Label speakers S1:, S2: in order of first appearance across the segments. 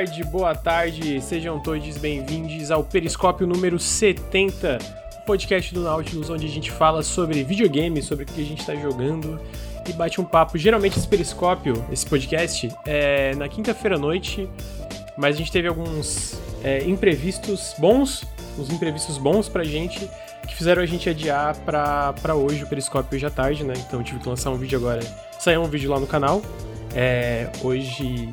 S1: boa tarde, boa tarde. Sejam todos bem-vindos ao Periscópio número 70, podcast do Nautilus, onde a gente fala sobre videogame, sobre o que a gente tá jogando e bate um papo. Geralmente esse Periscópio, esse podcast, é na quinta-feira à noite, mas a gente teve alguns é, imprevistos bons, uns imprevistos bons pra gente, que fizeram a gente adiar pra, pra hoje o Periscópio hoje à tarde, né? Então eu tive que lançar um vídeo agora. Saiu um vídeo lá no canal. É, hoje,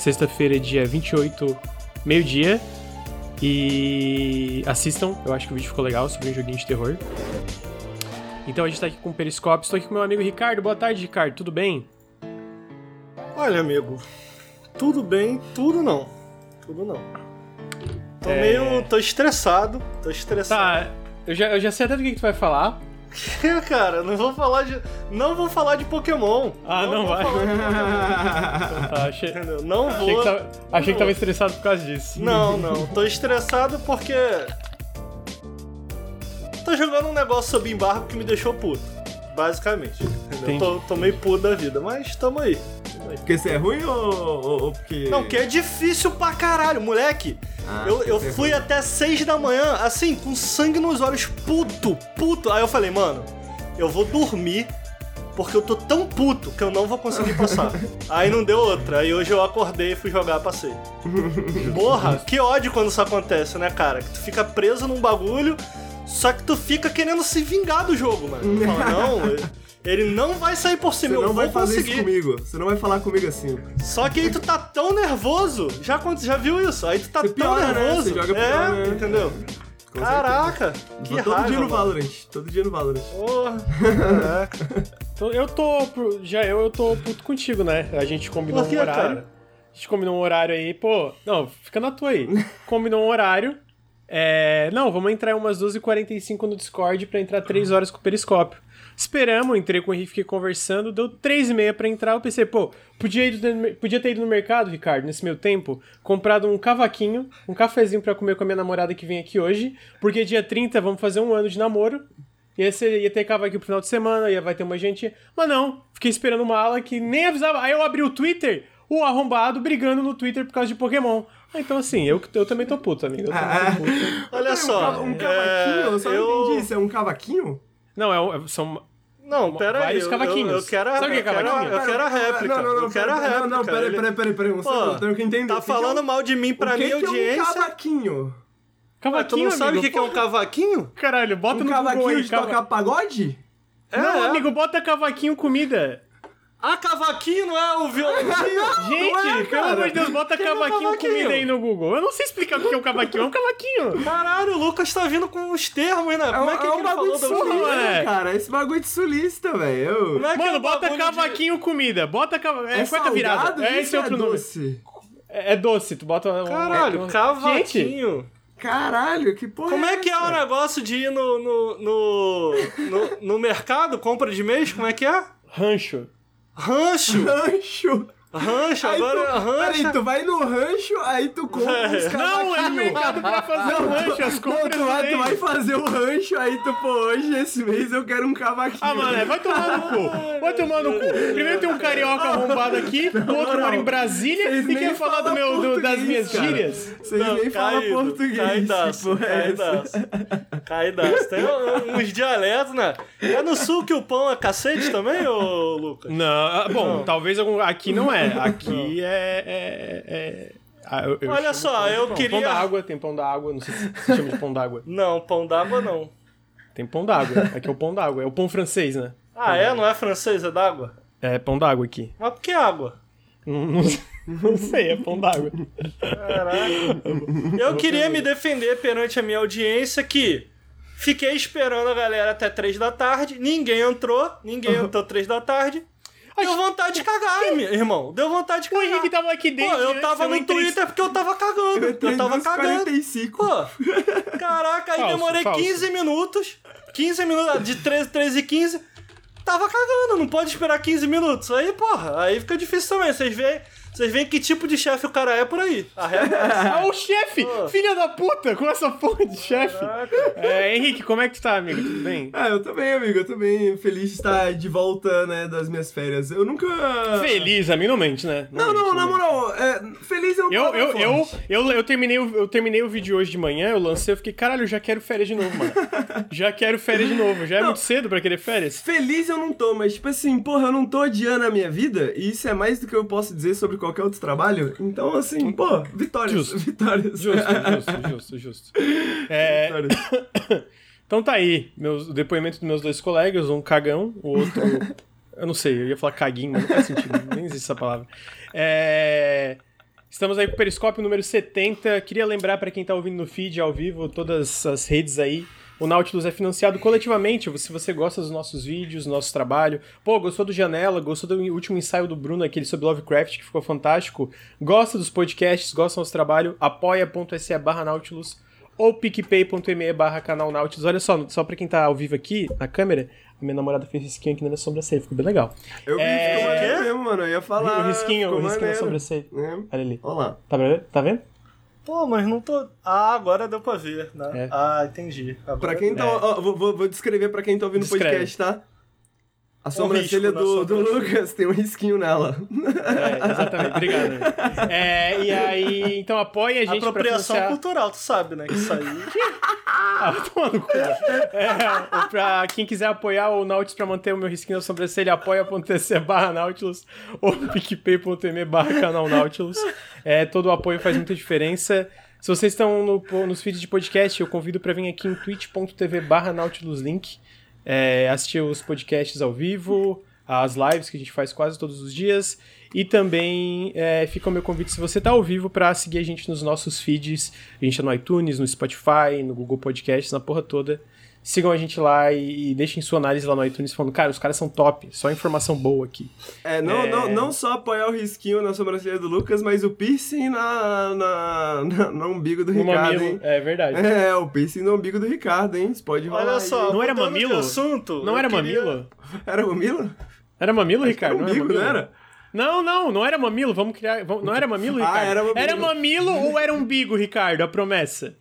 S1: sexta-feira, dia 28, meio-dia. E assistam, eu acho que o vídeo ficou legal sobre um joguinho de terror. Então a gente tá aqui com o Periscópio. Estou aqui com meu amigo Ricardo. Boa tarde, Ricardo. Tudo bem?
S2: Olha, amigo, tudo bem, tudo não. Tudo não. Tô
S1: É.
S2: meio. tô estressado. Tô estressado.
S1: Tá, eu já, eu já sei até do que, que tu vai falar.
S2: Cara, não vou falar de. Não vou falar de Pokémon.
S1: Ah, não
S2: vou
S1: vai.
S2: Pokémon,
S1: Tá, achei,
S2: entendeu? Não
S1: achei, que
S2: vou.
S1: tava, achei que tava estressado por causa disso.
S2: Não, não. Tô estressado porque. Tô jogando um negócio sob embargo que me deixou puto. Basicamente. Tô, tô meio puto da vida, mas tamo aí.
S3: Porque você é ruim ou, ou, ou porque.
S2: Não, que é difícil pra caralho, moleque.
S3: Ah,
S2: eu eu
S3: é
S2: fui até 6 da manhã, assim, com sangue nos olhos, puto, puto. Aí eu falei, mano, eu vou dormir, porque eu tô tão puto que eu não vou conseguir passar. Aí não deu outra. Aí hoje eu acordei e fui jogar, passei. Porra, que ódio quando isso acontece, né, cara? Que tu fica preso num bagulho, só que tu fica querendo se vingar do jogo, mano. Fala, não, ele- não vai sair por
S3: Você
S2: cima, eu
S3: não vai
S2: vou
S3: fazer
S2: conseguir.
S3: isso comigo. Você não vai falar comigo assim.
S2: Só que aí tu tá tão nervoso. Já, já viu isso? Aí tu tá
S3: Você
S2: tão
S3: piora, né?
S2: nervoso.
S3: Você joga
S2: é,
S3: pior, né?
S2: entendeu?
S3: Com
S2: Caraca, que
S3: certeza. Todo
S2: raiva.
S3: dia no
S2: mano.
S3: Valorant. Todo dia no Valorant.
S2: Porra, caraca.
S1: Então, eu tô. Já eu, eu tô puto contigo, né? A gente combinou
S2: Por quê,
S1: um horário.
S2: cara?
S1: A gente combinou um horário aí, pô. Não, fica na tua aí. combinou um horário. É. Não, vamos entrar umas 12h45 no Discord pra entrar 3 horas com o periscópio. Esperamos, entrei com o Henrique, fiquei conversando, deu 3h30 pra entrar. Eu pensei, pô, podia, ir, podia ter ido no mercado, Ricardo, nesse meu tempo, comprado um cavaquinho, um cafezinho pra comer com a minha namorada que vem aqui hoje, porque dia 30 vamos fazer um ano de namoro. Ia, ser, ia ter cavaquinho pro final de semana, ia vai ter uma gente. Mas não, fiquei esperando uma ala que nem avisava. Aí eu abri o Twitter, o arrombado brigando no Twitter por causa de Pokémon. Ah, então assim, eu, eu também tô puto, amigo. Tô puto.
S2: Olha só.
S3: Um, um cavaquinho?
S2: é,
S3: eu só
S2: eu-
S3: não entendi. Isso é um cavaquinho?
S1: Não, é, um- são.
S2: Não, pera aí.
S1: Vários
S2: eu- eu-
S1: cavaquinhos.
S2: Eu, quero a,
S1: Sabe o que é
S2: eu quero a-
S1: cavaquinho?
S2: Eu quero a réplica.
S3: Não, não, não.
S2: eu quero a réplica.
S3: Não, não, peraí, peraí, peraí, peraí. Um segundo. Eu tenho que entender.
S2: Tá
S3: O que que é
S2: falando
S3: um-
S2: mal de mim pra minha
S3: que
S2: audiência.
S3: É um cavaquinho?
S2: Ué, tu
S1: Cavaquinho,
S2: não sabe o
S1: amigo,
S2: que que é um
S1: pô.
S2: cavaquinho?
S1: Caralho, bota
S3: Um
S1: no Google
S3: cavaquinho
S1: aí,
S3: de
S1: cava-
S3: tocar pagode?
S1: Não,
S2: É.
S1: amigo, bota cavaquinho comida.
S2: Ah, cavaquinho não é o violãozinho?
S1: Gente,
S3: é,
S1: pelo amor de Deus, bota
S2: é um
S1: cavaquinho
S2: cavaquinho?
S1: comida aí no Google. Eu não sei explicar o que é um cavaquinho, é um cavaquinho.
S2: Caralho, o Lucas tá vindo com os termos, né? Como é que,
S3: é
S2: que
S3: um
S2: ele
S3: bagulho
S2: falou
S3: de sulista, cara. Esse bagulho de sulista, velho.
S2: É é
S1: Mano,
S2: o
S1: bota
S2: bagulho de-
S1: cavaquinho comida. Bota cavaquinho. É,
S3: É
S1: cueca virada. É esse
S3: ou
S1: outro
S3: é
S1: nome.
S3: doce?
S1: É, é doce, tu bota um.
S2: Caralho,
S1: um- Gente,
S2: cavaquinho.
S3: Caralho, que porra
S2: Como é que é o negócio de ir no, no, no, no, no mercado, compra de mês? Como é que é?
S1: rancho.
S2: Rancho.
S3: Rancho.
S2: Rancho,
S3: Aí
S2: agora
S3: tu,
S2: rancho.
S3: peraí, tu vai no rancho, aí tu compra
S2: É.
S1: Não, é mercado pra fazer
S3: Não,
S1: um rancho, as
S3: Não,
S1: compras
S3: tu vai, tu vai fazer o rancho, aí tu, pô, hoje, esse mês, eu quero um cavaquinho.
S1: Ah, mano, é, vai tomar no cu. Vai tomar no cu. Primeiro tem um carioca arrombado aqui, o outro
S3: não.
S1: mora em Brasília
S3: Vocês
S1: e quer falar do meu, do- das minhas
S3: cara.
S1: gírias.
S3: Vocês
S2: Não,
S3: nem falam português.
S2: Caidaço,
S3: porra é
S2: caidaço. Caidaço. Tem um- uns dialetos, né? É no sul que o pão é cacete também, ô Lucas?
S1: Não, ah, bom, talvez algum. Aqui não é. Aqui é. é- é- ah, eu- eu
S2: Olha só,
S1: pão
S2: eu
S1: pão.
S2: queria-
S1: Pão d'água, tem pão d'água. Não sei se chama de pão d'água.
S2: Não, pão d'água não.
S1: Tem pão d'água. Aqui é o pão d'água. É o pão francês, né?
S2: Ah, é? Não é francês, é d'água?
S1: É pão d'água aqui.
S2: Mas por que água?
S1: Não, não- não sei, é pão d'água.
S2: Caraca. Eu queria me defender perante a minha audiência que fiquei esperando a galera até três da tarde, ninguém entrou, ninguém entrou três da tarde. Deu vontade de cagar, irmão. Deu vontade de
S1: O
S2: cagar.
S1: Henrique tava aqui
S2: Pô,
S1: dentro.
S2: eu tava no
S1: entrei-
S2: Twitter porque eu tava cagando.
S3: Eu
S2: Eu, tava cagando.
S3: 45.
S2: Pô, caraca, aí
S1: Falso,
S2: demorei
S1: falso.
S2: 15 minutos. 15 minutos, de 13, 13 e 15. Tava cagando, não pode esperar 15 minutos. Aí, porra, aí fica difícil também. Vocês veem, Vocês veem que tipo de chefe o cara é por aí. A regra é essa.
S1: O chefe!
S2: Pô.
S1: Filha da puta! Com essa porra de chefe! É, Henrique, como é que tu tá, amigo? Tudo bem?
S3: Ah, eu tô bem, amigo. Eu tô bem feliz de estar de volta, né, das minhas férias. Eu nunca.
S1: Feliz, amigo, não mente, né?
S3: Não, não,
S1: mente,
S3: na
S1: mente.
S3: moral, é, feliz é um
S1: Eu, eu,
S3: palavra
S1: eu,
S3: forte.
S1: eu, eu, terminei o, eu terminei o vídeo hoje de manhã, eu lancei, eu fiquei, caralho, eu já quero férias de novo, mano. já quero férias de novo. Já é
S3: Não.
S1: muito cedo pra querer férias.
S3: Feliz eu não tô, mas tipo assim, porra, eu não tô odiando a minha vida, e isso é mais do que eu posso dizer sobre qualquer outro trabalho. Então, assim, pô, vitórias.
S1: Justo.
S3: Vitórias.
S1: Justo, justo, justo, justo. É,
S3: Vitórias.
S1: então tá aí, meus, o depoimento dos meus dois colegas, um cagão, o outro. eu não sei, eu ia falar caguinho, mas não faz sentido, nem existe essa palavra. É, estamos aí com o Periscópio número 70. Queria lembrar pra quem tá ouvindo no feed ao vivo, todas as redes aí. O Nautilus é financiado coletivamente. Se você gosta dos nossos vídeos, do nosso trabalho, pô, gostou do Janela, gostou do último ensaio do Bruno, aquele sobre Lovecraft, que ficou fantástico, gosta dos podcasts, gosta do nosso trabalho, apoia.se barra Nautilus ou picpay.me barra canal Nautilus. Olha só, só pra quem tá ao vivo aqui na câmera, a minha namorada fez risquinho aqui na minha sobrancelha, ficou bem legal.
S3: Eu vi,
S1: É,
S3: ficou maneiro mesmo, mano. Eu ia falar.
S1: o risquinho, o risquinho na
S3: maneiro.
S1: sobrancelha.
S3: É.
S1: Olha ali.
S3: Olha lá.
S1: Tá, pra ver? tá vendo?
S2: Pô, mas não tô. Ah, agora deu pra ver, né?
S1: É.
S2: Ah, entendi. Agora
S3: Pra quem tá.
S1: É.
S3: ó, vou, vou- descrever pra quem tá ouvindo o podcast, tá? A sobrancelha
S2: na
S3: do, do. Lucas tem um risquinho nela.
S1: É, exatamente, obrigado. É, e aí, então apoia a gente
S2: Apropriação
S1: financiar...
S2: cultural, tu sabe, né? Que isso aí.
S1: Ah, no cu. É, pra quem quiser apoiar o Nautilus pra manter o meu risquinho na sobrancelha, apoia.tc barra Nautilus ou picpay.me barra canal Nautilus. É, todo o apoio faz muita diferença. Se vocês estão no- nos feeds de podcast, eu convido pra vir aqui em twitch.tv barra Nautilus Link, é, assistir os podcasts ao vivo, as lives que a gente faz quase todos os dias. E também é, fica o meu convite, se você tá ao vivo, pra seguir a gente nos nossos feeds. A gente tá no iTunes, no Spotify, no Google Podcasts, na porra toda. Sigam a gente lá e, e deixem sua análise lá no iTunes falando, cara, os caras são top, só informação boa aqui.
S3: É, não,
S1: É.
S3: Não, não só apoiar o risquinho na sobrancelha do Lucas, mas o piercing na, na, na- no umbigo do
S1: No
S3: Ricardo,
S1: mamilo,
S3: hein?
S1: é verdade.
S3: É, o piercing no umbigo do Ricardo, hein? Você pode rolar
S2: Olha
S3: aí.
S2: só.
S1: Não era mamilo?
S2: assunto,
S1: Não era
S2: queria-
S1: mamilo?
S3: Era mamilo?
S1: Era mamilo,
S3: Era
S1: Ricardo?
S3: umbigo,
S1: não
S3: não
S1: era?
S3: era?
S1: Não, não, não era mamilo. Vamos criar. vamos- Não era mamilo,
S3: Ah,
S1: Ricardo?
S3: era mamilo.
S1: Era mamilo ou era umbigo, Ricardo? A promessa.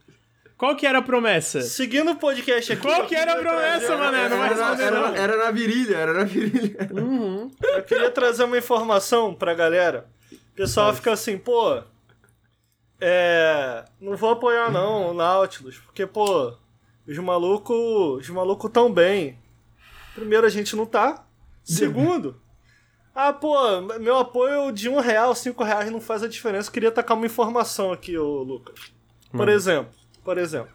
S1: Qual que era a promessa?
S2: Seguindo o podcast aqui.
S1: Qual que era a promessa, mané? Não vai
S3: Era,
S1: responder,
S3: era,
S1: não.
S3: era na virilha, era na virilha.
S2: Eu queria trazer uma informação pra galera. O pessoal fica assim, pô. É. Não vou apoiar não o Nautilus, porque, pô, os malucos. Os malucos tão bem. Primeiro, a gente não tá. Segundo. Ah, pô, meu apoio de um real, cinco reais não faz a diferença. Eu queria tacar uma informação aqui, ô Lucas. Por exemplo, por exemplo.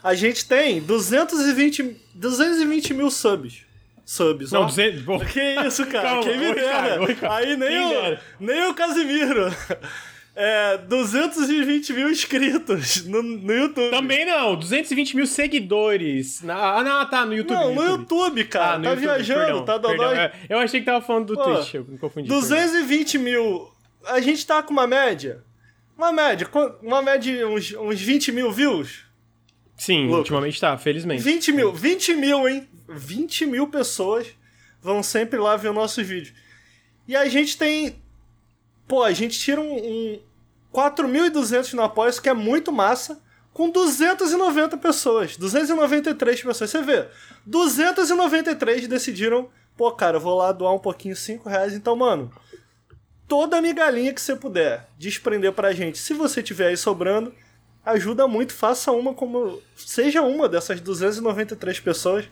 S2: A gente tem 220, 220 mil subs. Subs,
S1: Não,
S2: ó.
S1: 200. Bom,
S2: Que isso, cara?
S1: Calma,
S2: Quem me dera. Aí nem
S1: Quem
S2: o,
S1: dera.
S2: nem o Casimiro. É, 220 mil inscritos no, no YouTube.
S1: Também não, 220 mil seguidores. Na- ah, não, tá, no YouTube.
S2: Não, no YouTube, cara.
S1: Ah, no
S2: tá
S1: YouTube,
S2: viajando,
S1: perdão,
S2: tá
S1: perdão. É, Eu achei que tava falando do
S2: Pô,
S1: Twitch, eu me confundi. perdão.
S2: 220 mil. A gente tá com uma média. Uma média. Uma média, uns, uns 20 mil views.
S1: Sim,
S2: Lucas.
S1: ultimamente tá, felizmente.
S2: 20 mil. 20 mil, hein? 20 mil pessoas vão sempre lá ver nossos vídeos. E a gente tem. Pô, a gente tira um. um 4.200 no apoio, que é muito massa, com 290 pessoas. 293 pessoas. Você vê, 293 decidiram, pô, cara, eu vou lá doar um pouquinho, 5 reais. Então, mano, toda migalhinha que você puder desprender pra gente, se você tiver aí sobrando, ajuda muito. Faça uma como. Seja uma dessas 293 pessoas,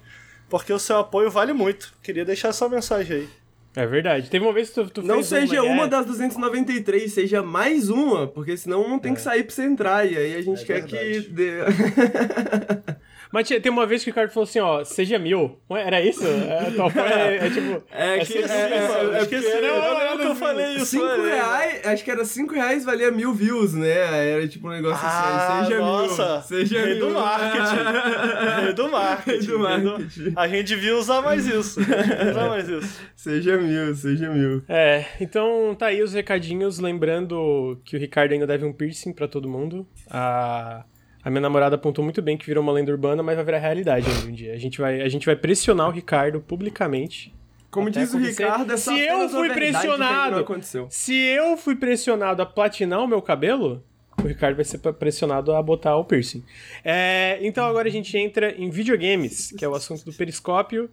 S2: porque o seu apoio vale muito. Queria deixar essa mensagem aí.
S1: É verdade. Teve uma vez que tu, tu
S3: Não seja
S1: uma,
S3: uma
S1: é,
S3: das 293, seja mais uma, porque senão um tem que sair pra você entrar. E aí a gente
S2: É
S3: quer
S2: verdade.
S3: que.
S1: Mas tinha- tem uma vez que o Ricardo falou assim, ó, seja mil. Ué, Era isso? É, tua apoio é, é tipo...
S3: É que- é-
S1: mil,
S3: é-
S1: sabe?
S3: é
S2: Esqueci,
S3: porque-
S2: eu lembro que eu falei isso.
S3: 5
S2: né?
S3: reais, acho que era 5 reais valia mil views, né? Era tipo um negócio
S2: Ah,
S3: assim, seja
S2: nossa,
S3: mil. Seja
S2: rei
S3: mil.
S2: do marketing. Rei do marketing.
S3: Rei do marketing.
S2: A gente devia usar mais isso. A gente devia usar mais isso.
S3: seja mil, seja mil.
S1: É, então tá aí os recadinhos, lembrando que o Ricardo ainda deve um piercing pra todo mundo. A, a minha namorada apontou muito bem que virou uma lenda urbana, mas vai virar realidade um dia. A gente vai, a gente vai pressionar o Ricardo publicamente
S3: Como
S1: até
S3: diz o. Ricardo, é só
S1: se eu fui pressionado,
S3: não aconteceu.
S1: se eu fui pressionado a platinar o meu cabelo, o Ricardo vai ser pressionado a botar o piercing. É, então agora a gente entra em videogames, que é o assunto do periscópio.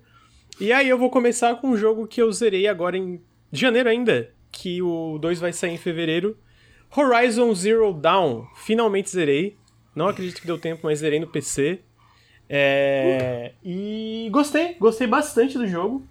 S1: E aí eu vou começar com um jogo que eu zerei agora em janeiro ainda, que o 2 vai sair em fevereiro. Horizon Zero Dawn. Finalmente zerei. Não acredito que deu tempo, mas zerei no PC. É, E gostei, gostei bastante do jogo.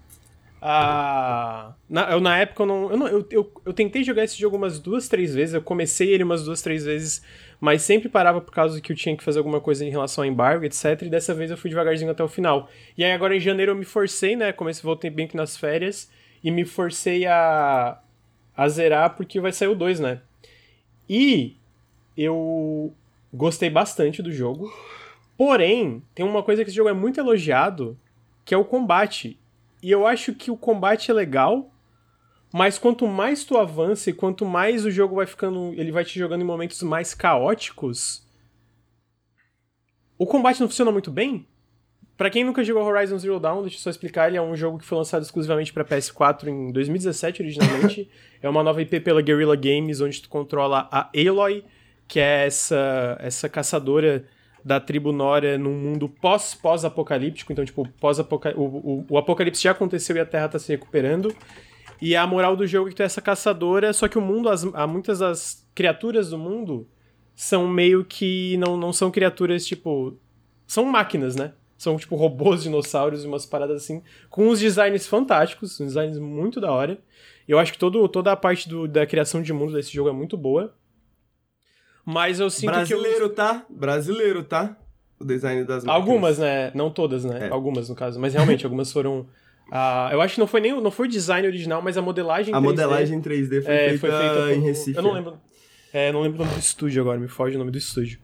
S1: Ah, na, eu, na época eu não. Eu, não eu, eu, eu tentei jogar esse jogo umas duas, três vezes. Eu comecei ele umas duas, três vezes, mas sempre parava por causa que eu tinha que fazer alguma coisa em relação ao embargo, etc. E dessa vez eu fui devagarzinho até o final. E aí agora em janeiro eu me forcei, né? Comecei, voltei bem que nas férias. E me forcei a, a zerar porque vai sair o 2, né? E eu gostei bastante do jogo. Porém, tem uma coisa que esse jogo é muito elogiado, que é o combate. E eu acho que o combate é legal, mas quanto mais tu avança e quanto mais o jogo vai ficando, ele vai te jogando em momentos mais caóticos, o combate não funciona muito bem. Pra quem nunca jogou Horizon Zero Dawn, deixa eu só explicar, ele é um jogo que foi lançado exclusivamente para PS4 em 2017 originalmente. é uma nova IP pela Guerrilla Games, onde tu controla a Aloy, que é essa essa caçadora da tribo Nora num mundo pós pós apocalíptico, então tipo pós o, o, o apocalipse já aconteceu e a Terra tá se recuperando. E a moral do jogo é que tu é essa caçadora, só que o mundo, as, há muitas das criaturas do mundo são meio que não, não são criaturas tipo são máquinas, né? São tipo robôs, dinossauros e umas paradas assim, com uns designs fantásticos, uns designs muito da hora. Eu acho que todo, toda a parte do, da criação de mundo desse jogo é muito boa. Mas eu sinto
S3: Brasileiro,
S1: que. Eu...
S3: tá? Brasileiro, tá? O design das máquinas.
S1: Algumas, né? Não todas, né?
S3: É.
S1: Algumas, no caso. Mas realmente, algumas foram. ah, eu acho que não foi nem não foi o design original, mas a modelagem
S3: A
S1: 3D,
S3: modelagem 3D foi,
S1: é,
S3: feita
S1: foi feita
S3: em
S1: por-
S3: Recife.
S1: Eu não lembro. É, não lembro o nome do estúdio agora, me foge o nome do estúdio.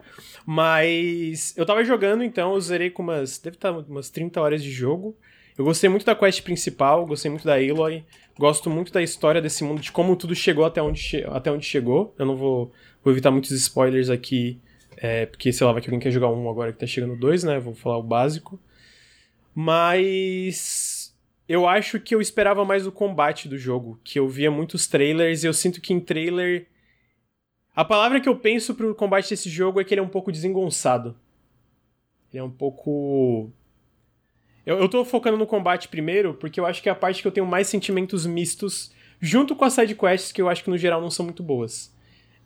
S1: Mas eu tava jogando, então eu zerei com umas. Deve estar umas 30 horas de jogo. Eu gostei muito da quest principal, gostei muito da Aloy. Gosto muito da história desse mundo, de como tudo chegou até onde, che- até onde chegou. Eu não vou, vou evitar muitos spoilers aqui, é, porque sei lá, vai que alguém quer jogar um agora que tá chegando dois, né? Vou falar o básico. Mas eu acho que eu esperava mais o combate do jogo, que eu via muitos trailers e eu sinto que em trailer a palavra que eu penso pro combate desse jogo é que ele é um pouco desengonçado. Ele é um pouco eu, eu tô focando no combate primeiro, porque eu acho que é a parte que eu tenho mais sentimentos mistos, junto com as sidequests, que eu acho que no geral não são muito boas.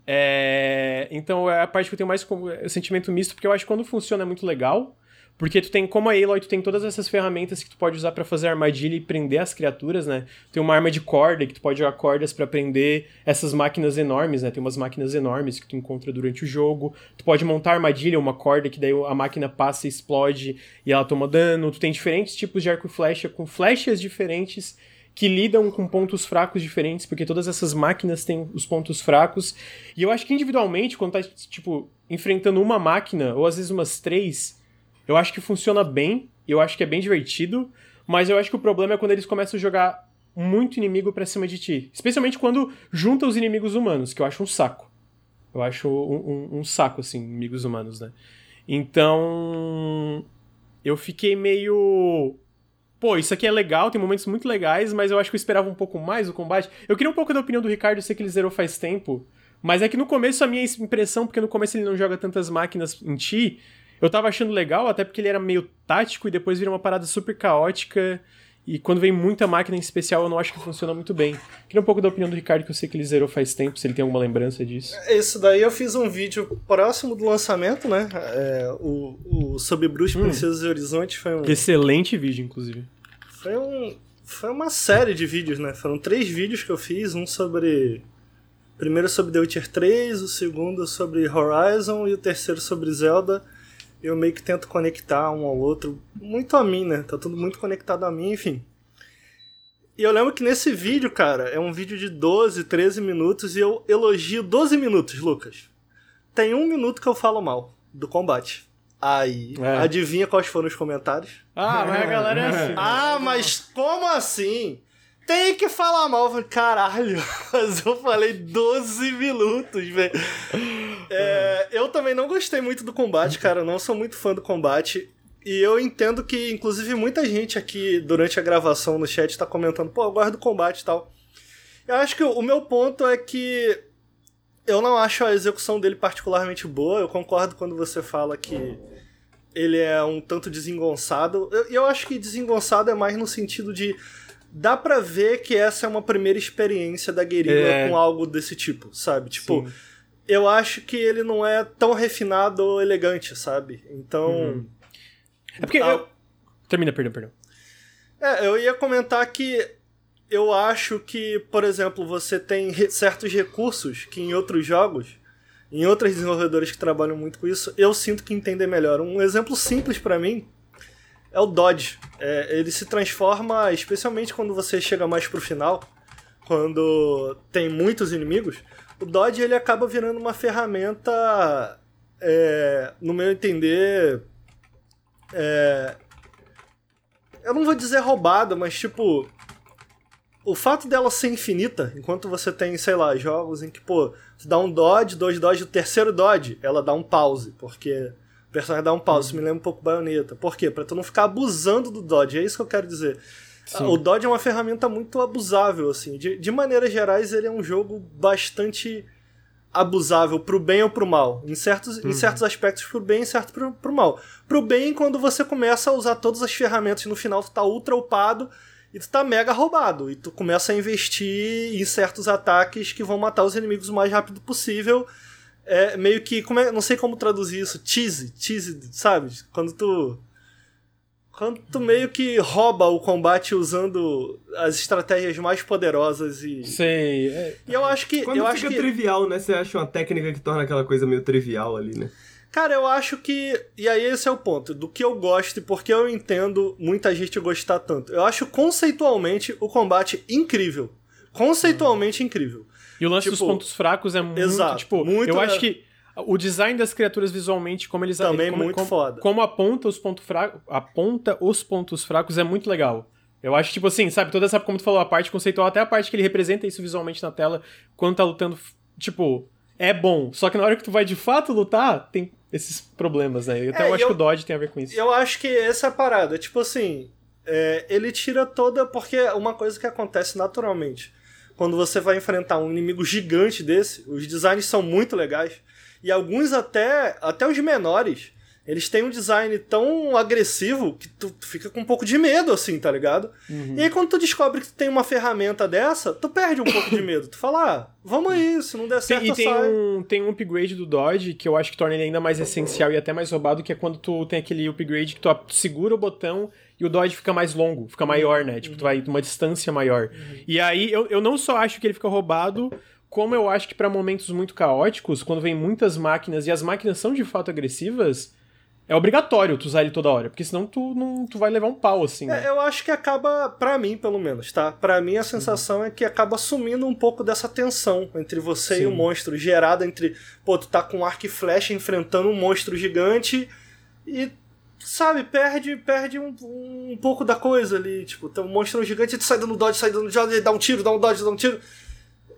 S1: É, Então é a parte que eu tenho mais com- sentimento misto, porque eu acho que quando funciona é muito legal. Porque tu tem, como a Aloy, tu tem todas essas ferramentas que tu pode usar pra fazer armadilha e prender as criaturas, né? Tem uma arma de corda que tu pode jogar cordas pra prender essas máquinas enormes, né? Tem umas máquinas enormes que tu encontra durante o jogo. Tu pode montar armadilha, uma corda que daí a máquina passa e explode e ela toma dano. Tu tem diferentes tipos de arco e flecha com flechas diferentes que lidam com pontos fracos diferentes, porque todas essas máquinas têm os pontos fracos. E eu acho que individualmente, quando tá, tipo, enfrentando uma máquina, ou às vezes umas três, eu acho que funciona bem, eu acho que é bem divertido, mas eu acho que o problema é quando eles começam a jogar muito inimigo pra cima de ti. Especialmente quando junta os inimigos humanos, que eu acho um saco. Eu acho um, um- um saco, assim, inimigos humanos, né? Então. Eu fiquei meio. Pô, isso aqui é legal, tem momentos muito legais, mas eu acho que eu esperava um pouco mais o combate. Eu queria um pouco da opinião do Ricardo, eu sei que ele zerou faz tempo, mas é que no começo a minha impressão, porque no começo ele não joga tantas máquinas em ti, eu tava achando legal, até porque ele era meio tático e depois vira uma parada super caótica. E quando vem muita máquina em especial, eu não acho que funciona muito bem. Queria um pouco da opinião do Ricardo, que eu sei que ele zerou faz tempo, se ele tem alguma lembrança disso.
S2: Isso daí eu fiz um vídeo próximo do lançamento, né? É, o, o Sob Bruxa,
S1: Hum.
S2: Princesas e Horizonte foi um,
S1: Excelente vídeo, inclusive.
S2: foi um. Foi uma série de vídeos, né? Foram três vídeos que eu fiz, um sobre. Primeiro sobre The Witcher 3, o segundo sobre Horizon e o terceiro sobre Zelda. Eu meio que tento conectar um ao outro, muito a mim, né? Tá tudo muito conectado a mim, enfim. E eu lembro que nesse vídeo, cara, é um vídeo de 12, 13 minutos e eu elogio 12 minutos, Lucas. Tem um minuto que eu falo mal do combate. Aí,
S1: É.
S2: adivinha quais foram os comentários?
S1: Ah, mas a galera é assim.
S2: Ah, mas como assim? Tem que falar mal. Caralho, mas eu falei 12 minutos, velho. É, eu também não gostei muito do combate, cara. Eu não sou muito fã do combate. E eu entendo que, inclusive, muita gente aqui durante a gravação no chat tá comentando, pô, eu gosto do combate e tal. Eu acho que o meu ponto é que eu não acho a execução dele particularmente boa. Eu concordo quando você fala que ele é um tanto desengonçado. E eu, eu, acho que desengonçado é mais no sentido de. Dá pra ver que essa é uma primeira experiência da Guerrilla é. com algo desse tipo, sabe? Tipo, Sim. eu acho que ele não é tão refinado ou elegante, sabe? Então. Uhum.
S1: É porque. Eu... Termina, perdão, perdão.
S2: É, eu ia comentar que eu acho que, por exemplo, você tem re certos recursos que em outros jogos, em outros desenvolvedores que trabalham muito com isso, eu sinto que entendem melhor. Um exemplo simples para mim é o Dodge. É, ele se transforma, especialmente quando você chega mais pro final, quando tem muitos inimigos, o Dodge ele acaba virando uma ferramenta, é, no meu entender, é, eu não vou dizer roubada, mas tipo, o fato dela ser infinita, enquanto você tem, sei lá, jogos em que, pô, tu dá um dodge, dois dodge, o terceiro dodge, ela dá um pause, porque personagem dá um pause. Uhum. Isso me lembra um pouco baioneta. Por quê? Pra tu não ficar abusando do dodge, é isso que eu quero dizer. Sim. O dodge é uma ferramenta muito abusável, assim. De, de maneiras gerais, ele é um jogo bastante abusável pro bem ou pro mal. Em certos, uhum. em certos aspectos pro bem e certo pro, pro mal. Pro bem, quando você começa a usar todas as ferramentas e no final tu tá ultra upado e tu tá mega roubado. E tu começa a investir em certos ataques que vão matar os inimigos o mais rápido possível. É meio que. Como é, não sei como traduzir isso. Cheese, cheese, sabe? Quando tu. Quando tu meio que rouba o combate usando as estratégias mais poderosas e.
S1: Sei. É...
S2: E eu acho que.
S3: Quando
S2: eu
S3: fica
S2: acho que...
S3: trivial, né? Você acha uma técnica que torna aquela coisa meio trivial ali, né?
S2: Cara, eu acho que. E aí esse é o ponto. Do que eu gosto e porque eu entendo muita gente gostar tanto. Eu acho conceitualmente o combate incrível. Conceitualmente uhum. incrível.
S1: E o lance tipo, dos pontos fracos é muito. Exato, tipo, muito, eu acho que o design das criaturas visualmente, como eles
S2: também
S1: como,
S2: muito
S1: como,
S2: foda.
S1: Como aponta os pontos fracos, aponta os pontos fracos é muito legal. Eu acho tipo assim, sabe, toda essa como tu falou, a parte conceitual, até a parte que ele representa isso visualmente na tela quando tá lutando, tipo, é bom. Só que na hora que tu vai de fato lutar, tem esses problemas, né? Então é, eu acho eu, que o Dodge tem a ver com isso.
S2: Eu acho que essa é a parada. Tipo assim, é, ele tira toda. Porque é uma coisa que acontece naturalmente. Quando você vai enfrentar um inimigo gigante desse, os designs são muito legais. E alguns até, até os menores, eles têm um design tão agressivo que tu, fica com um pouco de medo, assim, tá ligado? Uhum. E aí quando tu descobre que tu tem uma ferramenta dessa, tu perde um pouco de medo. Tu fala, ah, vamos aí, se não der certo,
S1: tem, E tem um, tem um upgrade do Dodge que eu acho que torna ele ainda mais essencial e até mais roubado, que é quando tu tem aquele upgrade que tu segura o botão e o Dodge fica mais longo, fica maior, né? Tipo, tu vai uma distância maior. Uhum. E aí, eu, eu não só acho que ele fica roubado, como eu acho que para momentos muito caóticos, quando vem muitas máquinas e as máquinas são de fato agressivas é obrigatório tu usar ele toda hora, porque senão tu, não, tu vai levar um pau, assim. Né?
S2: É, eu acho que acaba, para mim, pelo menos, tá? Para mim, a sensação uhum. é que acaba sumindo um pouco dessa tensão entre você Sim. e o monstro, gerada entre, pô, tu tá com arco e flecha enfrentando um monstro gigante e, sabe, perde, perde um, um pouco da coisa ali. Tipo, tem um monstro gigante, tu sai dando dodge, sai dando dodge, dá um tiro, dá um dodge, dá um tiro.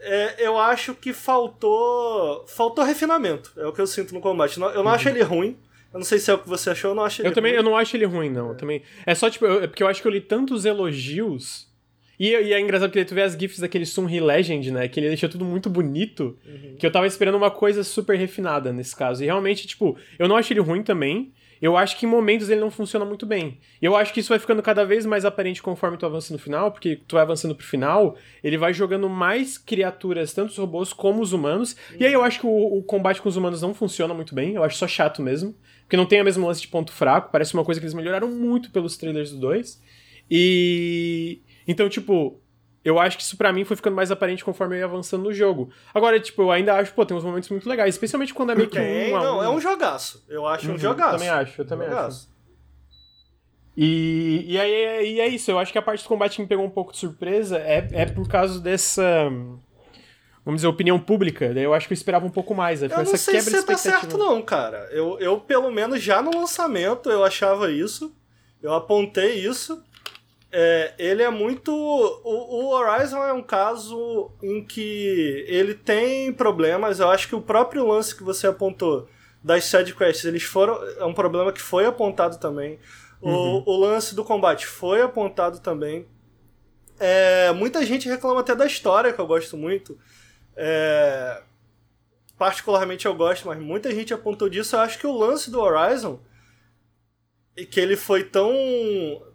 S2: É, eu acho que faltou faltou refinamento. É o que eu sinto no combate. Eu não uhum. acho ele ruim. Eu não sei se é o que você achou, eu não acho
S1: ele Eu também ruim. eu não acho ele ruim, não. É. também, é só, tipo, eu, é porque eu acho que eu li tantos elogios. E, e é engraçado porque tu vê as GIFs daquele Sunri Legend, né? Que ele deixou tudo muito bonito. Uhum. Que eu tava esperando uma coisa super refinada nesse caso. E realmente, tipo, eu não acho ele ruim também. Eu acho que em momentos ele não funciona muito bem. E eu acho que isso vai ficando cada vez mais aparente conforme tu avança no final, porque tu vai avançando pro final, ele vai jogando mais criaturas, tanto os robôs como os humanos. E aí eu acho que o, o, combate com os humanos não funciona muito bem, eu acho só chato mesmo. Porque não tem a mesma lance de ponto fraco, parece uma coisa que eles melhoraram muito pelos trailers do 2. E. Então, tipo, eu acho que isso para mim foi ficando mais aparente conforme eu ia avançando no jogo. Agora, tipo, eu ainda acho, pô, tem uns momentos muito legais, especialmente quando é meio que um a
S2: Não, um. é um jogaço. Eu acho uhum, um jogaço.
S1: Eu também acho, eu também um acho. E, e aí e é isso, eu acho que a parte do combate que me pegou um pouco de surpresa é, é por causa dessa vamos dizer, opinião pública. Daí eu acho que eu esperava um pouco mais. Né?
S2: Eu não sei se você tá certo não, cara. Eu, eu, pelo menos, já no lançamento eu achava isso. Eu apontei isso. É, ele é muito... O, o Horizon é um caso em que ele tem problemas. Eu acho que o próprio lance que você apontou das sidequests, eles foram. É um problema que foi apontado também. Uhum. O, o lance do combate foi apontado também. É, muita gente reclama até da história, que eu gosto muito. É, particularmente eu gosto, mas muita gente apontou disso. Eu acho que o lance do Horizon, que ele foi tão,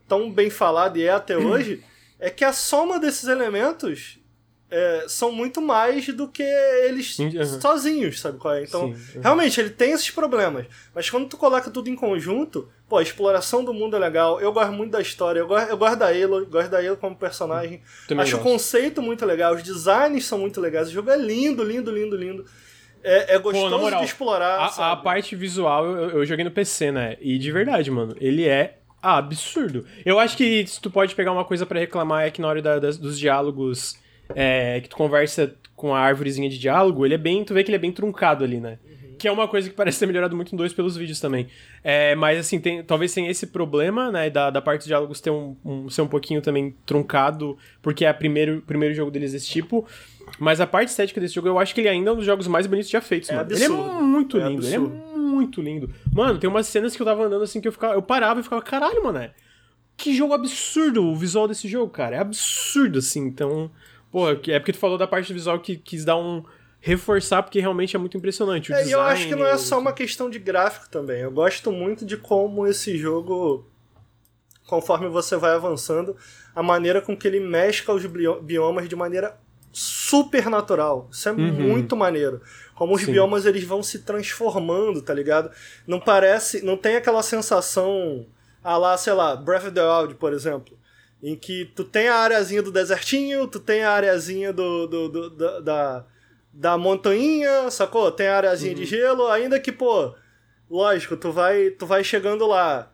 S2: tão bem falado e é até hoje, é que a soma desses elementos é, são muito mais do que eles uhum. sozinhos, sabe qual é? Então, Sim, uhum. realmente, ele tem esses problemas. Mas quando tu coloca tudo em conjunto, pô, a exploração do mundo é legal. Eu gosto muito da história, eu gosto, eu gosto da Aloy, gosto da como personagem. Também Acho gosto. o conceito muito legal, os designs são muito legais. O jogo é lindo, lindo, lindo, lindo. É, é gostoso Pô, moral, de explorar.
S1: A, a, parte visual eu, eu joguei no PC, né? E de verdade, mano, ele é absurdo. Eu acho que se tu pode pegar uma coisa para reclamar é que na hora da, das, dos diálogos é, que tu conversa com a árvorezinha de diálogo, ele é bem. Tu vê que ele é bem truncado ali, né? Uhum. Que é uma coisa que parece ter melhorado muito no 2 pelos vídeos também. É, mas assim, tem, talvez tenha esse problema, né? Da, da parte de diálogos ter um, um, ser um pouquinho também truncado, porque é o primeiro, primeiro jogo deles desse tipo. Mas a parte estética desse jogo, eu acho que ele ainda é um dos jogos mais bonitos já feitos, é mano. Absurdo. Ele é muito é lindo, ele é muito lindo. Mano, tem umas cenas que eu tava andando assim que eu ficava. Eu parava e ficava, caralho, mano. Que jogo absurdo o visual desse jogo, cara. É absurdo, assim. Então. Pô, é porque tu falou da parte visual que quis dar um. reforçar, porque realmente é muito impressionante. O
S2: é, e eu acho que não é só uma questão de gráfico também. Eu gosto muito de como esse jogo, conforme você vai avançando, a maneira com que ele mescla os biomas de maneira super natural. Isso é uhum. muito maneiro. Como os Sim. biomas eles vão se transformando, tá ligado? Não parece. Não tem aquela sensação. Ah lá, sei lá, Breath of the Wild, por exemplo em que tu tem a areazinha do desertinho, tu tem a areazinha do, do, do, do da, da montanha, sacou? Tem a areazinha uhum. de gelo, ainda que, pô, lógico, tu vai, tu vai chegando lá,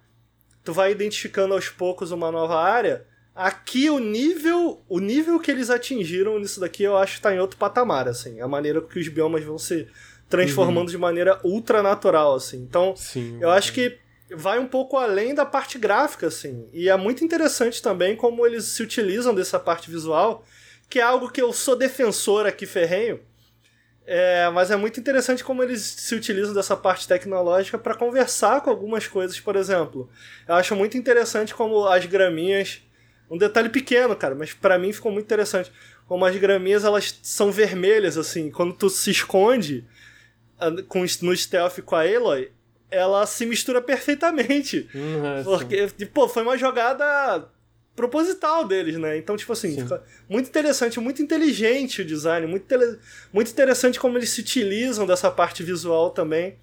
S2: tu vai identificando aos poucos uma nova área. Aqui o nível, o nível que eles atingiram nisso daqui, eu acho que tá em outro patamar, assim. A maneira que os biomas vão se transformando uhum. de maneira ultra natural, assim. Então, Sim, eu acho que vai um pouco além da parte gráfica, assim. E é muito interessante também como eles se utilizam dessa parte visual, que é algo que eu sou defensor aqui ferrenho. É, mas é muito interessante como eles se utilizam dessa parte tecnológica para conversar com algumas coisas, por exemplo. Eu acho muito interessante como as graminhas. Um detalhe pequeno, cara, mas para mim ficou muito interessante. Como as graminhas elas são vermelhas, assim. Quando tu se esconde com, no stealth com a Aloy, ela se mistura perfeitamente. Uhum, porque, tipo, foi uma jogada proposital deles, né? Então, tipo assim, fica muito interessante, muito inteligente o design, muito, muito interessante como eles se utilizam dessa parte visual também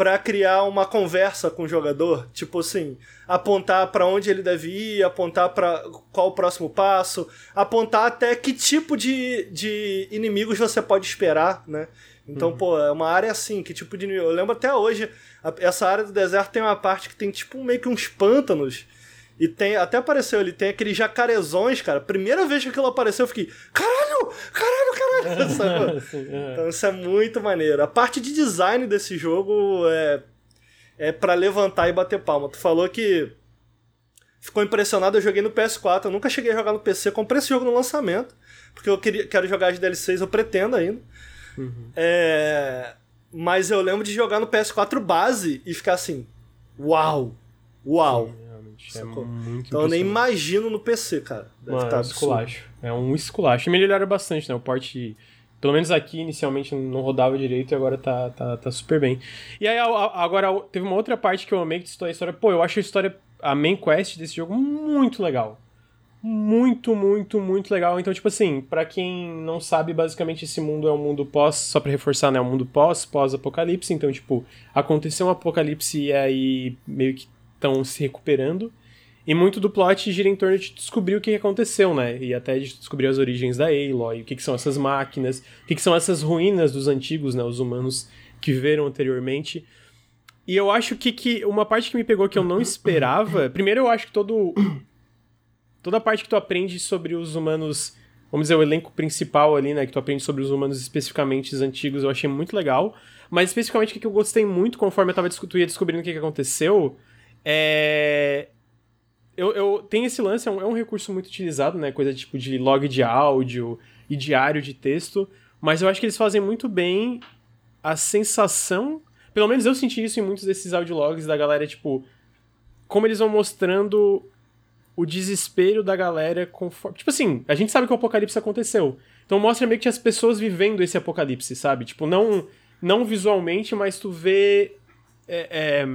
S2: para criar uma conversa com o jogador, tipo assim, apontar para onde ele deve ir, apontar para qual o próximo passo, apontar até que tipo de, de inimigos você pode esperar, né? Então, uhum. pô, é uma área assim, que tipo de. Eu lembro até hoje, essa área do deserto tem uma parte que tem tipo meio que uns pântanos. E tem, até apareceu ali, tem aqueles jacarezões, cara. Primeira vez que aquilo apareceu, eu fiquei, caralho, caralho, caralho. É. Então isso é muito maneiro. A parte de design desse jogo é, é para levantar e bater palma. Tu falou que ficou impressionado, eu joguei no PS4, eu nunca cheguei a jogar no PC, comprei esse jogo no lançamento, porque eu queria, quero jogar as DLCs, eu pretendo ainda. Uhum. É, mas eu lembro de jogar no PS4 base e ficar assim, uau, uau. Sim, é muito então eu nem imagino no PC, cara.
S1: Deve Mano, tá é um esculacho. É um esculacho. E melhoraram bastante, né? O porte pelo menos aqui inicialmente não rodava direito e agora tá, tá, tá super bem. E aí agora teve uma outra parte que eu amei que a história. Pô, eu acho a história, a main quest desse jogo muito legal muito, muito, muito legal. Então, tipo assim, para quem não sabe, basicamente esse mundo é um mundo pós, só para reforçar, né, é um mundo pós, pós-apocalipse. Então, tipo, aconteceu um apocalipse e aí meio que estão se recuperando. E muito do plot gira em torno de descobrir o que aconteceu, né? E até de descobrir as origens da Aloy, o que, que são essas máquinas, o que, que são essas ruínas dos antigos, né? Os humanos que viveram anteriormente. E eu acho que, que uma parte que me pegou que eu não esperava. Primeiro, eu acho que todo toda a parte que tu aprende sobre os humanos, vamos dizer, o elenco principal ali, né, que tu aprende sobre os humanos especificamente os antigos, eu achei muito legal. Mas especificamente o que eu gostei muito, conforme eu tava ia descobrindo o que, que aconteceu, é. Eu, eu tenho esse lance, é um, é um recurso muito utilizado, né? Coisa tipo de log de áudio e diário de texto. Mas eu acho que eles fazem muito bem a sensação Pelo menos eu senti isso em muitos desses audiologs da galera, tipo. Como eles vão mostrando o desespero da galera conforme. Tipo assim, a gente sabe que o apocalipse aconteceu. Então mostra meio que as pessoas vivendo esse apocalipse, sabe? Tipo, não, não visualmente, mas tu vê. É, é,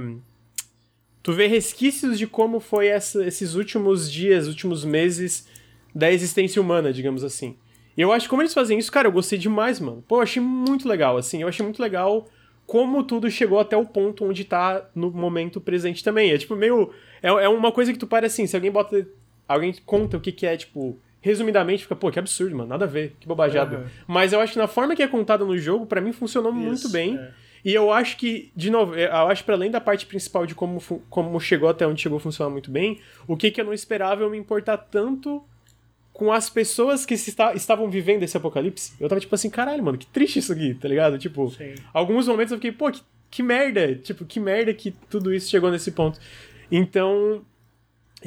S1: tu vê resquícios de como foi essa, esses últimos dias, últimos meses da existência humana, digamos assim. E eu acho que como eles fazem isso, cara, eu gostei demais, mano. Pô, eu achei muito legal, assim. Eu achei muito legal como tudo chegou até o ponto onde tá no momento presente também. É tipo meio. É, é uma coisa que tu para assim, se alguém bota. Alguém conta o que, que é, tipo. Resumidamente, fica, pô, que absurdo, mano. Nada a ver, que bobajada. Uhum. Mas eu acho que na forma que é contada no jogo, para mim funcionou Isso, muito bem. É. E eu acho que, de novo, eu acho para além da parte principal de como, como chegou até onde chegou funcionar muito bem, o que, que eu não esperava eu me importar tanto com as pessoas que está, estavam vivendo esse apocalipse. Eu tava tipo assim, caralho, mano, que triste isso aqui, tá ligado? Tipo, Sim. alguns momentos eu fiquei, pô, que, que merda, tipo, que merda que tudo isso chegou nesse ponto. Então,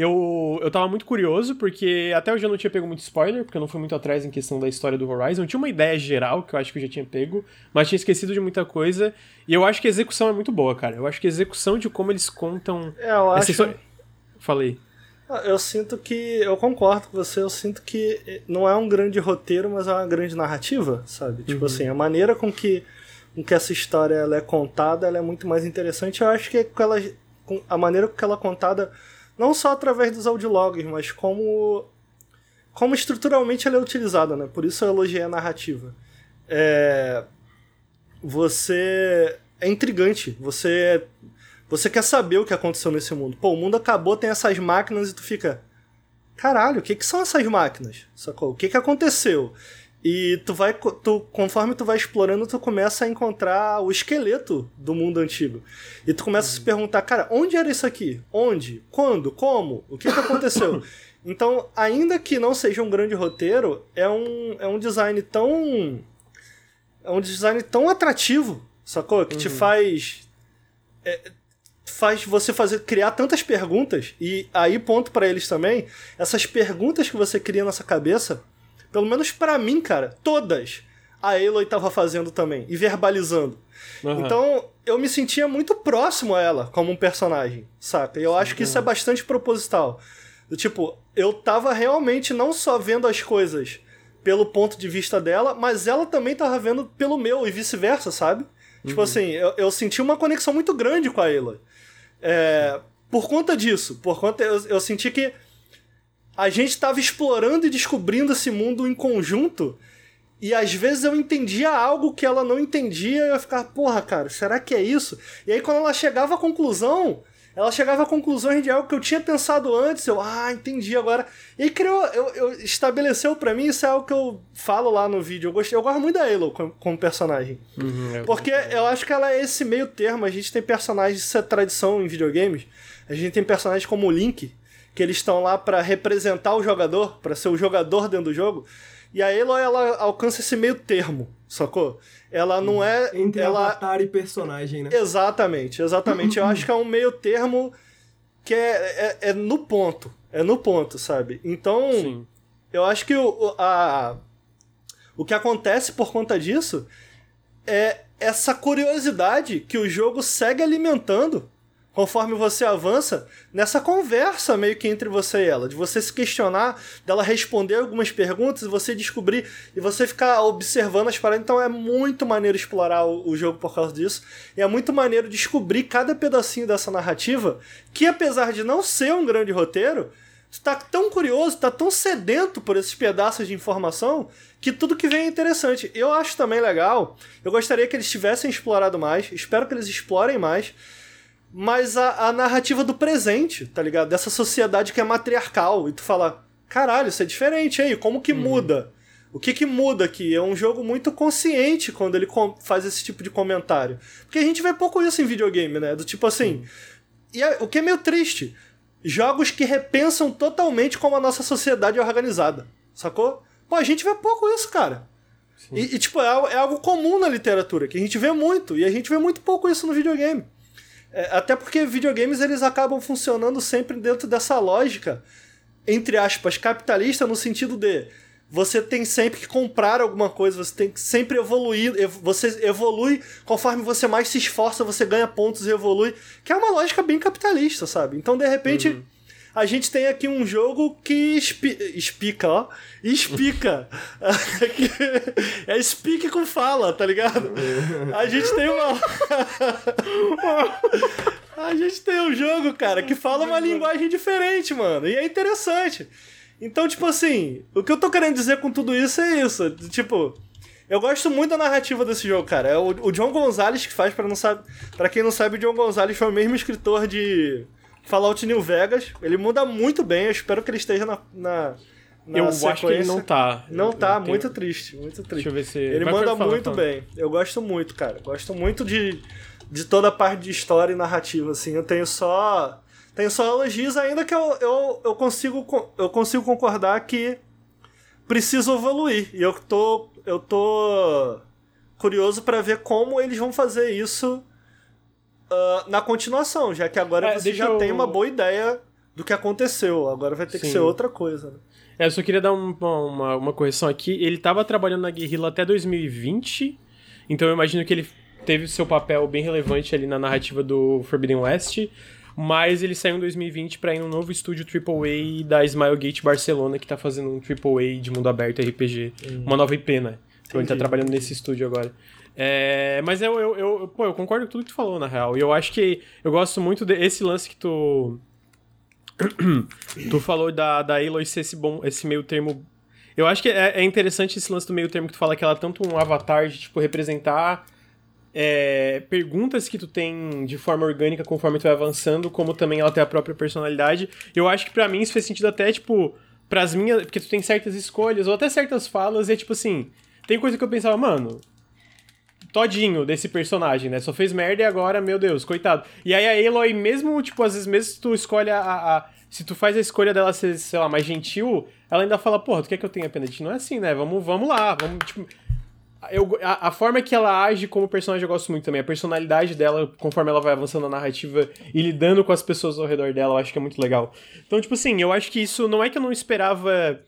S1: eu, eu tava muito curioso, porque até hoje eu não tinha pego muito spoiler, porque eu não fui muito atrás em questão da história do Horizon. Eu tinha uma ideia geral, que eu acho que eu já tinha pego, mas tinha esquecido de muita coisa. E eu acho que a execução é muito boa, cara. Eu acho que a execução de como eles contam.
S2: É, eu acho.
S1: História... Falei.
S2: Ah, eu sinto que. Eu concordo com você, eu sinto que não é um grande roteiro, mas é uma grande narrativa, sabe? Tipo uhum. assim, a maneira com que, com que essa história ela é contada ela é muito mais interessante. Eu acho que é ela, a maneira com que ela é contada, não só através dos audiologs, mas como. Como estruturalmente ela é utilizada, né? Por isso eu elogiei a narrativa. É, você. É intrigante. Você você quer saber o que aconteceu nesse mundo. Pô, o mundo acabou, tem essas máquinas e tu fica. Caralho, o que, que são essas máquinas? Sacou? O que, que aconteceu? E tu vai. Tu, conforme tu vai explorando, tu começa a encontrar o esqueleto do mundo antigo. E tu começa uhum. a se perguntar, cara, onde era isso aqui? Onde? Quando? Como? O que, que aconteceu? então, ainda que não seja um grande roteiro, é um, é um design tão. É um design tão atrativo, sacou? Que uhum. te faz. É, faz você fazer criar tantas perguntas e aí ponto para eles também essas perguntas que você cria na sua cabeça pelo menos para mim cara todas a Aloy tava fazendo também e verbalizando uhum. então eu me sentia muito próximo a ela como um personagem saca e eu acho que isso é bastante proposital tipo eu tava realmente não só vendo as coisas pelo ponto de vista dela mas ela também tava vendo pelo meu e vice-versa sabe Tipo uhum. Tipo assim, eu, eu senti uma conexão muito grande com a Aloy. É, por conta disso, por conta eu, eu senti que a gente estava explorando e descobrindo esse mundo em conjunto. E às vezes eu entendia algo que ela não entendia e eu ficava, porra, cara, será que é isso? E aí quando ela chegava à conclusão, ela chegava a conclusões de algo que eu tinha pensado antes, eu, ah, entendi agora. E criou, eu, eu estabeleceu para mim, isso é algo que eu falo lá no vídeo. Eu gostei, eu gosto muito da Halo como, como personagem. Uhum, porque eu acho que ela é esse meio termo. A gente tem personagens, isso é tradição em videogames. A gente tem personagens como o Link, que eles estão lá para representar o jogador, para ser o jogador dentro do jogo. E a Aloy, ela alcança esse meio termo, sacou? Ela não é.
S3: Entre
S2: ela...
S3: avatar e personagem, né?
S2: Exatamente, exatamente. Eu acho que é um meio termo que é, é, é no ponto. É no ponto, sabe? Então, Sim. eu acho que o, a, o que acontece por conta disso é essa curiosidade que o jogo segue alimentando conforme você avança nessa conversa meio que entre você e ela, de você se questionar, dela responder algumas perguntas e você descobrir e você ficar observando as paradas. Então é muito maneiro explorar o, o jogo por causa disso. E é muito maneiro descobrir cada pedacinho dessa narrativa que, apesar de não ser um grande roteiro, tu tá tão curioso, tá tão sedento por esses pedaços de informação que tudo que vem é interessante. Eu acho também legal. Eu gostaria que eles tivessem explorado mais. Espero que eles explorem mais mas a, a narrativa do presente, tá ligado? Dessa sociedade que é matriarcal. E tu fala, caralho, isso é diferente aí, como que uhum. muda? O que que muda aqui? É um jogo muito consciente quando ele faz esse tipo de comentário. Porque a gente vê pouco isso em videogame, né? Do tipo assim. Uhum. E é, o que é meio triste. Jogos que repensam totalmente como a nossa sociedade é organizada. Sacou? Pô, a gente vê pouco isso, cara. E, e, tipo, é, é algo comum na literatura, que a gente vê muito. E a gente vê muito pouco isso no videogame. É, até porque videogames eles acabam funcionando sempre dentro dessa lógica, entre aspas, capitalista, no sentido de você tem sempre que comprar alguma coisa, você tem que sempre evoluir, ev- você evolui conforme você mais se esforça, você ganha pontos e evolui, que é uma lógica bem capitalista, sabe? Então, de repente, a gente tem aqui um jogo que espi espica, ó, espica. é speak com fala, tá ligado? A gente tem uma A gente tem um jogo, cara, que fala uma linguagem diferente, mano. E é interessante. Então, tipo assim, o que eu tô querendo dizer com tudo isso é isso. Tipo, eu gosto muito da narrativa desse jogo, cara. É o, o John Gonzalez que faz, pra, não sabe, pra quem não sabe, o John Gonzalez foi o mesmo escritor de Fallout New Vegas. Ele muda muito bem, eu espero que ele esteja na. na, na
S1: eu acho que ele
S2: sequência.
S1: não tá.
S2: Não
S1: Eu-
S2: tá,
S1: eu tenho-
S2: muito triste, muito triste.
S1: Deixa eu ver se.
S2: Ele
S1: Vai,
S2: manda muito bem. Eu gosto muito, cara. Gosto muito de, de toda a parte de história e narrativa, assim. Eu tenho só. Tenho só elogios, ainda que eu, eu, eu, consigo, co- eu consigo concordar que preciso evoluir. E eu tô. Eu tô curioso pra ver como eles vão fazer isso ah, na continuação, já que agora
S1: É,
S2: você já
S1: eu-
S2: tem uma boa ideia do que aconteceu. Agora vai ter que
S1: Sim.
S2: ser outra coisa, né?
S1: É, eu só queria dar um- uma, uma correção aqui. Ele tava trabalhando na Guerrilla até 2020, então eu imagino que ele teve seu papel bem relevante ali na narrativa do Forbidden West, mas ele saiu em 2020 pra ir num novo estúdio AAA da Smilegate Barcelona, que tá fazendo um AAA de mundo aberto RPG, uma nova IP, né? Então ele tá
S2: Entendi.
S1: trabalhando nesse estúdio agora. É, mas eu, eu, eu, pô, eu concordo com tudo que tu falou, na real. E eu acho que eu gosto muito desse lance que tu tu falou da, da Aloy ser esse, bom, esse meio termo. Eu acho que é, é interessante esse lance do meio termo que tu fala que ela é tanto um avatar de tipo, representar é, perguntas que tu tem de forma orgânica conforme tu vai avançando, como também ela tem a própria personalidade. Eu acho que pra mim isso faz sentido até, tipo, pras minhas. Porque tu tem certas escolhas, ou até certas falas, e é tipo assim. Tem coisa que eu pensava, mano, todinho desse personagem, né? Só fez merda e agora, meu Deus, coitado. E aí a Aloy, mesmo, tipo, às vezes, mesmo tu escolhe a, a- a- Se tu faz a escolha dela ser, sei lá, mais gentil, ela ainda fala, porra, tu quer que eu tenha pena de ti? Não é assim, né? Vamos, vamos lá, vamos, tipo... Eu, a, a forma que ela age como personagem eu gosto muito também. A personalidade dela, conforme ela vai avançando na narrativa e lidando com as pessoas ao redor dela, eu acho que é muito legal. Então, tipo assim, eu acho que isso não é que eu não esperava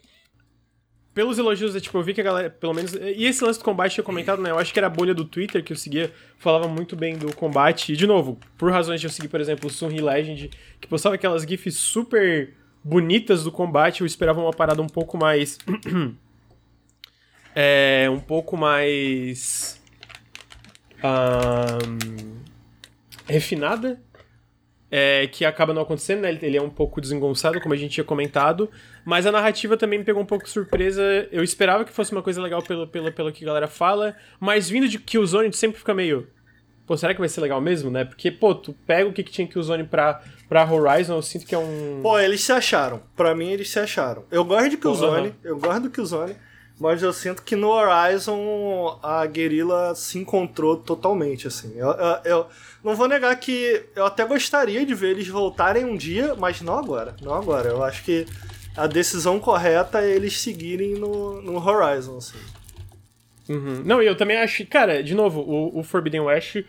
S1: pelos elogios, é, tipo, eu vi que a galera, pelo menos. E esse lance do combate tinha comentado, né? Eu acho que era a bolha do Twitter que eu seguia, falava muito bem do combate. E, de novo, por razões de eu seguir, por exemplo, o Sunri Legend, que postava aquelas GIFs super bonitas do combate, eu esperava uma parada um pouco mais. é. um pouco mais. ahn, refinada é, que acaba não acontecendo, né? Ele, é um pouco desengonçado, como a gente tinha comentado. Mas a narrativa também me pegou um pouco de surpresa. Eu esperava que fosse uma coisa legal pelo, pelo, pelo que a galera fala, mas vindo de Killzone, tu sempre fica meio. Pô, será que vai ser legal mesmo, né? Porque, pô, tu pega o que, que tinha Killzone pra, pra Horizon, eu sinto que é um.
S2: Pô, eles se acharam. Pra mim, eles se acharam. Eu gosto de Killzone,
S1: Aham.
S2: eu gosto do Killzone, mas eu sinto que no Horizon a guerrilla se encontrou totalmente, assim. Eu, eu- eu não vou negar que eu até gostaria de ver eles voltarem um dia, mas não agora. Não agora. Eu acho que a decisão correta é eles seguirem no, no Horizon, assim.
S1: Uhum. Não, e eu também acho. Cara, de novo, o, o Forbidden West,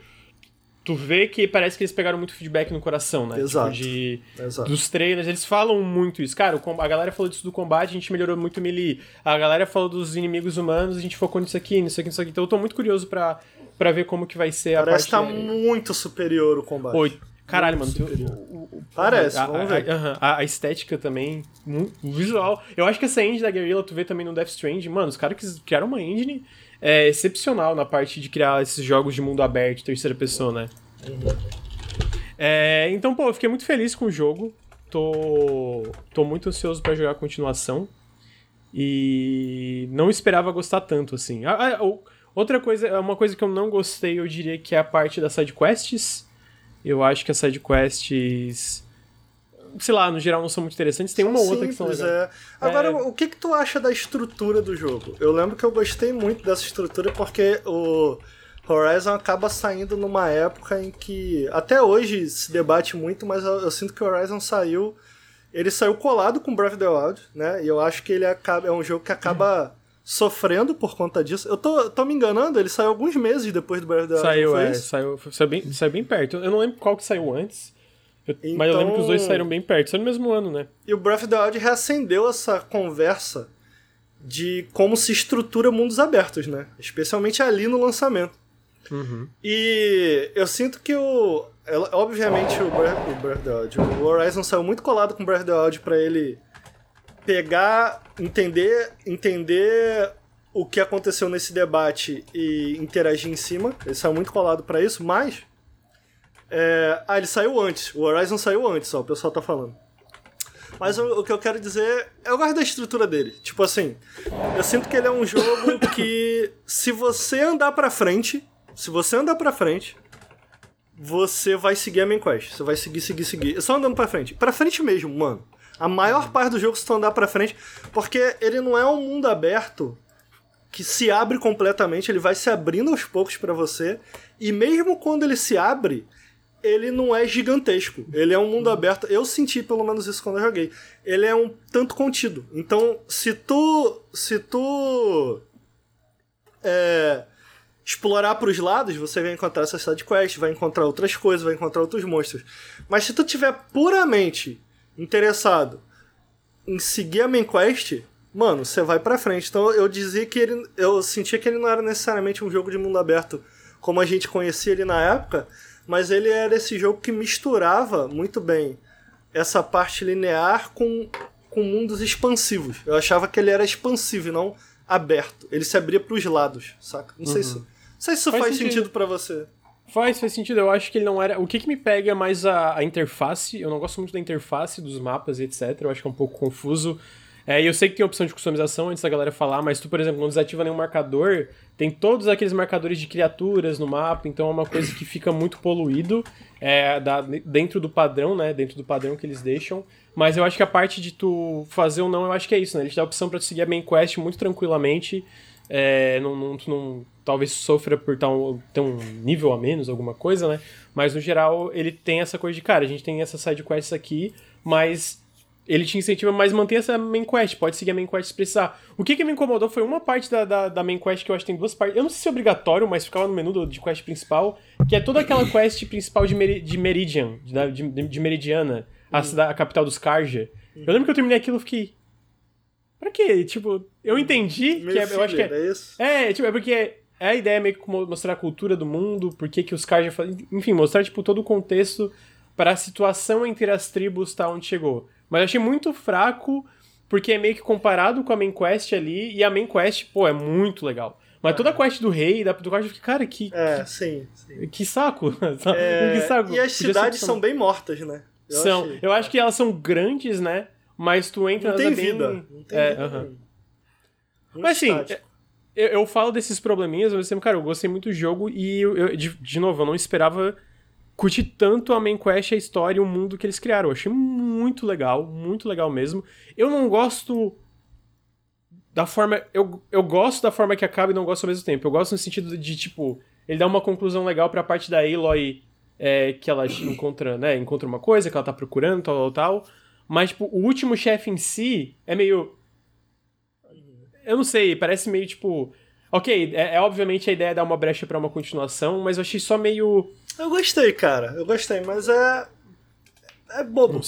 S1: tu vê que parece que eles pegaram muito feedback no coração, né?
S2: Exato.
S1: Tipo, de,
S2: Exato.
S1: dos trailers, eles falam muito isso. Cara, a galera falou disso do combate, a gente melhorou muito o melee. A galera falou dos inimigos humanos, a gente focou nisso aqui, nisso aqui, nisso aqui. Então eu tô muito curioso pra, pra ver como que vai ser a
S2: Parece que tá
S1: parte...
S2: muito superior o combate.
S1: Oi, caralho, mano. O- o-
S2: Parece,
S1: a,
S2: vamos ver.
S1: a- a- a estética também, o visual. Eu acho que essa engine da Guerrilla, tu vê também no Death Stranding, mano, os caras criaram uma engine é, excepcional na parte de criar esses jogos de mundo aberto, terceira pessoa, né? É, então, pô, eu fiquei muito feliz com o jogo. Tô, tô muito ansioso pra jogar a continuação. E não esperava gostar tanto, assim. Outra coisa, uma coisa que eu não gostei, eu diria que é a parte das sidequests. Eu acho que as sidequests, sei lá, no geral não são muito interessantes. Tem uma ou outra que são legais.
S2: é. Agora,
S1: É.
S2: o que que tu acha da estrutura do jogo? Eu lembro que eu gostei muito dessa estrutura porque o Horizon acaba saindo numa época em que até hoje se debate muito, mas eu, eu sinto que o Horizon saiu ele saiu colado com Breath of the Wild, né? E eu acho que ele acaba, é um jogo que acaba sofrendo por conta disso. Eu tô, tô me enganando, ele saiu alguns meses depois do Breath of the Wild.
S1: Saiu, é, saiu, saiu, bem, saiu bem perto. Eu não lembro qual que saiu antes, eu- mas eu lembro que os dois
S2: Então-
S1: saíram bem perto. Saiu no mesmo ano, né?
S2: E o Breath of the Wild reacendeu essa conversa de como se estrutura mundos abertos, né? Especialmente ali no lançamento.
S1: Uhum.
S2: E eu sinto que o. Obviamente o Breath, o Breath of the Wild, o Horizon saiu muito colado com o Breath of the Wild pra ele pegar, entender, entender o que aconteceu nesse debate e interagir em cima. Ele saiu muito colado pra isso, mas. É, ah, ele saiu antes. O Horizon saiu antes, ó, o pessoal tá falando. Mas o, o que eu quero dizer, eu gosto da estrutura dele. Tipo assim, eu sinto que ele é um jogo que se você andar pra frente, se você andar pra frente, você vai seguir a main quest. Você vai seguir, seguir, seguir. Só andando pra frente. Pra frente mesmo, mano. A maior parte do jogo é se tu andar pra frente, porque ele não é um mundo aberto que se abre completamente, ele vai se abrindo aos poucos pra você. E mesmo quando ele se abre, ele não é gigantesco. Ele é um mundo aberto. Eu senti pelo menos isso quando eu joguei. Ele é um tanto contido. Então, se tu se tu é, explorar pros lados, você vai encontrar essa side quest, vai encontrar outras coisas, vai encontrar outros monstros. Mas se tu tiver puramente interessado em seguir a main quest, mano, você vai pra frente. Então eu dizia que ele. Eu sentia que ele não era necessariamente um jogo de mundo aberto como a gente conhecia ele na época, mas ele era esse jogo que misturava muito bem essa parte linear com, com mundos expansivos. Eu achava que ele era expansivo e não aberto. Ele se abria pros lados, saca? Não sei se. Não sei se isso faz,
S1: Faz
S2: sentido,
S1: sentido.
S2: pra você.
S1: Faz, faz sentido. Eu acho que ele não era. O que, que me pega mais a, a interface. Eu não gosto muito da interface dos mapas e etc. Eu acho que é um pouco confuso. É, e eu sei que tem opção de customização antes da galera falar, mas tu, por exemplo, não desativa nenhum marcador, tem todos aqueles marcadores de criaturas no mapa, então é uma coisa que fica muito poluído é, da- dentro do padrão, né? Dentro do padrão que eles deixam. Mas eu acho que a parte de tu fazer ou não, eu acho que é isso, né? Ele te dá a opção pra tu seguir a main quest muito tranquilamente. É, não, não, tu não, talvez sofra por tá um- ter um nível a menos, alguma coisa, né? Mas no geral, ele tem essa coisa de, cara, a gente tem essas side quests aqui, mas ele te incentiva, mas mantém essa main quest, pode seguir a main quest se precisar. O que, que me incomodou foi uma parte da, da, da main quest que eu acho que tem duas partes. Eu não sei se é obrigatório, mas ficava no menu do, de quest principal, que é toda aquela quest principal de, Meri- de Meridian, de, de, de Meridiana, a, cida- a capital dos Karja. Eu lembro que eu terminei aquilo e fiquei. Pra quê? Tipo, eu entendi
S2: Meu
S1: que é, eu acho que é,
S2: filho, é isso?
S1: é, tipo, é porque é a ideia meio que mo- mostrar a cultura do mundo, por que que os Karja fazem. Enfim, mostrar, tipo, todo o contexto para a situação entre as tribos tá onde chegou. Mas eu achei muito fraco, porque é meio que comparado com a main quest ali, e a main quest, pô, é muito legal. Mas toda a quest do rei, da, do Karja, eu fiquei, cara, que,
S2: É, sim. sim.
S1: que, saco.
S2: É,
S1: que saco.
S2: e as
S1: Podia
S2: cidades são bem mortas, né? Eu
S1: são.
S2: achei.
S1: Eu acho que elas são grandes, né? Mas tu entra
S2: Não tem
S1: é bem-
S2: vida. Não tem
S1: é,
S2: vida.
S1: aham.
S2: Muito
S1: Mas assim,
S2: estático.
S1: eu, eu falo desses probleminhas, mas sempre, cara, eu gostei muito do jogo e, eu, eu- de, de novo, eu não esperava curtir tanto a main quest, a história e o mundo que eles criaram. Eu achei muito legal, muito legal mesmo. Eu não gosto da forma. Eu, eu gosto da forma que acaba e não gosto ao mesmo tempo. Eu gosto no sentido de, tipo, ele dá uma conclusão legal pra parte da Aloy é, que ela encontra, né? Encontra uma coisa que ela tá procurando, tal, tal, tal. Mas, tipo, o último chefe em si é meio. Eu não sei, parece meio tipo. Ok, é, é obviamente a ideia é dar uma brecha pra uma continuação, mas eu achei só meio.
S2: Eu gostei, cara. Eu gostei, mas é. É bobo.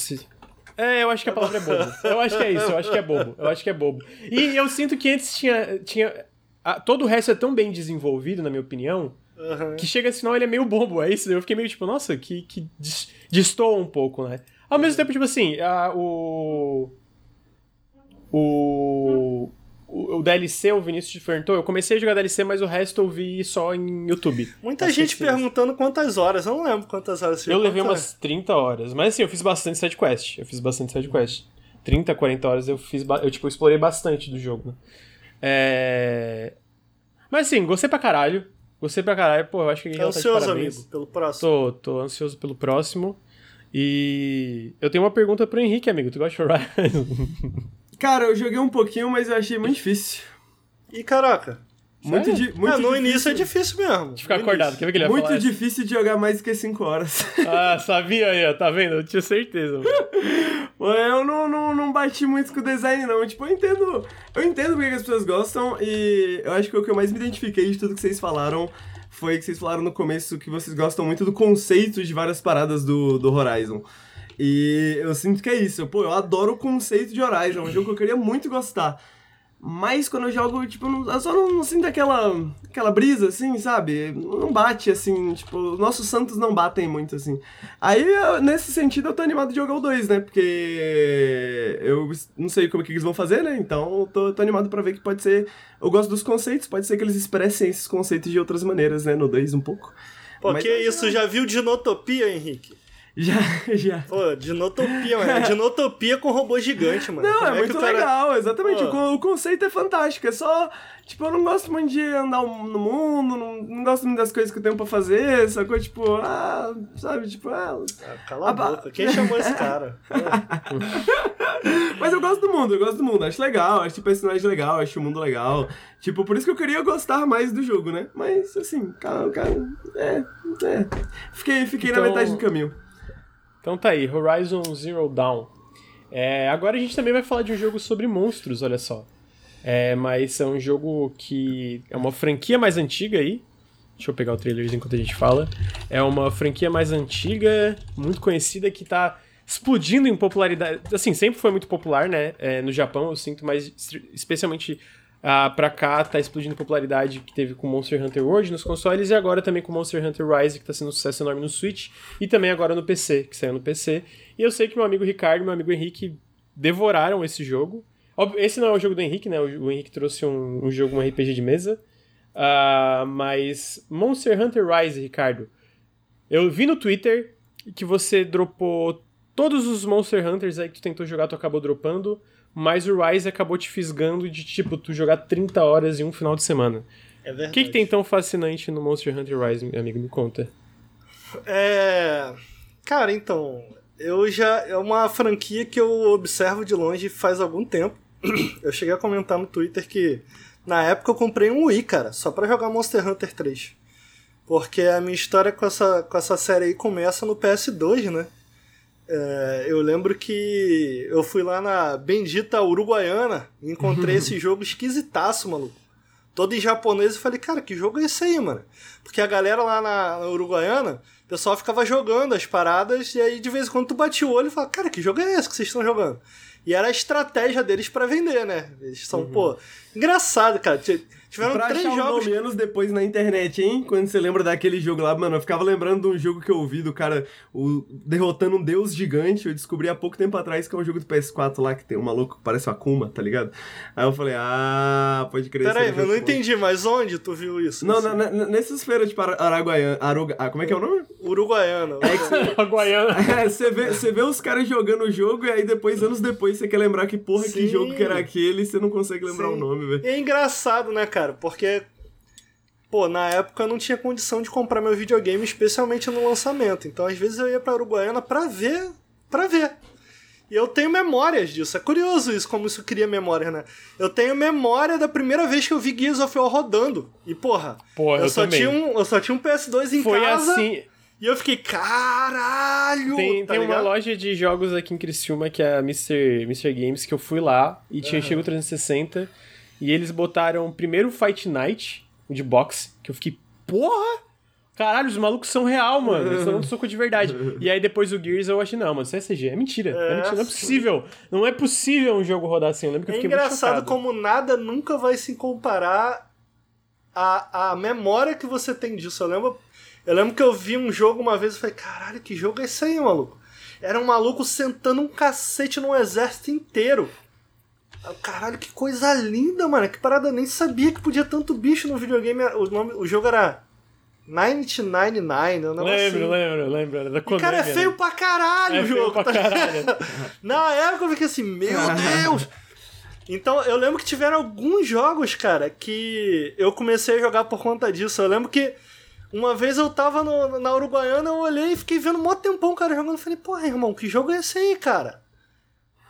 S1: É, eu acho que a palavra é bobo. Eu acho que é isso, eu acho que é bobo. Eu acho que é bobo. E eu sinto que antes tinha. tinha a- todo o resto é tão bem desenvolvido, na minha opinião,
S2: Aham.
S1: que chega assim, não, ele é meio bobo, é isso. Eu fiquei meio tipo, nossa, que, que dis- destoa um pouco, né? Ao mesmo tempo, tipo assim, a- o. O. O o DLC, o Vinícius perguntou, eu comecei a jogar DLC, mas o resto eu vi só em YouTube.
S2: Muita gente perguntando quantas horas. Eu não lembro quantas horas você
S1: Eu levei umas 30 horas. Mas assim, eu fiz bastante sidequest. Eu fiz bastante sidequest. 30, 40 horas eu fiz. Eu, tipo, explorei bastante do jogo, né? É... Mas assim, gostei pra caralho. Gostei pra caralho. Pô, eu acho que a
S2: Tá ansioso, amigo, pelo próximo.
S1: Tô, tô ansioso pelo próximo. E eu tenho uma pergunta pro Henrique, amigo. Tu gosta de Horizon?
S3: Cara, eu joguei um pouquinho, mas eu achei muito difícil.
S2: E caraca.
S3: Muito, di muito
S2: é, no
S3: difícil.
S2: início é difícil mesmo.
S1: De ficar acordado. Quer ver que ele
S3: Muito
S1: falar?
S3: difícil de jogar mais do que 5 horas.
S1: Ah, sabia aí, ó. Tá vendo? Eu tinha certeza. mano.
S3: eu não, não, não bati muito com o design, não. Tipo, eu entendo. Eu entendo porque que as pessoas gostam e eu acho que o que eu mais me identifiquei de tudo que vocês falaram foi que vocês falaram no começo que vocês gostam muito do conceito de várias paradas do, do Horizon. E eu sinto que é isso. Pô, eu adoro o conceito de Horizon, é um jogo que eu queria muito gostar. Mas quando eu jogo, tipo, não, eu só não, não, sinto aquela, aquela brisa, assim, sabe? Não bate, assim, tipo, nossos santos não batem muito, assim. Aí, eu, nesse sentido, eu tô animado de jogar o 2, né? Porque eu não sei como é que eles vão fazer, né? Então, eu tô, tô animado pra ver que pode ser... Eu gosto dos conceitos, pode ser que eles expressem esses conceitos de outras maneiras, né? No 2 um pouco.
S2: Pô, Mas, que isso? Já viu Dinotopia, Henrique?
S3: Já, já.
S2: Pô, dinotopia, mano. Dinotopia com robô gigante, mano.
S3: Não, Como é, é muito cara... legal, exatamente. O, o, conceito é fantástico. É só. Tipo, eu não gosto muito de andar no mundo, não, não gosto muito das coisas que eu tenho pra fazer, sacou? Tipo, ah, sabe? Tipo, ah.
S2: ah cala a, a boca. Quem chamou esse cara?
S3: Mas eu gosto do mundo, eu gosto do mundo. Acho legal, acho o personagem legal, acho o mundo legal. Tipo, por isso que eu queria gostar mais do jogo, né? Mas, assim, cara, cara é. é. Fiquei, fiquei então... na metade do caminho.
S1: Então tá aí, Horizon Zero Dawn. É, agora a gente também vai falar de um jogo sobre monstros, olha só. É, mas é um jogo que é uma franquia mais antiga aí. Deixa eu pegar o trailer enquanto a gente fala. É uma franquia mais antiga, muito conhecida, que tá explodindo em popularidade. Assim, sempre foi muito popular, né? É, no Japão, eu sinto, mas especialmente ah, pra cá tá explodindo popularidade que teve com Monster Hunter World nos consoles e agora também com Monster Hunter Rise, que tá sendo um sucesso enorme no Switch, e também agora no PC, que saiu no PC. E eu sei que meu amigo Ricardo e meu amigo Henrique devoraram esse jogo. Esse não é o jogo do Henrique, né? O Henrique trouxe um, um jogo, um RPG de mesa. Uh, mas Monster Hunter Rise, Ricardo. Eu vi no Twitter que você dropou todos os Monster Hunters aí que tu tentou jogar, tu acabou dropando mas o Rise acabou te fisgando de, tipo, tu jogar 30 horas em um final de semana.
S2: É verdade.
S1: O que, que tem tão fascinante no Monster Hunter Rise, amigo? Me conta.
S2: É. Cara, então. Eu já. É uma franquia que eu observo de longe faz algum tempo. Eu cheguei a comentar no Twitter que. Na época eu comprei um Wii, cara, só para jogar Monster Hunter 3. Porque a minha história com essa, com essa série aí começa no PS2, né? É, eu lembro que eu fui lá na bendita Uruguaiana e encontrei esse jogo esquisitaço, maluco. Todo em japonês e falei, cara, que jogo é esse aí, mano? Porque a galera lá na, na Uruguaiana, o pessoal ficava jogando as paradas e aí de vez em quando tu batia o olho e falava, cara, que jogo é esse que vocês estão jogando? E era a estratégia deles para vender, né? Eles são, uhum. pô, engraçado, cara. Tiveram
S3: pra
S2: três
S3: achar
S2: jogos.
S3: Um menos depois na internet, hein? Quando você lembra daquele jogo lá, mano, eu ficava lembrando de um jogo que eu ouvi do cara o, derrotando um deus gigante. Eu descobri há pouco tempo atrás que é um jogo do PS4 lá que tem um maluco que parece uma Akuma, tá ligado? Aí eu falei, ah, pode crer.
S2: Peraí, eu não entendi, mas onde tu viu isso?
S3: Não, na, na, nessas feiras de Araguaiana. Aruga, ah, como é que é o nome?
S2: Uruguaiana.
S3: É, Araguaiana. É, você vê, você vê os caras jogando o jogo e aí depois, anos depois, você quer lembrar que porra, Sim. que jogo que era aquele e você não consegue lembrar Sim. o nome, velho.
S2: É engraçado, né, cara? Porque pô, na época eu não tinha condição de comprar meu videogame, especialmente no lançamento. Então, às vezes eu ia pra Uruguaiana pra ver, pra ver. E eu tenho memórias disso. É curioso isso, como isso cria memória, né? Eu tenho memória da primeira vez que eu vi Gears of War rodando. E, porra,
S1: Pô, eu,
S2: eu, só
S1: também.
S2: tinha um, eu só tinha um PS2 em
S1: Foi
S2: casa.
S1: assim.
S2: E eu fiquei, caralho!
S1: Tem,
S2: tá
S1: tem uma loja de jogos aqui em Criciúma que é a Mr. Mr. Games, que eu fui lá e tinha uhum. Chego 360. E eles botaram primeiro Fight Night, o de boxe, que eu fiquei, porra! Caralho, os malucos são real, mano. Eles estão dando soco de verdade. E aí depois o Gears eu achei, não, mano, isso é CG. É mentira. É, é mentira. Não é possível. Não é possível um jogo rodar assim. Eu lembro que eu
S2: é
S1: fiquei
S2: engraçado como nada nunca vai se comparar à, à memória que você tem disso. Eu lembro, eu lembro que eu vi um jogo uma vez e falei, caralho, que jogo é esse aí, maluco? Era um maluco sentando um cacete num exército inteiro. Caralho, que coisa linda, mano. Que parada, eu nem sabia que podia tanto bicho no videogame. O, nome, o jogo era 1999,
S1: não lembro, assim. lembro, lembro.
S2: E, cara, é feio né? pra caralho
S1: é
S2: o jogo.
S1: Feio pra
S2: tá?
S1: caralho.
S2: Na época eu fiquei assim, meu Deus! Então, eu lembro que tiveram alguns jogos, cara, que eu comecei a jogar por conta disso. Eu lembro que uma vez eu tava no, na Uruguaiana, eu olhei e fiquei vendo um mó tempão o cara jogando. Eu falei, porra, irmão, que jogo é esse aí, cara?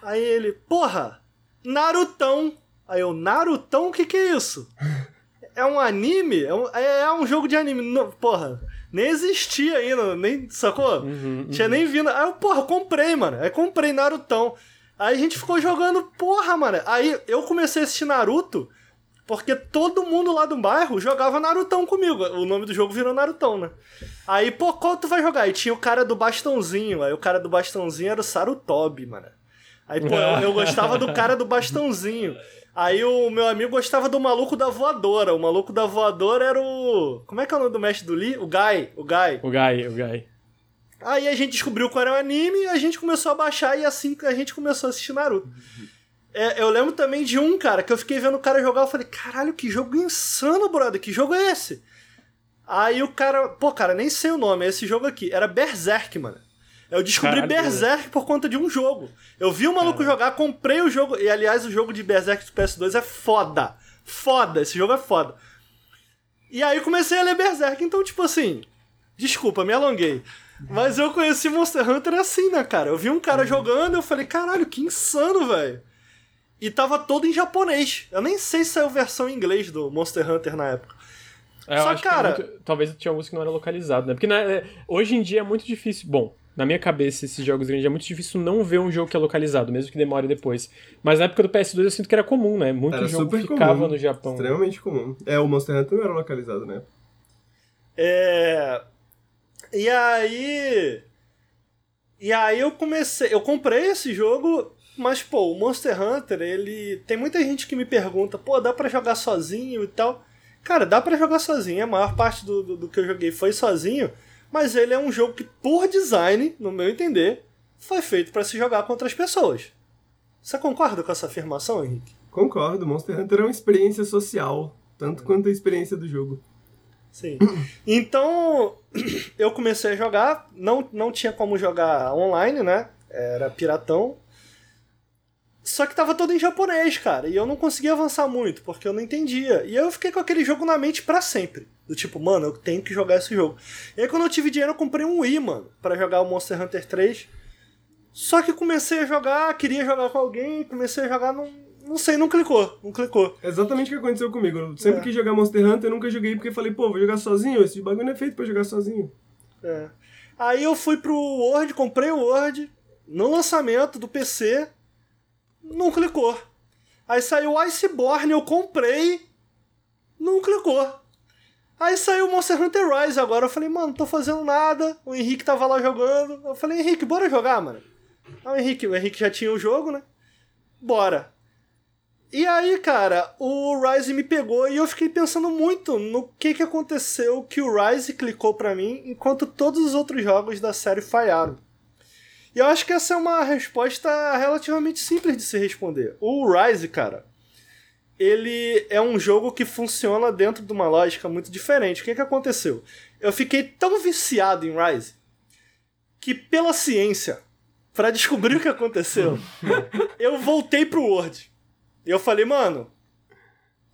S2: Aí ele, porra, Narutão. Aí eu, Narutão, o que que é isso? É um anime? É um, é, é um jogo de anime. Não, porra, nem existia ainda, nem, sacou? Uhum, Tinha uhum. nem vindo. Aí eu, porra, comprei, mano. Aí comprei Narutão. Aí a gente ficou jogando, porra, mano. Aí eu comecei a assistir Naruto, porque todo mundo lá do bairro jogava Narutão comigo. O nome do jogo virou Narutão, né? Aí, pô, qual tu vai jogar? E tinha o cara do bastãozinho. Aí o cara do bastãozinho era o Sarutobi, mano. Aí, pô, eu, eu gostava do cara do bastãozinho. Aí o meu amigo gostava do maluco da voadora. O maluco da voadora era o. Como é que é o nome do mestre do Lee? O Guy. O Guy.
S1: O Guy, o Guy.
S2: Aí a gente descobriu qual era o anime e a gente começou a baixar e assim a gente começou a assistir Naruto. É, eu lembro também de um, cara, que eu fiquei vendo o cara jogar, eu falei, caralho, que jogo insano, brother, que jogo é esse? Aí o cara, pô, cara, nem sei o nome, é esse jogo aqui, era Berserk, mano. Eu descobri
S1: Caralho,
S2: Berserk por conta de um jogo. Eu vi o maluco jogar, comprei o jogo, e aliás, o jogo de Berserk do PS2 é foda. Foda, esse jogo é foda. E aí comecei a ler Berserk, então, tipo assim, desculpa, me alonguei. Mas eu conheci Monster Hunter assim, né, cara? Eu vi um cara jogando e eu falei, caralho, que insano, velho. E tava todo em japonês. Eu nem sei se saiu versão em inglês do Monster Hunter na época.
S1: É, eu
S2: Só,
S1: acho que
S2: cara-
S1: muito- talvez tinha alguns que não era localizado, né? Porque né, é, hoje em dia é muito difícil. Bom, na minha cabeça, esses jogos grandes é muito difícil não ver um jogo que é localizado, mesmo que demore depois. Mas na época do PS2 eu sinto que era comum, né? Muito
S3: Era
S1: jogo
S3: super
S1: ficava
S3: comum.
S1: no Japão.
S3: Extremamente comum. É, o Monster Hunter não era localizado, né?
S2: É. E aí. E aí eu comecei. Eu comprei esse jogo, mas, pô, o Monster Hunter, ele. Tem muita gente que me pergunta, pô, dá pra jogar sozinho e tal. Cara, dá pra jogar sozinho. A maior parte do, do, do que eu joguei foi sozinho. Mas ele é um jogo que, por design, no meu entender, foi feito pra se jogar com outras pessoas. Você concorda com essa afirmação, Henrique?
S3: Concordo, Monster Hunter é uma experiência social, tanto quanto a experiência do jogo.
S2: Sim. Então, eu comecei a jogar, não, não tinha como jogar online, né? Era piratão. Só que tava todo em japonês, cara, e eu não conseguia avançar muito, porque eu não entendia. E eu fiquei com aquele jogo na mente pra sempre. Do tipo, mano, eu tenho que jogar esse jogo. E aí quando eu tive dinheiro, eu comprei um Wii, mano, pra jogar o Monster Hunter 3. Só que comecei a jogar, queria jogar com alguém, comecei a jogar, não, não sei, não clicou, não clicou.
S3: Exatamente o que aconteceu comigo. Eu sempre
S2: É.
S3: quis jogar Monster Hunter, eu nunca joguei porque falei, pô, vou jogar sozinho, esse bagulho não é feito pra jogar sozinho.
S2: É. Aí eu fui pro Word, comprei o Word, no lançamento do PC, não clicou. Aí saiu o Iceborne, eu comprei, não clicou. Aí saiu Monster Hunter Rise agora, eu falei, mano, não tô fazendo nada, o Henrique tava lá jogando, eu falei, Henrique, bora jogar, mano. O Henrique, o Henrique já tinha o jogo, né? Bora. E aí, cara, o Rise me pegou e eu fiquei pensando muito no que que aconteceu que o Rise clicou pra mim enquanto todos os outros jogos da série falharam. E eu acho que essa é uma resposta relativamente simples de se responder. O Rise, cara, ele é um jogo que funciona dentro de uma lógica muito diferente. O que que aconteceu? Eu fiquei tão viciado em Rise que pela ciência, pra descobrir o que aconteceu, eu voltei pro Word. E eu falei, mano,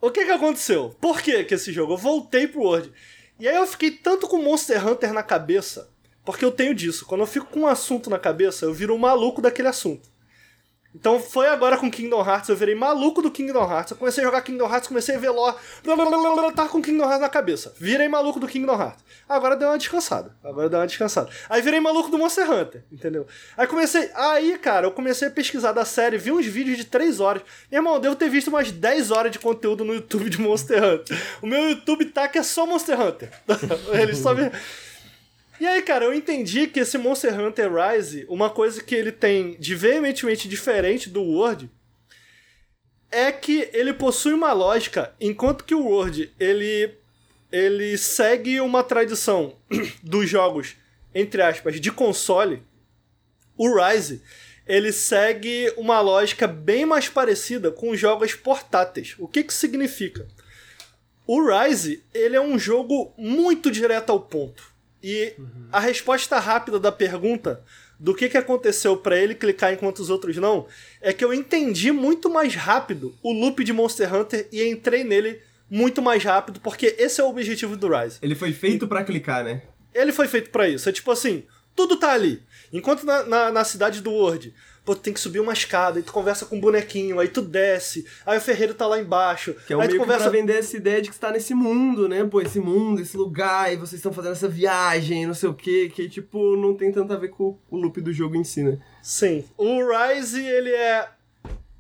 S2: o que que aconteceu? Por que que esse jogo? Eu voltei pro Word. E aí eu fiquei tanto com Monster Hunter na cabeça, porque eu tenho disso. Quando eu fico com um assunto na cabeça, eu viro um maluco daquele assunto. Então foi agora com Kingdom Hearts, eu virei maluco do Kingdom Hearts. Eu comecei a jogar Kingdom Hearts, comecei a ver lore, tava com Kingdom Hearts na cabeça. Virei maluco do Kingdom Hearts. Agora deu uma descansada. Agora deu uma descansada. Aí virei maluco do Monster Hunter, entendeu? Aí comecei. Aí, cara, eu comecei a pesquisar da série, vi uns vídeos de 3 horas. Meu irmão, eu devo ter visto umas 10 horas de conteúdo no YouTube de Monster Hunter. O meu YouTube tá que é só Monster Hunter. Ele só me. E aí, cara, eu entendi que esse Monster Hunter Rise, uma coisa que ele tem de veementemente diferente do World é que ele possui uma lógica, enquanto que o World ele ele segue uma tradição dos jogos entre aspas de console, o Rise ele segue uma lógica bem mais parecida com os jogos portáteis. O que que significa? O Rise, ele é um jogo muito direto ao ponto. E a resposta rápida da pergunta do que, que aconteceu pra ele clicar enquanto os outros não, é que eu entendi muito mais rápido o loop de Monster Hunter e entrei nele muito mais rápido, porque esse é o objetivo do Rise.
S3: Ele foi feito pra clicar, né?
S2: Ele foi feito pra isso. É tipo assim, tudo tá ali. Enquanto na, na, na cidade do World, pô, tu tem que subir uma escada, e tu conversa com um bonequinho, aí tu desce, aí o ferreiro tá lá embaixo,
S3: Que é o
S2: aí tu
S3: meio
S2: conversa...
S3: que pra vender essa ideia de que você tá nesse mundo, né? Pô, esse mundo, esse lugar, e vocês estão fazendo essa viagem, não sei o quê, que, tipo, não tem tanto a ver com o loop do jogo em si, né?
S2: Sim. O Rise, ele é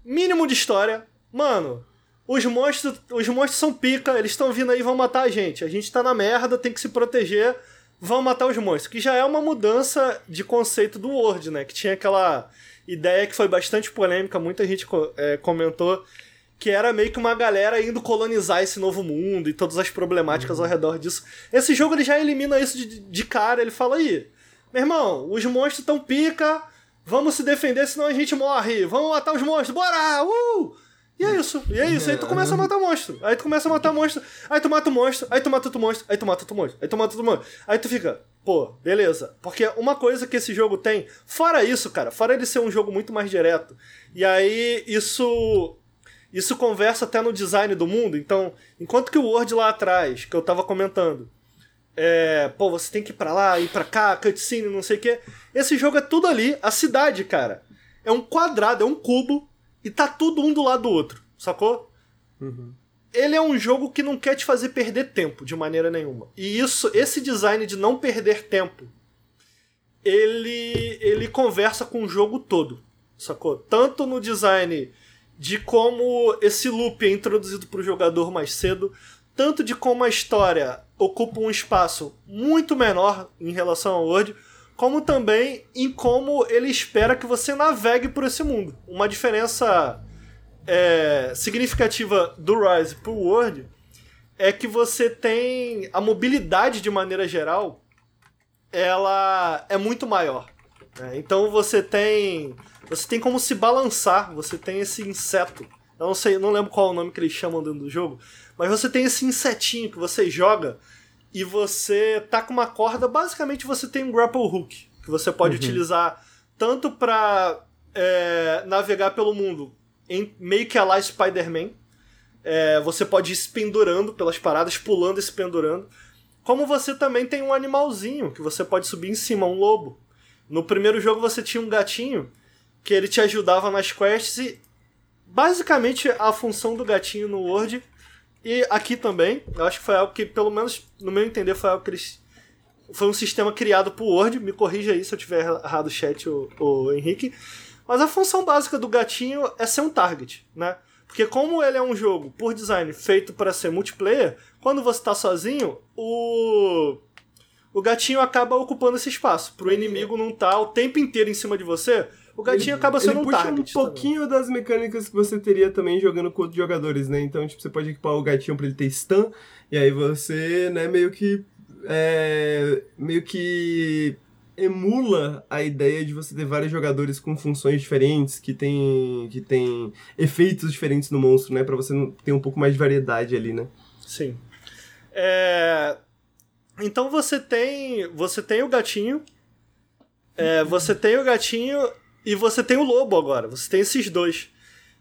S2: mínimo de história. Mano, os monstros, os monstros são pica, eles estão vindo aí e vão matar a gente. A gente tá na merda, tem que se proteger, vão matar os monstros. Que já é uma mudança de conceito do World, né? Que tinha aquela ideia que foi bastante polêmica, muita gente é, comentou que era meio que uma galera indo colonizar esse novo mundo e todas as problemáticas uhum. ao redor disso. Esse jogo ele já elimina isso de, de cara, ele fala aí, meu irmão, os monstros tão pica, vamos se defender senão a gente morre, vamos matar os monstros, bora! Uh! E é isso, e é isso. Aí tu começa a matar monstro. Aí tu começa a matar monstro. Aí tu mata o monstro, aí tu mata outro monstro, aí tu mata outro monstro, aí tu mata outro monstro. Aí tu fica, pô, beleza. Porque uma coisa que esse jogo tem, fora isso, cara, fora ele ser um jogo muito mais direto, e aí isso. Isso conversa até no design do mundo. Então, enquanto que o Word lá atrás, que eu tava comentando, é, pô, você tem que ir pra lá, ir pra cá, cutscene, não sei o quê. Esse jogo é tudo ali, a cidade, cara. É um quadrado, é um cubo e tá tudo um do lado do outro, sacou? Uhum. Ele é um jogo que não quer te fazer perder tempo de maneira nenhuma. E isso, esse design de não perder tempo, ele ele conversa com o jogo todo, sacou? Tanto no design de como esse loop é introduzido para o jogador mais cedo, tanto de como a história ocupa um espaço muito menor em relação ao Word, como também em como ele espera que você navegue por esse mundo. Uma diferença é, significativa do Rise pro World é que você tem a mobilidade de maneira geral, ela é muito maior. Né? Então você tem você tem como se balançar, você tem esse inseto. Eu não sei, não lembro qual é o nome que eles chamam dentro do jogo, mas você tem esse insetinho que você joga e você tá com uma corda, basicamente você tem um grapple hook, que você pode uhum. utilizar tanto para é, navegar pelo mundo em meio que a lá Spider-Man. É, você pode ir se pendurando pelas paradas, pulando e se pendurando. Como você também tem um animalzinho que você pode subir em cima, um lobo. No primeiro jogo você tinha um gatinho que ele te ajudava nas quests e basicamente a função do gatinho no Word e aqui também, eu acho que foi algo que, pelo menos no meu entender, foi algo que eles. Foi um sistema criado por Word, me corrija aí se eu tiver errado o chat, o, o Henrique. Mas a função básica do gatinho é ser um target, né? Porque como ele é um jogo, por design, feito para ser multiplayer, quando você está sozinho, o o gatinho acaba ocupando esse espaço. Pro inimigo não estar tá o tempo inteiro em cima de você, o gatinho
S3: ele,
S2: acaba sendo
S3: ele
S2: um target.
S3: um pouquinho também. das mecânicas que você teria também jogando com outros jogadores, né? Então, tipo, você pode equipar o gatinho pra ele ter stun, e aí você, né, meio que. É, meio que emula a ideia de você ter vários jogadores com funções diferentes, que tem, que tem efeitos diferentes no monstro, né? Pra você ter um pouco mais de variedade ali, né?
S2: Sim. É... Então você tem, você tem o gatinho, é, você tem o gatinho e você tem o lobo agora, você tem esses dois.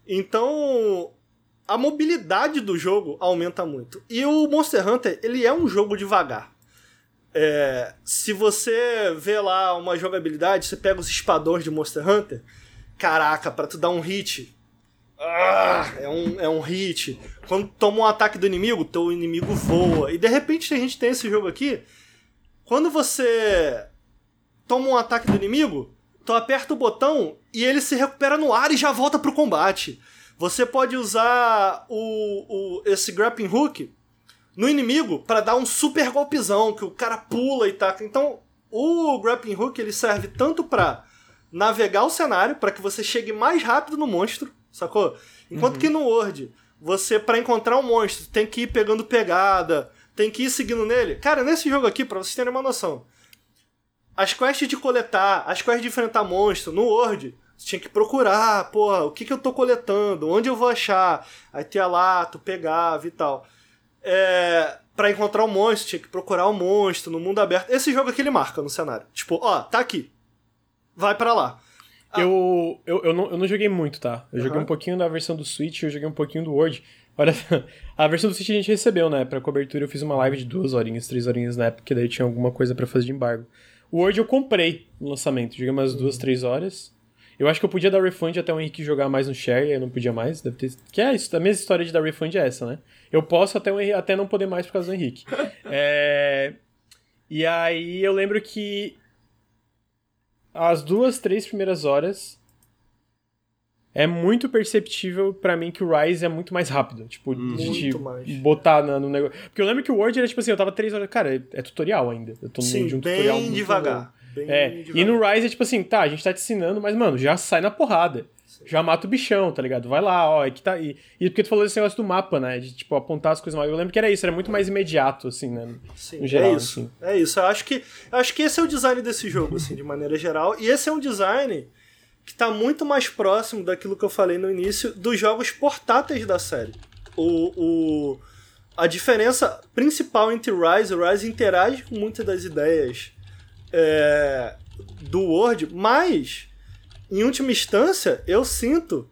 S2: Então, a mobilidade do jogo aumenta muito. E o Monster Hunter, ele é um jogo devagar. É, se você vê lá uma jogabilidade, você pega os espadões de Monster Hunter, caraca, para tu dar um hit, ah, é, um, é um hit. Quando toma um ataque do inimigo, teu inimigo voa. E de repente a gente tem esse jogo aqui. Quando você toma um ataque do inimigo, tu aperta o botão e ele se recupera no ar e já volta pro combate. Você pode usar o, o esse grappling hook no inimigo para dar um super golpezão, que o cara pula e taca. Então, o grappling hook ele serve tanto para navegar o cenário, para que você chegue mais rápido no monstro, sacou? Enquanto uhum. que no Word, você para encontrar um monstro tem que ir pegando pegada, tem que ir seguindo nele. Cara, nesse jogo aqui, para vocês terem uma noção, as quests de coletar, as quests de enfrentar monstro no Word, você tinha que procurar, porra, o que, que eu tô coletando, onde eu vou achar. Aí tinha lá, tu pegava e tal. É, para encontrar o um monstro, tinha que procurar o um monstro no mundo aberto. Esse jogo aqui ele marca no cenário. Tipo, ó, tá aqui. Vai para lá.
S1: Ah. Eu, eu, eu, não, eu não joguei muito, tá? Eu uhum. joguei um pouquinho da versão do Switch, eu joguei um pouquinho do Word. Olha, a versão do Switch a gente recebeu, né? Pra cobertura eu fiz uma live de duas horinhas, três horinhas na época, que daí tinha alguma coisa para fazer de embargo. O Word eu comprei no lançamento, joguei umas duas, uhum. três horas. Eu acho que eu podia dar refund até o Henrique jogar mais no share, e eu não podia mais. Deve ter... Que é isso, a mesma história de dar refund é essa, né? Eu posso até, o Henrique, até não poder mais por causa do Henrique. é... E aí eu lembro que as duas, três primeiras horas é muito perceptível para mim que o Rise é muito mais rápido. Tipo,
S2: hum.
S1: de
S2: mais.
S1: botar no, no, negócio. Porque eu lembro que o Word era tipo assim, eu tava três horas. Cara, é, tutorial ainda. Eu tô no
S2: Sim,
S1: meio de um
S2: bem
S1: tutorial.
S2: Muito devagar. bem
S1: É,
S2: devagar.
S1: e no Rise é tipo assim, tá, a gente tá te ensinando, mas, mano, já sai na porrada. Já mata o bichão, tá ligado? Vai lá, ó, é que tá aí. E porque tu falou desse negócio do mapa, né? De, tipo, apontar as coisas mais. Eu lembro que era isso, era muito mais imediato, assim, né?
S2: Sim,
S1: no geral,
S2: é isso.
S1: assim.
S2: É isso. Eu acho que, eu acho que esse é o design desse jogo, assim, de maneira geral. E esse é um design que tá muito mais próximo daquilo que eu falei no início dos jogos portáteis da série. O, o, a diferença principal entre Rise, o Rise interage com muitas das ideias é, do Word, mas, em última instância, eu sinto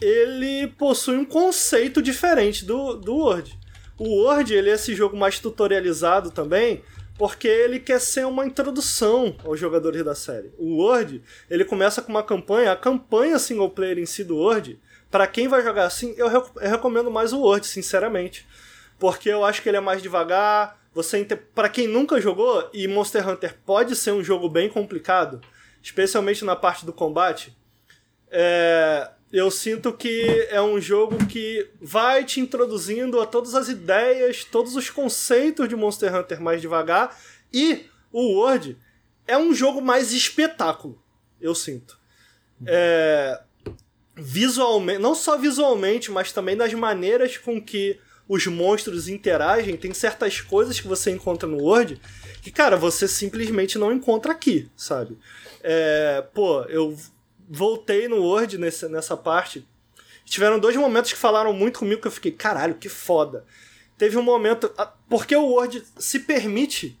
S2: ele possui um conceito diferente do, do Word. O Word ele é esse jogo mais tutorializado também, porque ele quer ser uma introdução aos jogadores da série. O Word, ele começa com uma campanha, a campanha single player em si do Word, para quem vai jogar assim, eu, rec- eu recomendo mais o Word, sinceramente. Porque eu acho que ele é mais devagar, você para quem nunca jogou, e Monster Hunter pode ser um jogo bem complicado, especialmente na parte do combate, é, eu sinto que é um jogo que vai te introduzindo a todas as ideias, todos os conceitos de Monster Hunter mais devagar. E o World é um jogo mais espetáculo, eu sinto. É, visualmente, não só visualmente, mas também das maneiras com que os monstros interagem. Tem certas coisas que você encontra no World que, cara, você simplesmente não encontra aqui, sabe? É, pô, eu voltei no Word nessa, nessa parte. Tiveram dois momentos que falaram muito comigo que eu fiquei, caralho, que foda. Teve um momento. Porque o Word se permite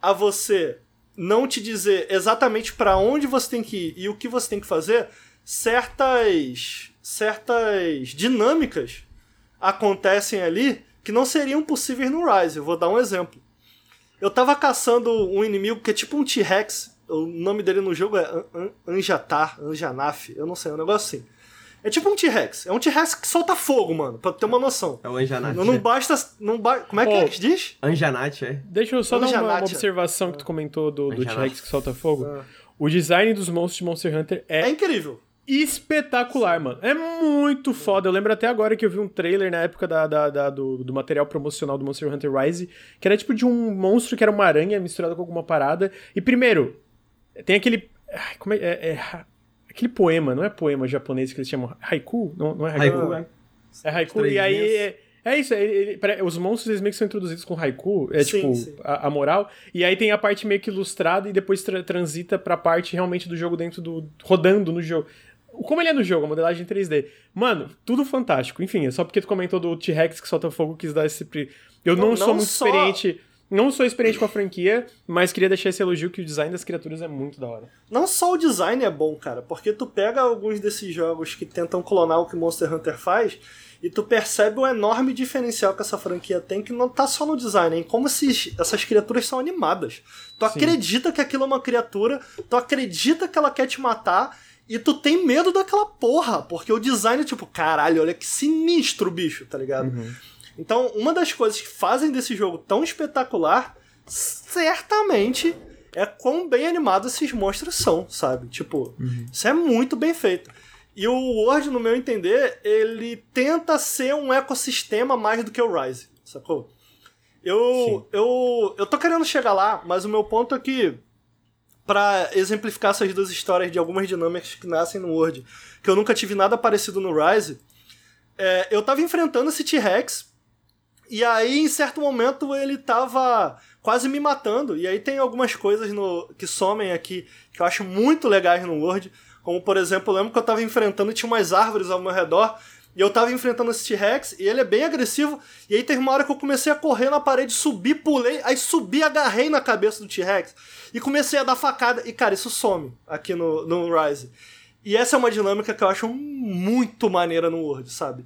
S2: a você não te dizer exatamente para onde você tem que ir e o que você tem que fazer, certas certas dinâmicas acontecem ali que não seriam possíveis no Rise. Eu vou dar um exemplo. Eu tava caçando um inimigo que é tipo um T-Rex. O nome dele no jogo é An- An- Anjatar, Anjanaf, eu não sei, é um negócio assim. É tipo um T-Rex. É um T-Rex que solta fogo, mano, pra ter uma noção.
S3: É o Anjanat.
S2: Não, não basta. Não ba... Como é que
S1: Oh.
S2: é que diz?
S3: Anjanat, é?
S1: Deixa eu só dar uma, uma observação que tu comentou do, do. T-Rex que solta fogo.
S2: Ah.
S1: O design dos monstros de Monster Hunter
S2: É
S1: é
S2: incrível.
S1: espetacular, mano. É muito foda. Eu lembro até agora que eu vi um trailer na época da, da- da- do, do material promocional do Monster Hunter Rise, que era tipo de um monstro que era uma aranha misturada com alguma parada. E primeiro, tem aquele. Como é, é- é- Aquele poema, não é poema japonês que eles chamam haiku? Não, não é haiku?
S3: Haiku.
S1: É, é haiku. E aí. É, é isso, é- ele- pare- os monstros eles meio que são introduzidos com haiku, é
S2: Sim,
S1: tipo
S2: sim.
S1: A, a moral, e aí tem a parte meio que ilustrada e depois tra- transita pra parte realmente do jogo dentro do. rodando no jogo. Como ele é no jogo, a modelagem em 3D. Mano, tudo fantástico. Enfim, é só porque tu comentou do T-Rex que solta fogo, quis dar esse. Eu não,
S2: Não-
S1: sou
S2: não
S1: muito
S2: só-
S1: experiente. Não sou experiente com a franquia, mas queria deixar esse elogio que o design das criaturas é muito da hora.
S2: Não só o design é bom, cara, porque tu pega alguns desses jogos que tentam clonar o que Monster Hunter faz e tu percebe o enorme diferencial que essa franquia tem, que não tá só no design, em como esses, essas criaturas são animadas. Tu
S1: Sim.
S2: acredita que aquilo é uma criatura, tu acredita que ela quer te matar. E tu tem medo daquela porra, porque o design é tipo, caralho, olha que sinistro, bicho, tá ligado? Então, uma das coisas que fazem desse jogo tão espetacular, certamente, é quão bem animados esses monstros são, sabe? Tipo, isso é muito bem feito. E o Word, no meu entender, ele tenta ser um ecossistema mais do que o Rise, sacou? Eu, eu, eu tô querendo chegar lá, mas o meu ponto é que, pra exemplificar essas duas histórias de algumas dinâmicas que nascem no Word, que eu nunca tive nada parecido no Rise, é, eu tava enfrentando esse T-Rex, e aí, em certo momento, ele tava quase me matando. E aí tem algumas coisas no, que somem aqui que eu acho muito legais no Word. Como, por exemplo, eu lembro que eu tava enfrentando e tinha umas árvores ao meu redor. E eu tava enfrentando esse T-Rex e ele é bem agressivo. E aí teve uma hora que eu comecei a correr na parede, subi, pulei, aí subi, agarrei na cabeça do T-Rex e comecei a dar facada. E cara, isso some aqui no, no Rise. E essa é uma dinâmica que eu acho muito maneira no Word, sabe?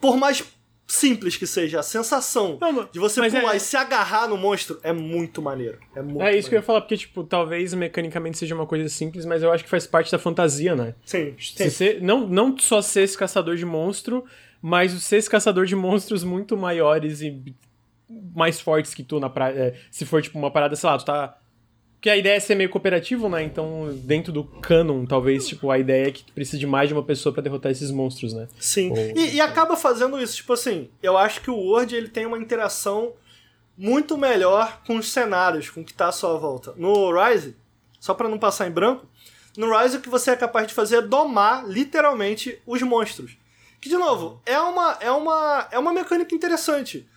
S2: Por mais simples que seja, a sensação
S1: Não,
S2: de você pular
S1: é-
S2: e se agarrar no monstro é muito maneiro. É, muito
S1: É isso que eu ia
S2: maneiro.
S1: falar, porque, tipo, talvez mecanicamente seja uma coisa simples, mas eu acho que faz parte da fantasia, né?
S2: Sim,
S1: Se
S2: sim.
S1: ser- não, não só ser esse caçador de monstro, mas ser esse caçador de monstros muito maiores e mais fortes que tu na praia. se for, tipo, uma parada, sei lá, tu tá. Porque a ideia é ser meio cooperativo, né? Então, dentro do canon, talvez, tipo, a ideia é que tu precisa de mais de uma pessoa pra derrotar esses monstros, né?
S2: Sim.
S1: Ou-
S2: E, e acaba fazendo isso. Tipo assim, eu acho que o Word ele tem uma interação muito melhor com os cenários, com o que está à sua volta. No Rise, só para não passar em branco, no Rise o que você é capaz de fazer é domar literalmente os monstros. Que de novo, é uma é uma é uma mecânica interessante.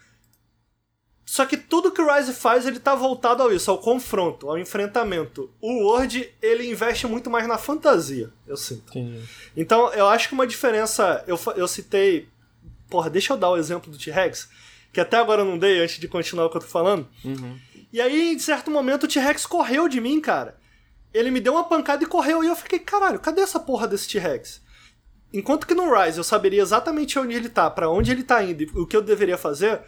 S2: Só que tudo que o Rise faz, ele tá voltado ao isso, ao confronto, ao enfrentamento. O Word, ele investe muito mais na fantasia, eu sinto.
S1: Entendi.
S2: Então, eu acho que uma diferença. Eu, eu citei. Porra, deixa eu dar o exemplo do T-Rex, que até agora eu não dei antes de continuar o que eu tô falando. E aí, em certo momento, o T-Rex correu de mim, cara. Ele me deu uma pancada e correu. E eu fiquei, caralho, cadê essa porra desse T-Rex? Enquanto que no Rise eu saberia exatamente onde ele tá, pra onde ele tá indo e o que eu deveria fazer,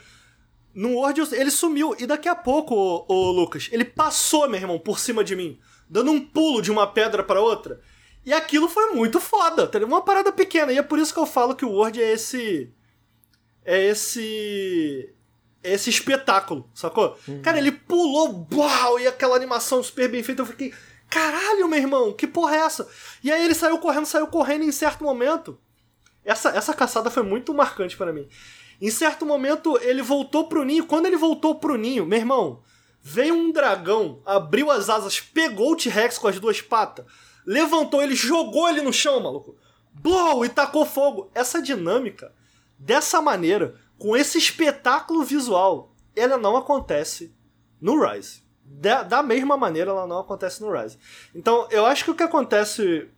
S2: no Word ele sumiu. E daqui a pouco, ô, ô, Lucas, ele passou, meu irmão, por cima de mim, dando um pulo de uma pedra pra outra. E aquilo foi muito foda, tá? Uma parada pequena. E é por isso que eu falo que o Word é esse. É esse. É esse espetáculo, sacou? Cara, ele pulou, uau, e aquela animação super bem feita. Eu fiquei, caralho, meu irmão, que porra é essa? E aí ele saiu correndo, saiu correndo em certo momento. Essa, essa caçada foi muito marcante para mim. Em certo momento, ele voltou pro ninho. Quando ele voltou pro ninho, meu irmão, veio um dragão, abriu as asas, pegou o T-Rex com as duas patas, levantou ele, jogou ele no chão, maluco. Blow! E tacou fogo. Essa dinâmica, dessa maneira, com esse espetáculo visual, ela não acontece no Rise. Da, da mesma maneira, ela não acontece no Rise. Então, eu acho que o que acontece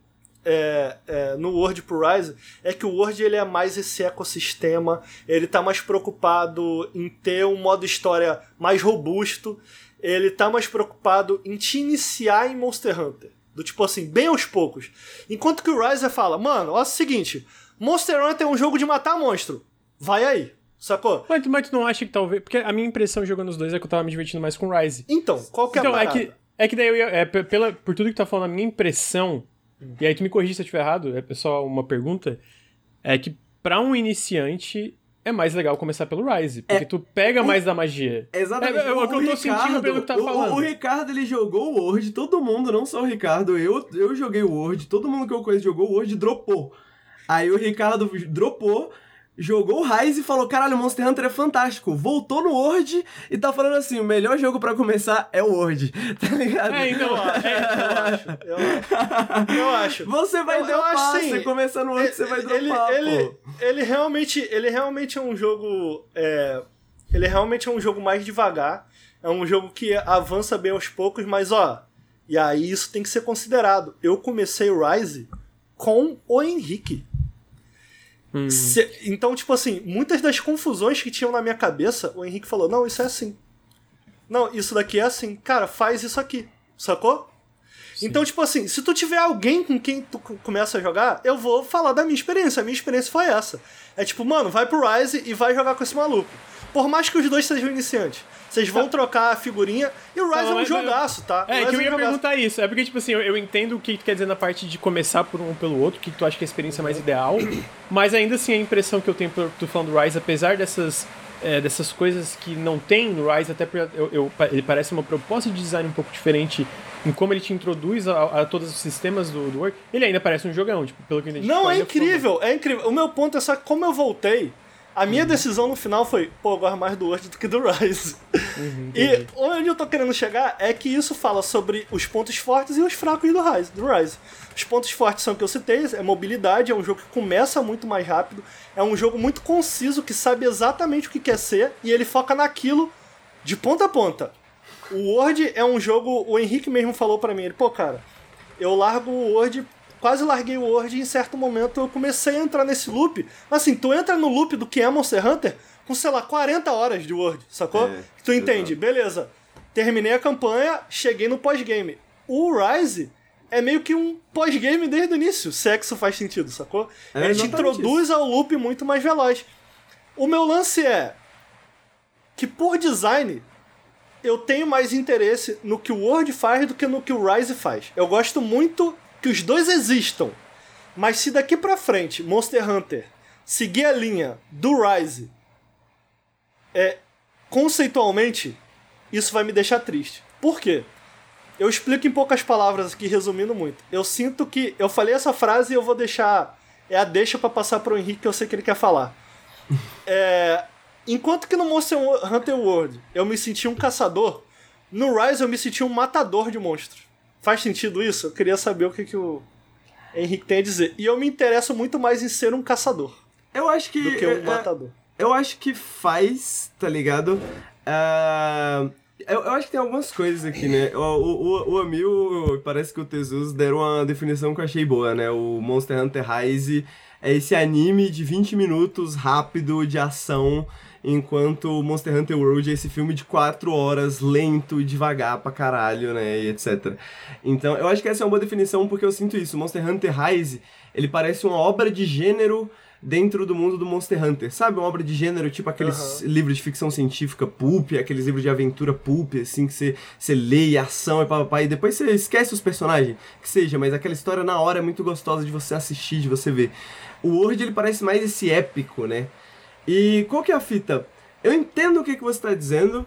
S2: é, é, no Word pro Rise é que o Word ele é mais esse ecossistema, ele tá mais preocupado em ter um modo história mais robusto, ele tá mais preocupado em te iniciar em Monster Hunter. Do tipo assim, bem aos poucos. Enquanto que o Rise fala, mano, olha o seguinte, Monster Hunter é um jogo de matar monstro. Vai aí, sacou?
S1: Mas, tu- mas tu não acha que talvez. Porque a minha impressão jogando os dois é que eu tava me divertindo mais com Rise.
S2: Então, qual que é a
S1: Então, é
S2: parada?
S1: que, é que daí eu ia. É, pe- pela, por tudo que tu tá falando, a minha impressão. E aí tu me corrige se eu estiver errado, é só uma pergunta. É que pra um iniciante é mais legal começar pelo Rise. Porque tu pega mais da magia.
S3: Exatamente.
S1: É, é o que eu tô sentindo pelo que tá
S3: o-
S1: falando.
S3: O, Ricardo, ele jogou o Word, todo mundo, não só o Ricardo, eu, eu joguei o Word, todo mundo que eu conheço jogou o Word e dropou. Aí o Ricardo dropou, jogou o Rise e falou, caralho, Monster Hunter é fantástico. Voltou no Word e tá falando assim, o melhor jogo pra começar é o Word, tá ligado?
S1: É, então.
S2: Eu acho,
S1: É,
S2: eu acho. Eu acho.
S3: Você vai
S2: Eu- eu
S3: dropar,
S2: acho, sim.
S3: você começa no Word, você vai
S2: ele,
S3: dropar,
S2: ele,
S3: pô.
S2: ele realmente, ele realmente é um jogo, é, ele realmente é um jogo mais devagar. É um jogo que avança bem aos poucos, mas ó, e aí isso tem que ser considerado. Eu comecei o Rise com o Henrique.
S1: Hum.
S2: Se- então, tipo assim, muitas das confusões que tinham na minha cabeça, o Henrique falou: não, isso é assim. Não, isso daqui é assim. Cara, faz isso aqui. Sacou? Então, tipo assim, se tu tiver alguém com quem tu co- começa a jogar, eu vou falar da minha experiência. A minha experiência foi essa. É tipo, mano, vai pro Rise e vai jogar com esse maluco. Por mais que os dois sejam iniciantes. Vocês vão trocar a figurinha e o Rise
S1: Tá,
S2: é um
S1: mas-
S2: jogaço, tá?
S1: É,
S2: Rise
S1: que eu
S2: um
S1: ia
S2: jogaço.
S1: perguntar isso. É porque, tipo assim, eu, eu entendo o que tu quer dizer na parte de começar por um pelo outro, o que tu acha que é a experiência mais ideal, mas ainda assim a impressão que eu tenho por tu falando do Rise, apesar dessas, é, dessas coisas que não tem no Rise, até porque eu, eu- ele parece uma proposta de design um pouco diferente em como ele te introduz a, a todos os sistemas do, do ele ainda parece um jogão, tipo, pelo que eu entendi.
S2: Não, é incrível, é incrível. O meu ponto é só que como eu voltei, a minha decisão no final foi, pô, eu gosto mais do Word do que do Rise.
S1: Uhum,
S2: e onde eu tô querendo chegar é que isso fala sobre os pontos fortes e os fracos do Rise. Do Rise. Os pontos fortes são o que eu citei, é mobilidade, é um jogo que começa muito mais rápido, é um jogo muito conciso, que sabe exatamente o que quer ser, e ele foca naquilo de ponta a ponta. O Word é um jogo, o Henrique mesmo falou pra mim, ele, pô, cara, eu largo o Word, quase larguei o Word e em certo momento eu comecei a entrar nesse loop. Assim, tu entra no loop do que é Monster Hunter com, sei lá, 40 horas de Word, sacou?
S3: É,
S2: tu entende, beleza. Terminei a campanha, cheguei no pós-game. O Rise é meio que um pós-game desde o início, se é que isso faz sentido, sacou?
S3: É
S2: Ele te introduz ao loop muito mais veloz. O meu lance é que por design eu tenho mais interesse no que o Word faz do que no que o Rise faz. Eu gosto muito que os dois existam. Mas se daqui pra frente Monster Hunter seguir a linha do Rise é conceitualmente isso vai me deixar triste. Por quê? Eu explico em poucas palavras aqui, resumindo muito. Eu sinto que eu falei essa frase e eu vou deixar é a deixa pra passar pro Henrique que eu sei que ele quer falar. É, enquanto que no Monster Hunter World eu me senti um caçador, no Rise eu me senti um matador de monstros. Faz sentido isso? Eu queria saber o que, que o Henrique tem a dizer. E eu me interesso muito mais em ser um caçador
S3: Eu acho que.
S2: do que um
S3: é,
S2: matador.
S3: Eu acho que faz, tá ligado? Ah, eu, eu acho que tem algumas coisas aqui, né? O, o, o, o Amil, parece que o Tezus deram uma definição que eu achei boa, né? O Monster Hunter Rise é esse anime de 20 minutos rápido de ação, enquanto o Monster Hunter World é esse filme de 4 horas, lento, devagar pra caralho, né? E etc. Então, eu acho que essa é uma boa definição porque eu sinto isso. Monster Hunter Rise, ele parece uma obra de gênero dentro do mundo do Monster Hunter. Sabe, uma obra de gênero, tipo aqueles livros de ficção científica pulp, aqueles livros de aventura pulp, assim, que você, você lê e ação e papapá, e depois você esquece os personagens, que seja, mas aquela história na hora é muito gostosa de você assistir, de você ver. O Word, ele parece mais esse épico, né? E qual que é a fita? Eu entendo o que, que você está dizendo,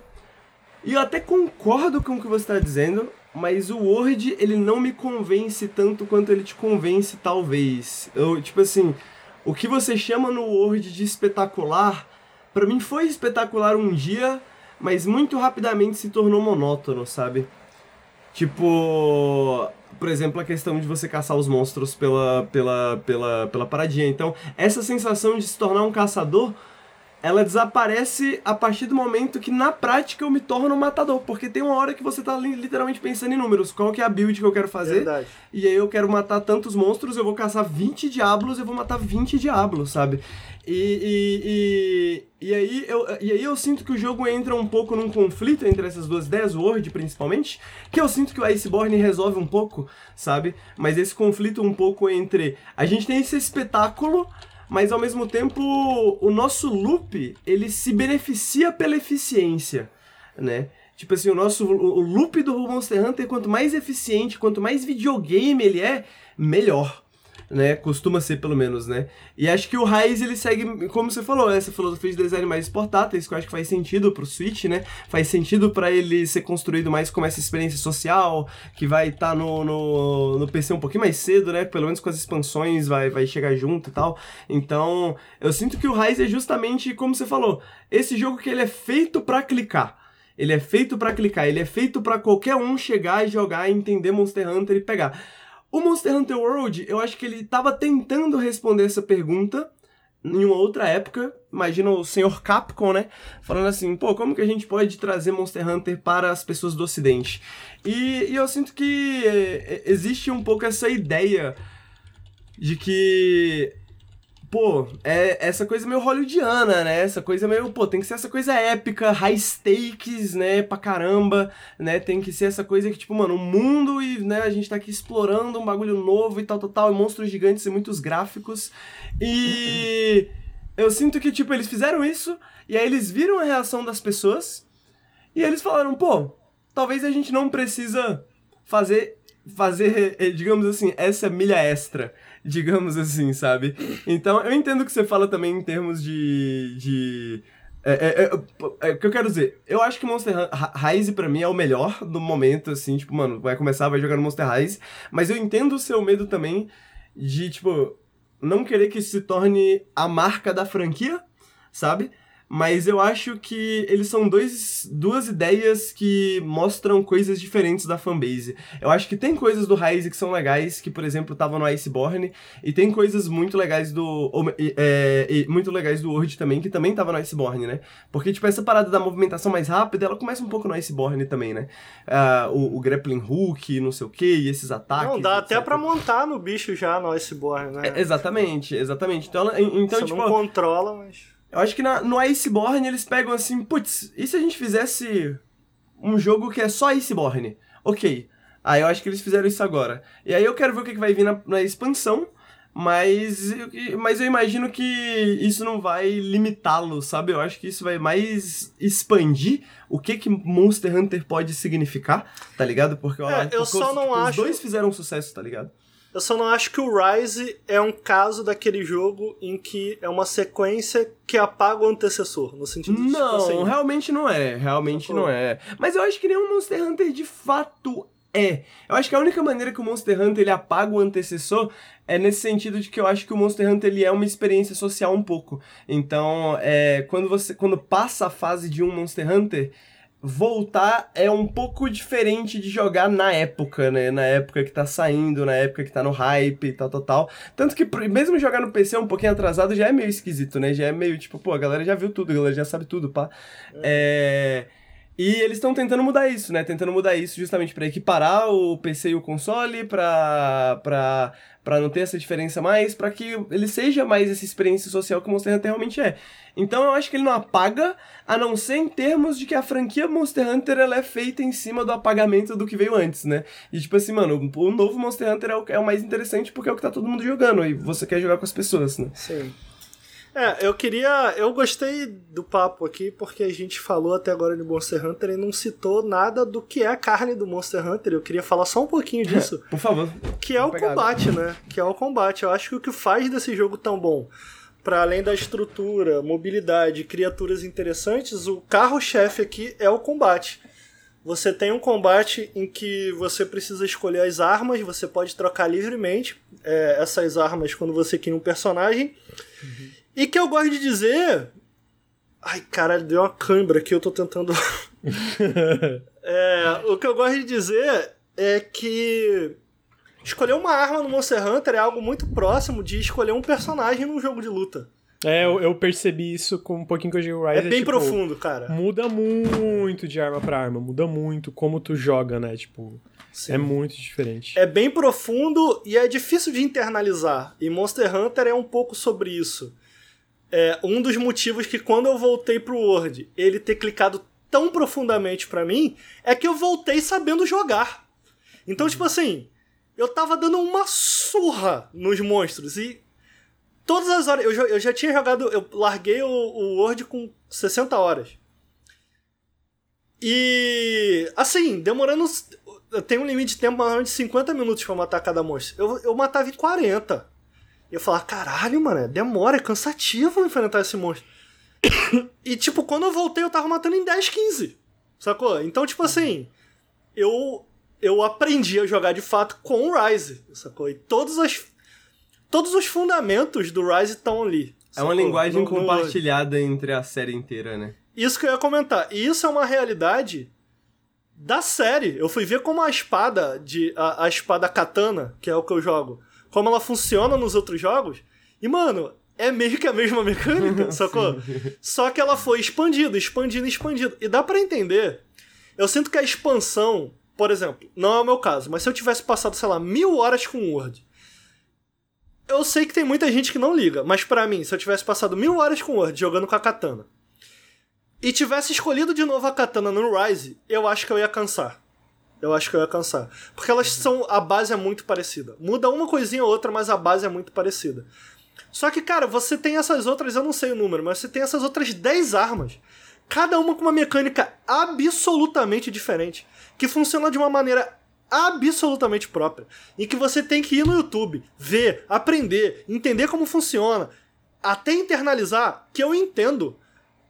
S3: e eu até concordo com o que você está dizendo, mas o Word, ele não me convence tanto quanto ele te convence, talvez. Eu, tipo assim, o que você chama no Word de espetacular, pra mim foi espetacular um dia, mas muito rapidamente se tornou monótono, sabe? Tipo, por exemplo, a questão de você caçar os monstros pela, pela, pela, pela paradinha. Então, essa sensação de se tornar um caçador, ela desaparece a partir do momento que na prática eu me torno um matador. Porque tem uma hora que você tá li- literalmente pensando em números. Qual que é a build que eu quero fazer?
S2: Verdade.
S3: E aí eu quero matar tantos monstros, eu vou caçar 20 diablos, eu vou matar 20 diablos, sabe? E, e, e, e, aí eu, e aí eu sinto que o jogo entra um pouco num conflito entre essas duas ideias, o Word principalmente, que eu sinto que o Iceborne resolve um pouco, sabe? Mas esse conflito um pouco entre... A gente tem esse espetáculo, mas ao mesmo tempo o nosso loop, ele se beneficia pela eficiência, né? Tipo assim, o nosso o loop do Monster Hunter, quanto mais eficiente, quanto mais videogame ele é, melhor. Né? Costuma ser, pelo menos, né? E acho que o Rise, ele segue, como você falou, essa filosofia de design mais portáteis, que eu acho que faz sentido pro Switch, né? Faz sentido pra ele ser construído mais como essa experiência social, que vai estar no, no, no PC um pouquinho mais cedo, né? Pelo menos com as expansões vai, vai chegar junto e tal. Então, eu sinto que o Rise é justamente, como você falou, esse jogo que ele é feito pra clicar. Ele é feito pra clicar, ele é feito pra qualquer um chegar e jogar, entender Monster Hunter e pegar. O Monster Hunter World, eu acho que ele tava tentando responder essa pergunta em uma outra época. Imagina o senhor Capcom, né? Falando assim, pô, como que a gente pode trazer Monster Hunter para as pessoas do ocidente? E, e eu sinto que é, é, existe um pouco essa ideia de que pô, é essa coisa meio hollywoodiana, né? Essa coisa meio, pô, tem que ser essa coisa épica, high stakes, né, pra caramba, né? Tem que ser essa coisa que, tipo, mano, o mundo e, né, a gente tá aqui explorando um bagulho novo e tal, tal, tal, e monstros gigantes e muitos gráficos. E eu sinto que, tipo, eles fizeram isso, e aí eles viram a reação das pessoas, e eles falaram, pô, talvez a gente não precisa fazer, fazer, eh, digamos assim, essa milha extra digamos assim, sabe? Então, eu entendo o que você fala também em termos de. de é, é, é, é, o que eu quero dizer, eu acho que Monster Rise pra mim é o melhor do momento, assim, tipo, mano, vai começar, vai jogar no Monster Rise, mas eu entendo o seu medo também de, tipo, não querer que se torne a marca da franquia, sabe? Mas eu acho que eles são dois, duas ideias que mostram coisas diferentes da fanbase. Eu acho que tem coisas do Rise que são legais, que, por exemplo, estavam no Iceborne, e tem coisas muito legais do. é, muito legais do Word também, que também tava no Iceborne, né? Porque, tipo, essa parada da movimentação mais rápida, ela começa um pouco no Iceborne também, né? Ah, o, o grappling hook, não sei o que, e esses ataques.
S2: Não, dá até
S3: etc.
S2: pra montar no bicho já no Iceborne, né?
S3: É, exatamente, exatamente. Então, ela- então
S2: Você
S3: tipo.
S2: não controla, mas.
S3: Eu acho que na- no Iceborne eles pegam assim, putz, e se a gente fizesse um jogo que é só Iceborne? Ok. Aí eu acho que eles fizeram isso agora. E aí eu quero ver o que que vai vir na, na expansão, mas, eu- mas eu imagino que isso não vai limitá-lo, sabe? Eu acho que isso vai mais expandir o que que Monster Hunter pode significar, tá ligado? Porque eu,
S2: É,
S3: porque
S2: eu
S3: os-
S2: só não
S3: tipo,
S2: acho-
S3: Os dois fizeram sucesso, tá ligado?
S2: Eu só não acho que o Rise é um caso daquele jogo em que é uma sequência que apaga o antecessor. No sentido de,
S3: Não,
S2: tipo assim,
S3: realmente não é. Realmente não é. Mas eu acho que nenhum Monster Hunter de fato É. Eu acho que a única maneira que o Monster Hunter ele apaga o antecessor é nesse sentido de que eu acho que o Monster Hunter ele é uma experiência social um pouco. Então, é, quando você quando passa a fase de um Monster Hunter, voltar é um pouco diferente de jogar na época, né? Na época que tá saindo, na época que tá no hype e tal, tal, tal. Tanto que mesmo jogar no PC um pouquinho atrasado já é meio esquisito, né? Já é meio tipo, pô, a galera já viu tudo, a galera já sabe tudo, pá. É... E eles estão tentando mudar isso, né? Tentando mudar isso justamente para equiparar o PC e o console, pra, pra, pra não ter essa diferença mais, para que ele seja mais essa experiência social que o Monster Hunter realmente é. Então eu acho que ele não apaga, a não ser em termos de que a franquia Monster Hunter ela é feita em cima do apagamento do que veio antes, né? E tipo assim, mano, o novo Monster Hunter é o, é o mais interessante porque é o que tá todo mundo jogando, e você quer jogar com as pessoas, né?
S2: Sim. É, eu queria. Eu gostei do papo aqui porque a gente falou até agora de Monster Hunter e não citou nada do que é a carne do Monster Hunter. Eu queria falar só um pouquinho disso.
S3: Por favor.
S2: Que é o combate, né? Que é o combate. Eu acho que o que faz desse jogo tão bom, para além da estrutura, mobilidade, criaturas interessantes, o carro-chefe aqui é o combate. Você tem um combate em que você precisa escolher as armas, você pode trocar livremente é, essas armas quando você cria um personagem. Uhum. E que eu gosto de dizer. Ai, caralho, deu uma cãibra aqui, eu tô tentando. é, o que eu gosto de dizer é que escolher uma arma no Monster Hunter é algo muito próximo de escolher um personagem num jogo de luta.
S1: É, eu, eu percebi isso com um pouquinho que eu joguei o Rise.
S2: É bem
S1: tipo,
S2: profundo, cara.
S1: Muda muito de arma para arma, muda muito como tu joga, né? Tipo, Sim. é muito diferente.
S2: É bem profundo e é difícil de internalizar. E Monster Hunter é um pouco sobre isso é, um dos motivos que quando eu voltei pro Word, ele ter clicado tão profundamente para mim, é que eu voltei sabendo jogar. Então, tipo assim, eu tava dando uma surra nos monstros e todas as horas. Eu, eu já tinha jogado. Eu larguei o, o Word com 60 horas. E. Assim, demorando. Eu tenho um limite de tempo mais de 50 minutos para matar cada monstro. Eu, eu matava em 40. Eu falava, caralho, mano, demora, é cansativo enfrentar esse monstro. e, tipo, quando eu voltei, eu tava matando em 10, 15. Sacou? Então, tipo assim, eu eu aprendi a jogar de fato com o Rise, sacou? E todos, as, todos os fundamentos do Rise estão ali.
S3: Sacou? É uma linguagem no, compartilhada no... entre a série inteira, né?
S2: Isso que eu ia comentar. E isso é uma realidade da série. Eu fui ver como a espada de a, a espada katana, que é o que eu jogo, como ela funciona nos outros jogos. E, mano, é meio que a mesma mecânica, sacou? Só que ela foi expandida, expandida, expandida. E dá para entender. Eu sinto que a expansão, por exemplo, não é o meu caso, mas se eu tivesse passado, sei lá, mil horas com Word. Eu sei que tem muita gente que não liga, mas para mim, se eu tivesse passado mil horas com Word jogando com a katana e tivesse escolhido de novo a katana no Rise, eu acho que eu ia cansar. Eu acho que eu ia cansar. Porque elas são. A base é muito parecida. Muda uma coisinha ou outra, mas a base é muito parecida. Só que, cara, você tem essas outras, eu não sei o número, mas você tem essas outras 10 armas. Cada uma com uma mecânica absolutamente diferente. Que funciona de uma maneira absolutamente própria. E que você tem que ir no YouTube, ver, aprender, entender como funciona. Até internalizar que eu entendo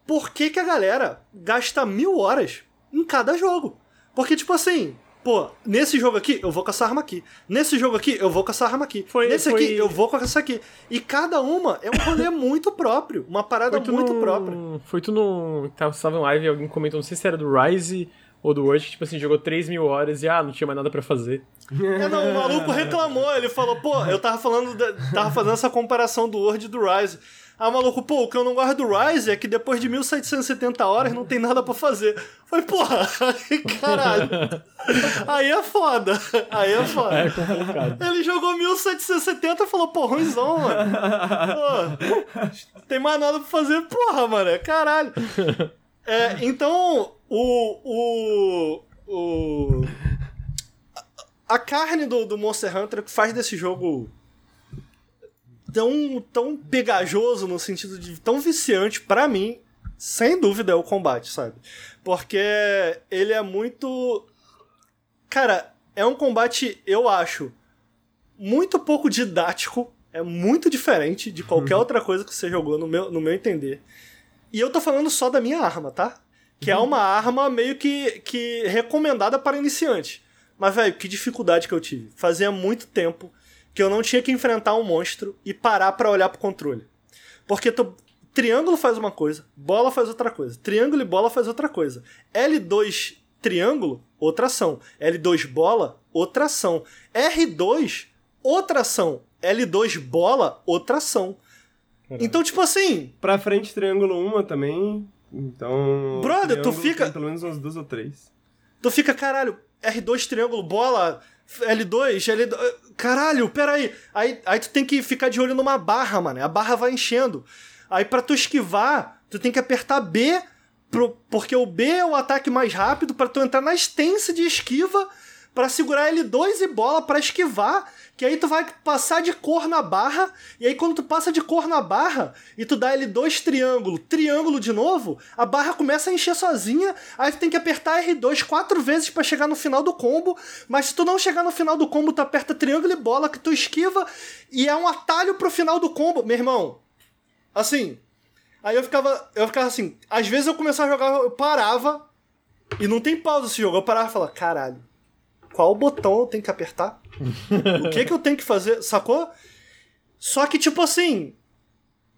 S2: por que, que a galera gasta mil horas em cada jogo. Porque, tipo assim, pô, nesse jogo aqui eu vou com essa arma aqui. Nesse jogo aqui eu vou com essa arma aqui. Foi, nesse foi... aqui eu vou com essa aqui. E cada uma é um rolê muito próprio. Uma parada muito no... própria.
S1: Foi tu no. Tava em live e alguém comentou, não sei se era do Rise ou do Word, que, tipo assim, jogou 3 mil horas e, ah, não tinha mais nada para fazer.
S2: É, não, o maluco reclamou, ele falou, pô, eu tava falando, tava fazendo essa comparação do Word e do Rise. Aí o maluco, pô, o que eu não gosto do Rise é que depois de 1770 horas não tem nada para fazer. Foi, porra, caralho. Aí é foda. Aí é foda. É complicado. Ele jogou 1770 e falou, pô, ruimzão, mano. Pô, tem mais nada pra fazer, porra, mano. É caralho. É, então, o. O. O. A carne do, do Monster Hunter que faz desse jogo tão, tão pegajoso no sentido de tão viciante para mim, sem dúvida é o combate, sabe? Porque ele é muito cara, é um combate, eu acho, muito pouco didático, é muito diferente de qualquer outra coisa que você jogou no meu, no meu entender. E eu tô falando só da minha arma, tá? Que é uma arma meio que, que recomendada para iniciante. Mas, velho, que dificuldade que eu tive. Fazia muito tempo que eu não tinha que enfrentar um monstro e parar para olhar pro controle. Porque tu, triângulo faz uma coisa, bola faz outra coisa. Triângulo e bola faz outra coisa. L2 triângulo, outra ação. L2 bola, outra ação. R2, outra ação. L2 bola, outra ação. Então, tipo assim.
S3: Pra frente, triângulo uma também. Então.
S2: Brother, tu fica.
S3: Pelo menos umas duas ou três.
S2: Tu fica, caralho, R2 triângulo bola, L2, L2. Caralho, peraí. Aí, aí tu tem que ficar de olho numa barra, mano. A barra vai enchendo. Aí para tu esquivar, tu tem que apertar B, pro, porque o B é o ataque mais rápido para tu entrar na extensa de esquiva para segurar L2 e bola para esquivar, que aí tu vai passar de cor na barra, e aí quando tu passa de cor na barra e tu dá L2 triângulo, triângulo de novo, a barra começa a encher sozinha, aí tu tem que apertar R2 quatro vezes para chegar no final do combo, mas se tu não chegar no final do combo, tu aperta triângulo e bola que tu esquiva, e é um atalho pro final do combo. Meu irmão, assim, aí eu ficava, eu ficava assim, às vezes eu começava a jogar, eu parava, e não tem pausa esse jogo, eu parava e falava, caralho, qual botão eu tenho que apertar? o que que eu tenho que fazer? Sacou? Só que, tipo assim,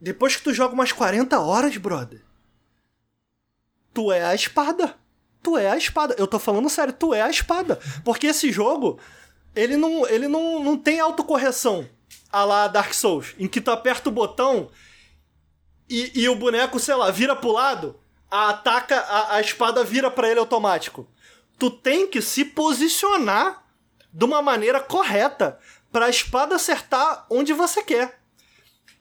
S2: depois que tu joga umas 40 horas, brother, tu é a espada. Tu é a espada. Eu tô falando sério, tu é a espada. Porque esse jogo, ele não, ele não, não tem autocorreção a lá Dark Souls, em que tu aperta o botão e, e o boneco, sei lá, vira pro lado, a ataca, a, a espada vira para ele automático tu tem que se posicionar de uma maneira correta para a espada acertar onde você quer.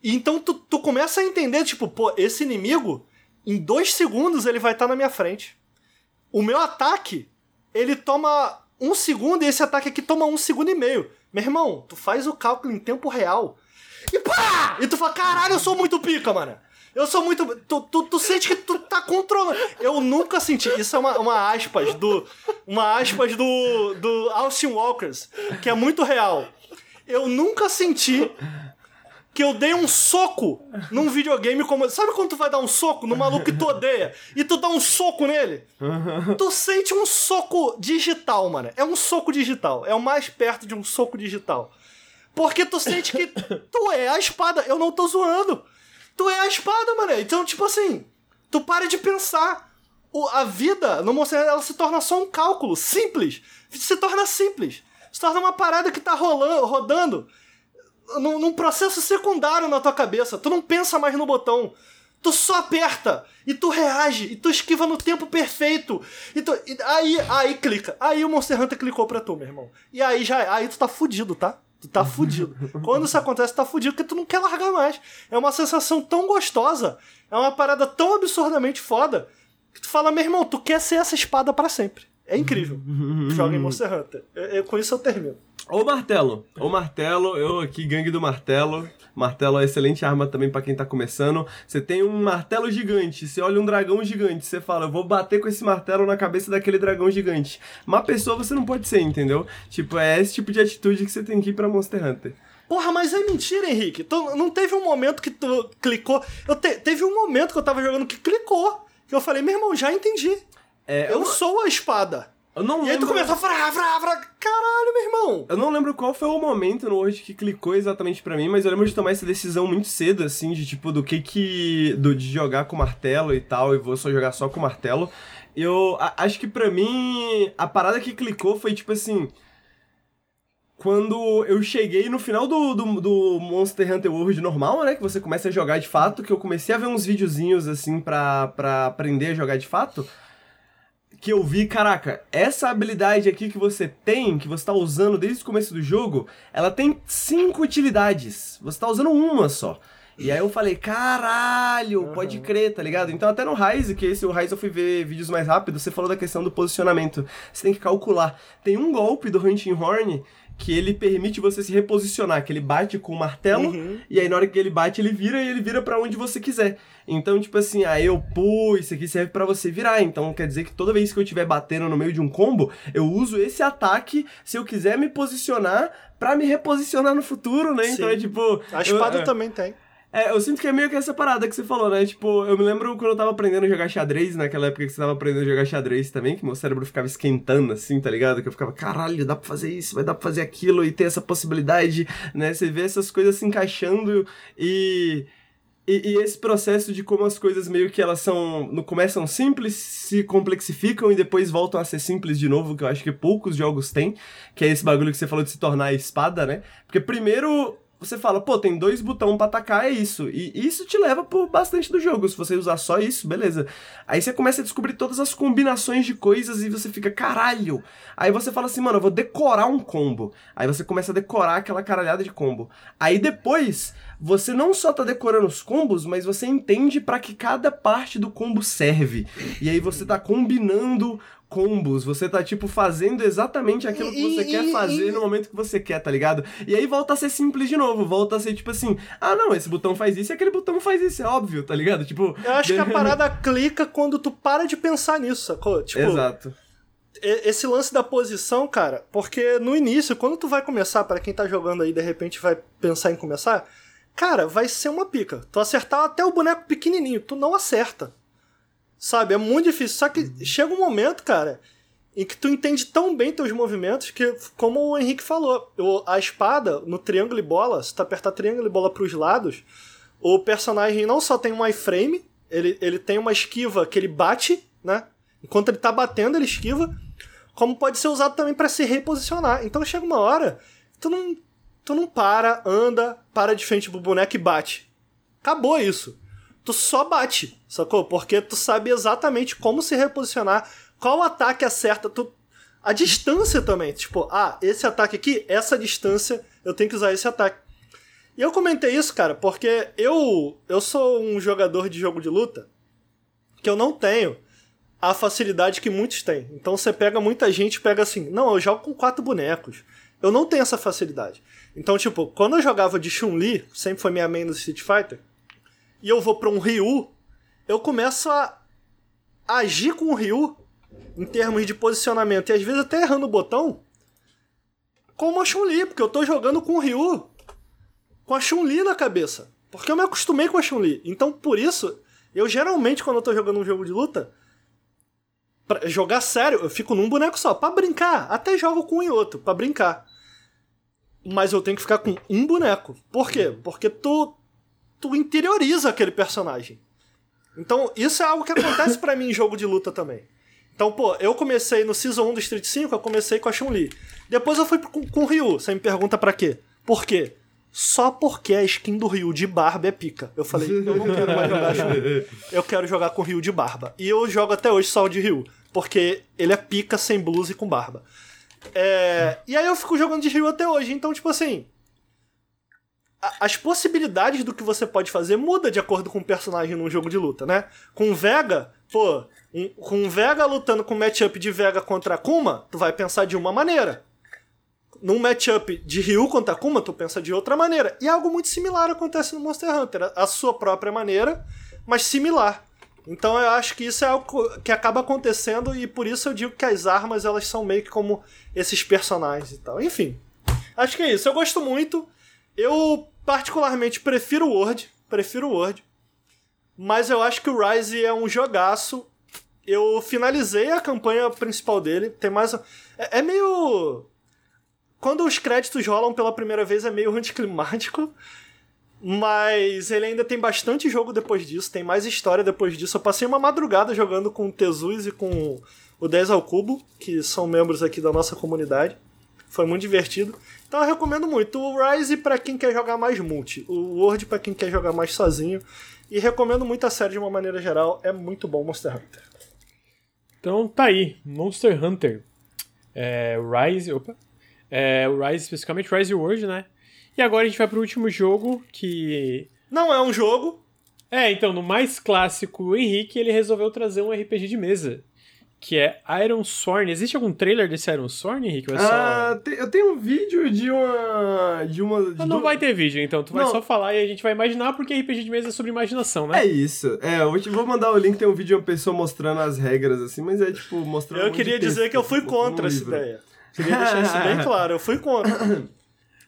S2: E então tu, tu começa a entender, tipo, pô, esse inimigo, em dois segundos ele vai estar tá na minha frente. O meu ataque, ele toma um segundo e esse ataque aqui toma um segundo e meio. Meu irmão, tu faz o cálculo em tempo real. E pá! E tu fala, caralho, eu sou muito pica, mano. Eu sou muito. Tu, tu, tu sente que tu tá controlando. Eu nunca senti. Isso é uma, uma aspas do. Uma aspas do. Do Austin Walkers, que é muito real. Eu nunca senti que eu dei um soco num videogame como. Sabe quando tu vai dar um soco no maluco que tu odeia e tu dá um soco nele? Tu sente um soco digital, mano. É um soco digital. É o mais perto de um soco digital. Porque tu sente que tu é a espada. Eu não tô zoando tu é a espada, mané. Então, tipo assim, tu para de pensar. O, a vida no Monster ela se torna só um cálculo simples. Se torna simples. Se torna uma parada que tá rolando, rodando num, num processo secundário na tua cabeça. Tu não pensa mais no botão. Tu só aperta e tu reage e tu esquiva no tempo perfeito. E, tu, e aí, aí clica. Aí o Monster Hunter clicou pra tu, meu irmão. E aí já, aí tu tá fudido, tá? Tu tá fudido. Quando isso acontece, tu tá fudido porque tu não quer largar mais. É uma sensação tão gostosa, é uma parada tão absurdamente foda, que tu fala, meu irmão, tu quer ser essa espada para sempre. É incrível. Joga em Monster Hunter. Eu, eu, com isso eu termino.
S3: O martelo. O martelo, eu aqui, gangue do martelo. Martelo é excelente arma também para quem tá começando. Você tem um martelo gigante, você olha um dragão gigante, você fala, eu vou bater com esse martelo na cabeça daquele dragão gigante. Uma pessoa você não pode ser, entendeu? Tipo, é esse tipo de atitude que você tem que ir pra Monster Hunter.
S2: Porra, mas é mentira, Henrique. Tu, não teve um momento que tu clicou. Eu te, teve um momento que eu tava jogando que clicou. Que eu falei, meu irmão, já entendi. É, eu, eu sou a espada.
S3: Eu não
S2: e aí tu começa a frá, frá, frá. Caralho, meu irmão!
S3: Eu não lembro qual foi o momento no Word que clicou exatamente para mim, mas eu lembro de tomar essa decisão muito cedo, assim, de tipo, do que que. Do, de jogar com martelo e tal, e vou só jogar só com martelo. Eu a, acho que para mim, a parada que clicou foi tipo assim. Quando eu cheguei no final do, do, do, Monster Hunter World normal, né? Que você começa a jogar de fato, que eu comecei a ver uns videozinhos assim pra, pra aprender a jogar de fato que eu vi, caraca, essa habilidade aqui que você tem, que você tá usando desde o começo do jogo, ela tem cinco utilidades. Você tá usando uma só. E aí eu falei, caralho, uhum. pode crer, tá ligado? Então até no Rise, que esse o Rise eu fui ver vídeos mais rápido, você falou da questão do posicionamento. Você tem que calcular. Tem um golpe do Hunting Horn que ele permite você se reposicionar, que ele bate com o martelo, uhum. e aí na hora que ele bate, ele vira e ele vira para onde você quiser. Então, tipo assim, aí eu, pô, isso aqui serve para você virar. Então quer dizer que toda vez que eu estiver batendo no meio de um combo, eu uso esse ataque se eu quiser me posicionar para me reposicionar no futuro, né? Sim. Então é tipo.
S2: A espada eu, é, também tem.
S3: É, eu sinto que é meio que essa parada que você falou, né? Tipo, eu me lembro quando eu tava aprendendo a jogar xadrez, naquela época que você tava aprendendo a jogar xadrez também, que meu cérebro ficava esquentando assim, tá ligado? Que eu ficava, caralho, dá pra fazer isso, vai dar pra fazer aquilo e ter essa possibilidade, né? Você vê essas coisas se encaixando e. E, e, esse processo de como as coisas meio que elas são. No começam simples, se complexificam e depois voltam a ser simples de novo, que eu acho que poucos jogos têm, que é esse bagulho que você falou de se tornar espada, né? Porque primeiro você fala, pô, tem dois botões para atacar, é isso. E isso te leva por bastante do jogo. Se você usar só isso, beleza. Aí você começa a descobrir todas as combinações de coisas e você fica, caralho. Aí você fala assim, mano, eu vou decorar um combo. Aí você começa a decorar aquela caralhada de combo. Aí depois, você não só tá decorando os combos, mas você entende para que cada parte do combo serve. E aí você tá combinando combos, você tá, tipo, fazendo exatamente aquilo que você e, quer fazer e, no momento que você quer, tá ligado? E aí volta a ser simples de novo, volta a ser, tipo assim, ah, não, esse botão faz isso e aquele botão faz isso, é óbvio, tá ligado? Tipo...
S2: Eu acho que a parada clica quando tu para de pensar nisso, sacou?
S3: Tipo... Exato
S2: esse lance da posição, cara, porque no início, quando tu vai começar, para quem tá jogando aí, de repente vai pensar em começar, cara, vai ser uma pica. Tu acertar até o boneco pequenininho, tu não acerta. Sabe? É muito difícil. Só que chega um momento, cara, em que tu entende tão bem teus movimentos que, como o Henrique falou, a espada no triângulo e bola, se tu apertar triângulo e bola pros lados, o personagem não só tem um iframe, ele, ele tem uma esquiva que ele bate, né? Enquanto ele tá batendo, ele esquiva. Como pode ser usado também para se reposicionar. Então chega uma hora, tu não, tu não para, anda, para de frente pro boneco e bate. Acabou isso tu só bate, sacou? Porque tu sabe exatamente como se reposicionar, qual ataque acerta, tu a distância também, tipo, ah, esse ataque aqui, essa distância, eu tenho que usar esse ataque. E eu comentei isso, cara, porque eu eu sou um jogador de jogo de luta que eu não tenho a facilidade que muitos têm. Então você pega muita gente, pega assim, não, eu jogo com quatro bonecos. Eu não tenho essa facilidade. Então, tipo, quando eu jogava de Chun-Li, sempre foi minha main no Street Fighter, e eu vou para um Ryu, eu começo a agir com o Ryu em termos de posicionamento e às vezes até errando o botão como a Chun-Li, porque eu tô jogando com o Ryu com a Chun-Li na cabeça. Porque eu me acostumei com a Chun-Li. Então, por isso, eu geralmente, quando eu tô jogando um jogo de luta, pra jogar sério, eu fico num boneco só. para brincar, até jogo com um e outro, para brincar. Mas eu tenho que ficar com um boneco. Por quê? Porque tu tu interioriza aquele personagem. Então, isso é algo que acontece para mim em jogo de luta também. Então, pô, eu comecei no Season 1 do Street 5, eu comecei com a Chun-Li. Depois eu fui com, com o Ryu. Você me pergunta para quê? Por quê? Só porque a skin do Ryu de barba é pica. Eu falei, eu não quero mais jogar Chun-Li. Eu quero jogar com o Ryu de barba. E eu jogo até hoje só o de Ryu. Porque ele é pica sem blusa e com barba. É... E aí eu fico jogando de Ryu até hoje. Então, tipo assim, as possibilidades do que você pode fazer muda de acordo com o personagem num jogo de luta, né? Com Vega, pô, um, com Vega lutando com matchup de Vega contra Akuma, tu vai pensar de uma maneira. Num matchup de Ryu contra Akuma, tu pensa de outra maneira. E algo muito similar acontece no Monster Hunter, a sua própria maneira, mas similar. Então eu acho que isso é algo que acaba acontecendo e por isso eu digo que as armas elas são meio que como esses personagens e tal. Enfim, acho que é isso. Eu gosto muito. Eu particularmente prefiro o Word, prefiro o Word, mas eu acho que o Rise é um jogaço. Eu finalizei a campanha principal dele, tem mais. É, é meio. Quando os créditos rolam pela primeira vez é meio anticlimático. Mas ele ainda tem bastante jogo depois disso, tem mais história depois disso. Eu passei uma madrugada jogando com o Tezus e com o 10 ao Cubo, que são membros aqui da nossa comunidade. Foi muito divertido. Então eu recomendo muito. O Rise para quem quer jogar mais multi, o Word para quem quer jogar mais sozinho. E recomendo muito a série de uma maneira geral. É muito bom Monster Hunter.
S1: Então tá aí, Monster Hunter. É, Rise. Opa. É, o Rise, especificamente Rise World, né? E agora a gente vai pro último jogo que.
S2: Não é um jogo.
S1: É, então, no mais clássico, o Henrique ele resolveu trazer um RPG de mesa que é Iron Sworn. Existe algum trailer desse Iron Sworn, Henrique?
S3: É só... Ah, eu tenho um vídeo de uma. De uma de
S1: não, vai ter vídeo, então. Tu não. vai só falar e a gente vai imaginar, porque RPG de mesa é sobre imaginação, né?
S3: É isso. É, eu vou mandar o link, tem um vídeo de uma pessoa mostrando as regras, assim, mas é tipo, mostrando.
S2: Eu queria dizer texto, que eu fui contra essa ideia. Queria deixar isso bem claro, eu fui contra.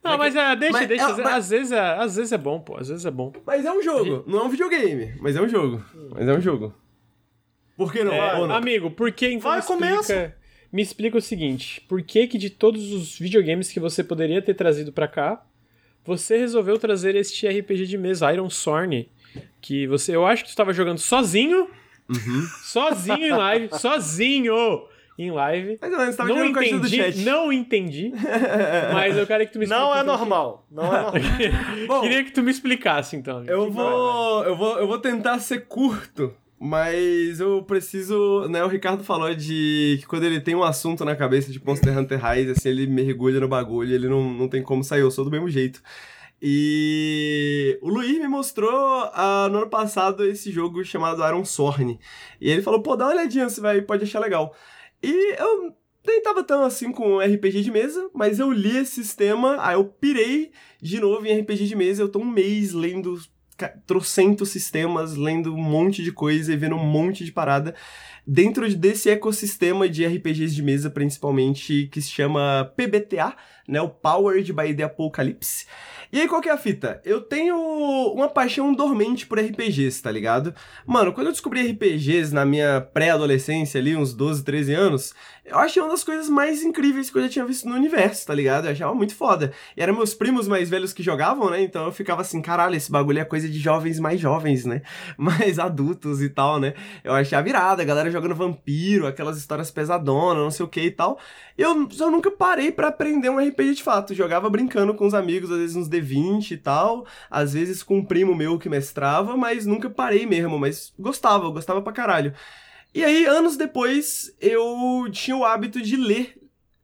S1: Não, mas é, deixa,
S3: mas
S1: deixa.
S3: é-
S1: às,
S3: mas-
S1: às vezes é, às vezes é bom, pô. Às vezes é bom.
S3: Mas é um jogo, não é um videogame, mas é um jogo. Mas é um jogo. Por que não?
S1: É, amigo, por que então
S2: Vai,
S1: me explica,
S2: começa.
S1: me explica o seguinte, por que que de todos os videogames que você poderia ter trazido pra cá, você resolveu trazer este RPG de mesa, Iron Sorn, que você, eu acho que tu estava jogando sozinho,
S3: Uhum.
S1: sozinho em live, sozinho em live.
S3: Mas tava
S1: Não entendi,
S3: chat.
S1: não entendi, mas eu quero que tu me explique.
S2: Não é normal. Não é normal.
S3: Bom,
S1: Queria que tu me explicasse, então.
S3: Eu
S1: Que vai, vai.
S3: vou, eu vou, eu vou tentar ser curto, mas eu preciso, né, o Ricardo falou de que quando ele tem um assunto na cabeça de Monster Hunter Rise, assim, ele mergulha no bagulho, ele não, não tem como sair, eu sou do mesmo jeito. E o Luiz me mostrou ah, no ano passado esse jogo chamado Iron Sorn. E ele falou, pô, dá uma olhadinha, você vai, pode achar legal. E eu nem tava tão assim com RPG de mesa, mas eu li esse sistema, aí eu pirei de novo em RPG de mesa, eu tô um mês lendo trocentos sistemas, lendo um monte de coisa e vendo um monte de parada dentro de- desse ecossistema de RPGs de mesa, principalmente, que se chama PBTA, né, o Powered by the Apocalypse. E aí, qual que é a fita? Eu tenho uma paixão dormente por RPGs, tá ligado? Mano, quando eu descobri RPGs na minha pré-adolescência ali, uns 12, 13 anos, eu achei uma das coisas mais incríveis que eu já tinha visto no universo, tá ligado? Eu achava muito foda. E eram meus primos mais velhos que jogavam, né? Então eu ficava assim, caralho, esse bagulho é coisa de jovens mais jovens, né? Mais adultos e tal, né? Eu achei a virada, a galera jogando vampiro, aquelas histórias pesadonas, não sei o que e tal. Eu, eu nunca parei pra aprender um RPG de fato. Jogava brincando com os amigos, às vezes uns D20 e tal, às vezes com um primo meu que mestrava, mas nunca parei mesmo. Mas gostava, gostava pra caralho. E aí, anos depois, eu tinha o hábito de ler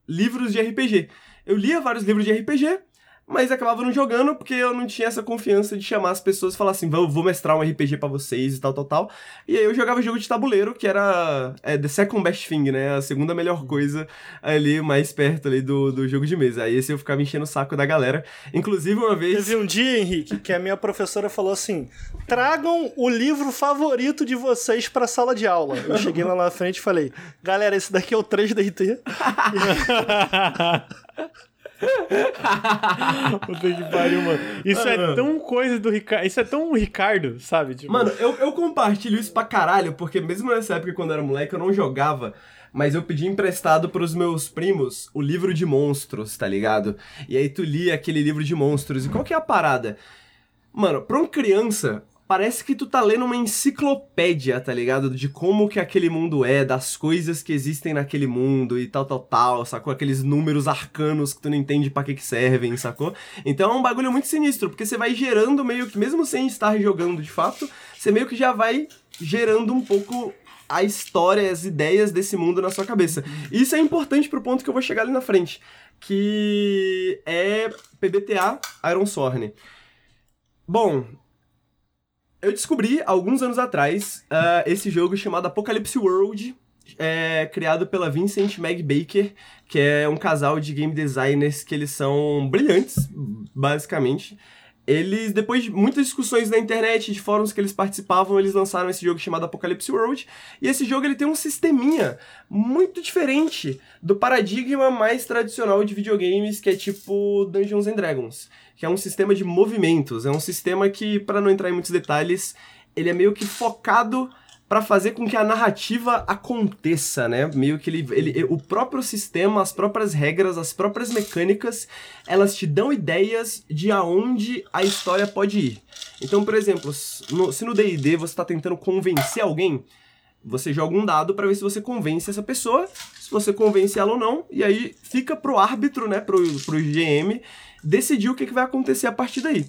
S3: livros de RPG. Eu lia vários livros de RPG, mas acabava não jogando porque eu não tinha essa confiança de chamar as pessoas e falar assim, vou, vou mestrar um RPG pra vocês e tal, tal, tal. E aí eu jogava jogo de tabuleiro, que era é, the second best thing, né? A segunda melhor coisa ali, mais perto ali do, do jogo de mesa. Aí esse eu ficava enchendo o saco da galera. Inclusive, uma vez...
S2: Teve um dia, Henrique, que a minha professora falou assim: tragam o livro favorito de vocês pra sala de aula. Eu cheguei lá na frente e falei: galera, esse daqui é o 3DT.
S1: Puta que pariu, mano. Isso é tão coisa do Ricardo. Isso é tão Ricardo, sabe? Tipo,
S3: Mano, eu, eu compartilho isso pra caralho, porque mesmo nessa época, quando eu era moleque, eu não jogava. Mas eu pedi emprestado pros meus primos o livro de monstros, tá ligado? E aí tu lia aquele livro de monstros. E qual que é a parada? Mano, pra uma criança, parece que tu tá lendo uma enciclopédia, tá ligado? De como que aquele mundo é, das coisas que existem naquele mundo e tal, tal, tal, sacou? Aqueles números arcanos que tu não entende pra que que servem, sacou? Então é um bagulho muito sinistro, porque você vai gerando meio que, mesmo sem estar jogando de fato, você meio que já vai gerando um pouco a história, as ideias desse mundo na sua cabeça. Isso é importante pro ponto que eu vou chegar ali na frente, que é PBTA Iron Sorn. Bom, eu descobri alguns anos atrás ah, esse jogo chamado Apocalypse World, é, criado pela Vincent Meg Baker, que é um casal de game designers que eles são brilhantes, basicamente. Eles, depois de muitas discussões na internet, de fóruns que eles participavam, eles lançaram esse jogo chamado Apocalypse World. E esse jogo ele tem um sisteminha muito diferente do paradigma mais tradicional de videogames, que é tipo Dungeons and Dragons, que é um sistema de movimentos. É um sistema que, para não entrar em muitos detalhes, ele é meio que focado para fazer com que a narrativa aconteça, né? Meio que ele, ele, o próprio sistema, as próprias regras, as próprias mecânicas, elas te dão ideias de aonde a história pode ir. Então, por exemplo, no- se no D&D você está tentando convencer alguém, você joga um dado para ver se você convence essa pessoa, se você convence ela ou não, e aí fica pro árbitro, né, pro, pro GM, decidir o que, que vai acontecer a partir daí.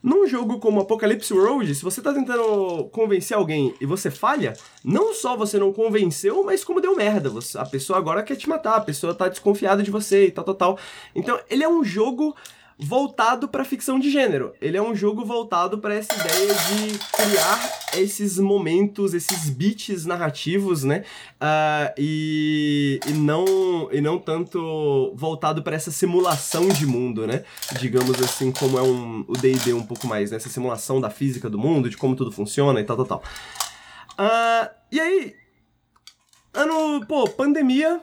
S3: Num jogo como Apocalypse World, se você tá tentando convencer alguém e você falha, não só você não convenceu, mas como deu merda. A pessoa agora quer te matar, a pessoa tá desconfiada de você e tal, tal, tal. Então, ele é um jogo voltado pra ficção de gênero. Ele é um jogo voltado pra essa ideia de criar esses momentos, esses beats narrativos, né? Ah, e, e não e não tanto voltado pra essa simulação de mundo, né? Digamos assim, como é um, o D&D um pouco mais, né? Essa simulação da física do mundo, de como tudo funciona e tal, tal, tal. Ah, e aí, ano, pô, pandemia,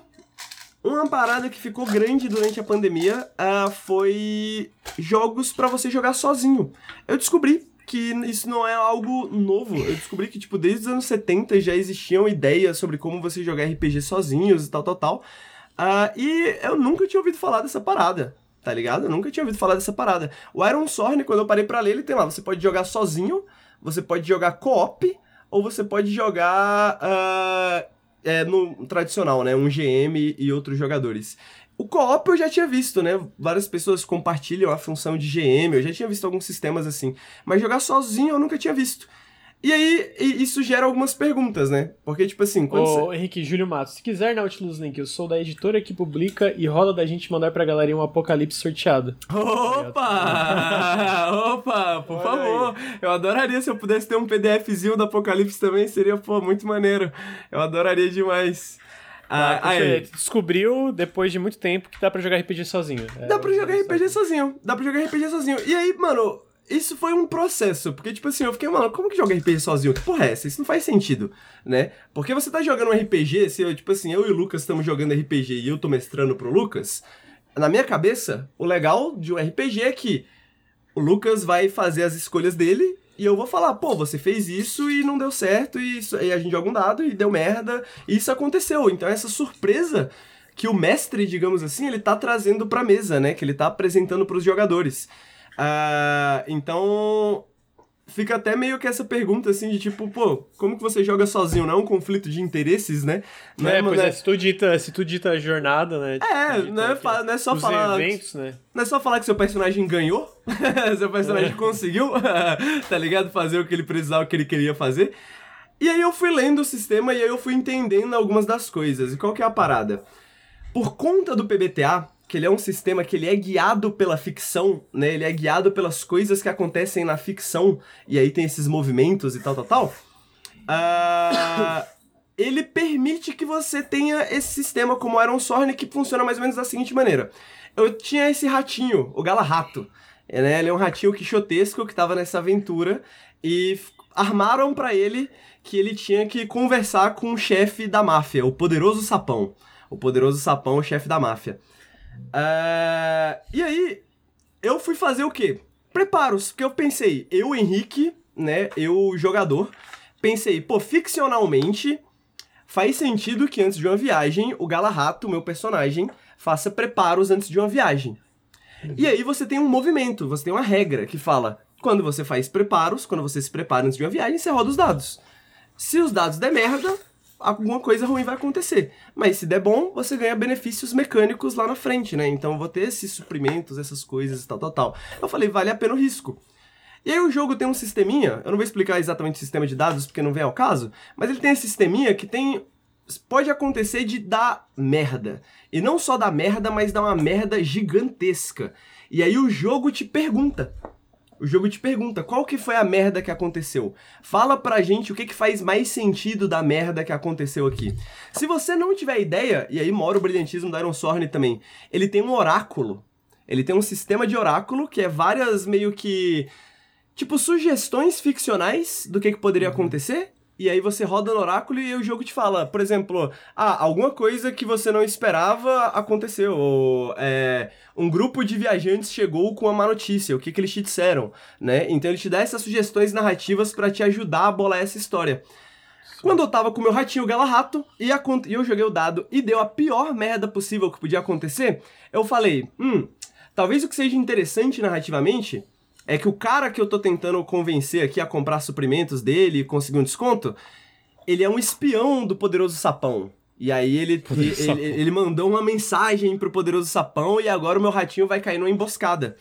S3: Uma parada que ficou grande durante a pandemia uh, foi jogos para você jogar sozinho. Eu descobri que isso não é algo novo. Eu descobri que, tipo, desde os anos 70 já existiam ideias sobre como você jogar RPG sozinhos e tal, tal, tal. Uh, e eu nunca tinha ouvido falar dessa parada, tá ligado? Eu nunca tinha ouvido falar dessa parada. O Iron Sorn, quando eu parei pra ler, ele tem lá, você pode jogar sozinho, você pode jogar co-op, ou você pode jogar uh, é, no tradicional, né? Um GM e outros jogadores. O co-op eu já tinha visto, né? Várias pessoas compartilham a função de GM, eu já tinha visto alguns sistemas assim. Mas jogar sozinho eu nunca tinha visto. E aí, isso gera algumas perguntas, né? Porque, tipo assim, quando
S1: Ô, você... Henrique, Júlio Matos, se quiser Nautilus Link, eu sou da editora que publica e rola da gente mandar pra galerinha um apocalipse sorteado.
S3: Opa! Opa, por Olha favor. Aí. Eu adoraria se eu pudesse ter um PDFzinho do apocalipse também, seria, pô, muito maneiro. Eu adoraria demais.
S1: Ah, ah, aí. descobriu, depois de muito tempo, que dá pra jogar RPG sozinho.
S3: É, dá pra jogar RPG sozinho. Dá pra jogar RPG sozinho. E aí, mano, isso foi um processo, porque, tipo assim, eu fiquei, mano, como que joga RPG sozinho? Que porra é essa? Isso não faz sentido, né? Porque você tá jogando um RPG, se eu, tipo assim, eu e o Lucas estamos jogando RPG e eu tô mestrando pro Lucas, na minha cabeça, o legal de um RPG é que o Lucas vai fazer as escolhas dele e eu vou falar, pô, você fez isso e não deu certo, e, isso, e a gente joga um dado e deu merda, e isso aconteceu. Então essa surpresa que o mestre, digamos assim, ele tá trazendo pra mesa, né? Que ele tá apresentando pros jogadores. Uh, então, fica até meio que essa pergunta, assim, de tipo, pô, como que você joga sozinho? Não é um conflito de interesses, né?
S1: Não é, é pois é, se tu dita, se tu dita jornada, né?
S3: É, não é, não é só falar...
S1: eventos, né?
S3: Não é só falar que seu personagem ganhou, seu personagem é. conseguiu, tá ligado? Fazer o que ele precisava, o que ele queria fazer. E aí eu fui lendo o sistema e aí eu fui entendendo algumas das coisas. E qual que é a parada? Por conta do PBTA, que ele é um sistema que ele é guiado pela ficção, né? Ele é guiado pelas coisas que acontecem na ficção, e aí tem esses movimentos e tal, tal, tal. Uh, ele permite que você tenha esse sistema como Iron Sorn, que funciona mais ou menos da seguinte maneira. Eu tinha esse ratinho, o Gala-Rato. Né? Ele é um ratinho quixotesco que estava nessa aventura, e armaram para ele que ele tinha que conversar com o chefe da máfia, o poderoso sapão. O poderoso sapão, o chefe da máfia. Uh, e aí, eu fui fazer o quê? Preparos, porque eu pensei, eu, Henrique, né, eu, jogador, pensei, pô, ficcionalmente, faz sentido que antes de uma viagem, o Galahrato, meu personagem, faça preparos antes de uma viagem. E aí você tem um movimento, você tem uma regra que fala, quando você faz preparos, quando você se prepara antes de uma viagem, você roda os dados. Se os dados der merda, alguma coisa ruim vai acontecer. Mas se der bom, você ganha benefícios mecânicos lá na frente, né? Então eu vou ter esses suprimentos, essas coisas e tal, tal, tal. Eu falei, vale a pena o risco. E aí o jogo tem um sisteminha, eu não vou explicar exatamente o sistema de dados porque não vem ao caso, mas ele tem esse sisteminha que tem pode acontecer de dar merda. E não só dar merda, mas dar uma merda gigantesca. E aí o jogo te pergunta: o jogo te pergunta qual que foi a merda que aconteceu. Fala pra gente o que, que faz mais sentido da merda que aconteceu aqui. Se você não tiver ideia, e aí mora o brilhantismo da Iron Sorn também, ele tem um oráculo. Ele tem um sistema de oráculo que é várias meio que. Tipo, sugestões ficcionais do que, que poderia uhum. acontecer. E aí você roda no oráculo e o jogo te fala, por exemplo, ah, alguma coisa que você não esperava aconteceu. Ou é, um grupo de viajantes chegou com uma má notícia, o que, que eles te disseram, né? Então ele te dá essas sugestões narrativas para te ajudar a bolar essa história. Quando eu tava com meu ratinho Galahrato e, a, e eu joguei o dado e deu a pior merda possível que podia acontecer, eu falei, hum, talvez o que seja interessante narrativamente é que o cara que eu tô tentando convencer aqui a comprar suprimentos dele e conseguir um desconto, ele é um espião do poderoso sapão. E aí ele, ele, ele, mandou uma mensagem pro poderoso sapão e agora o meu ratinho vai cair numa emboscada.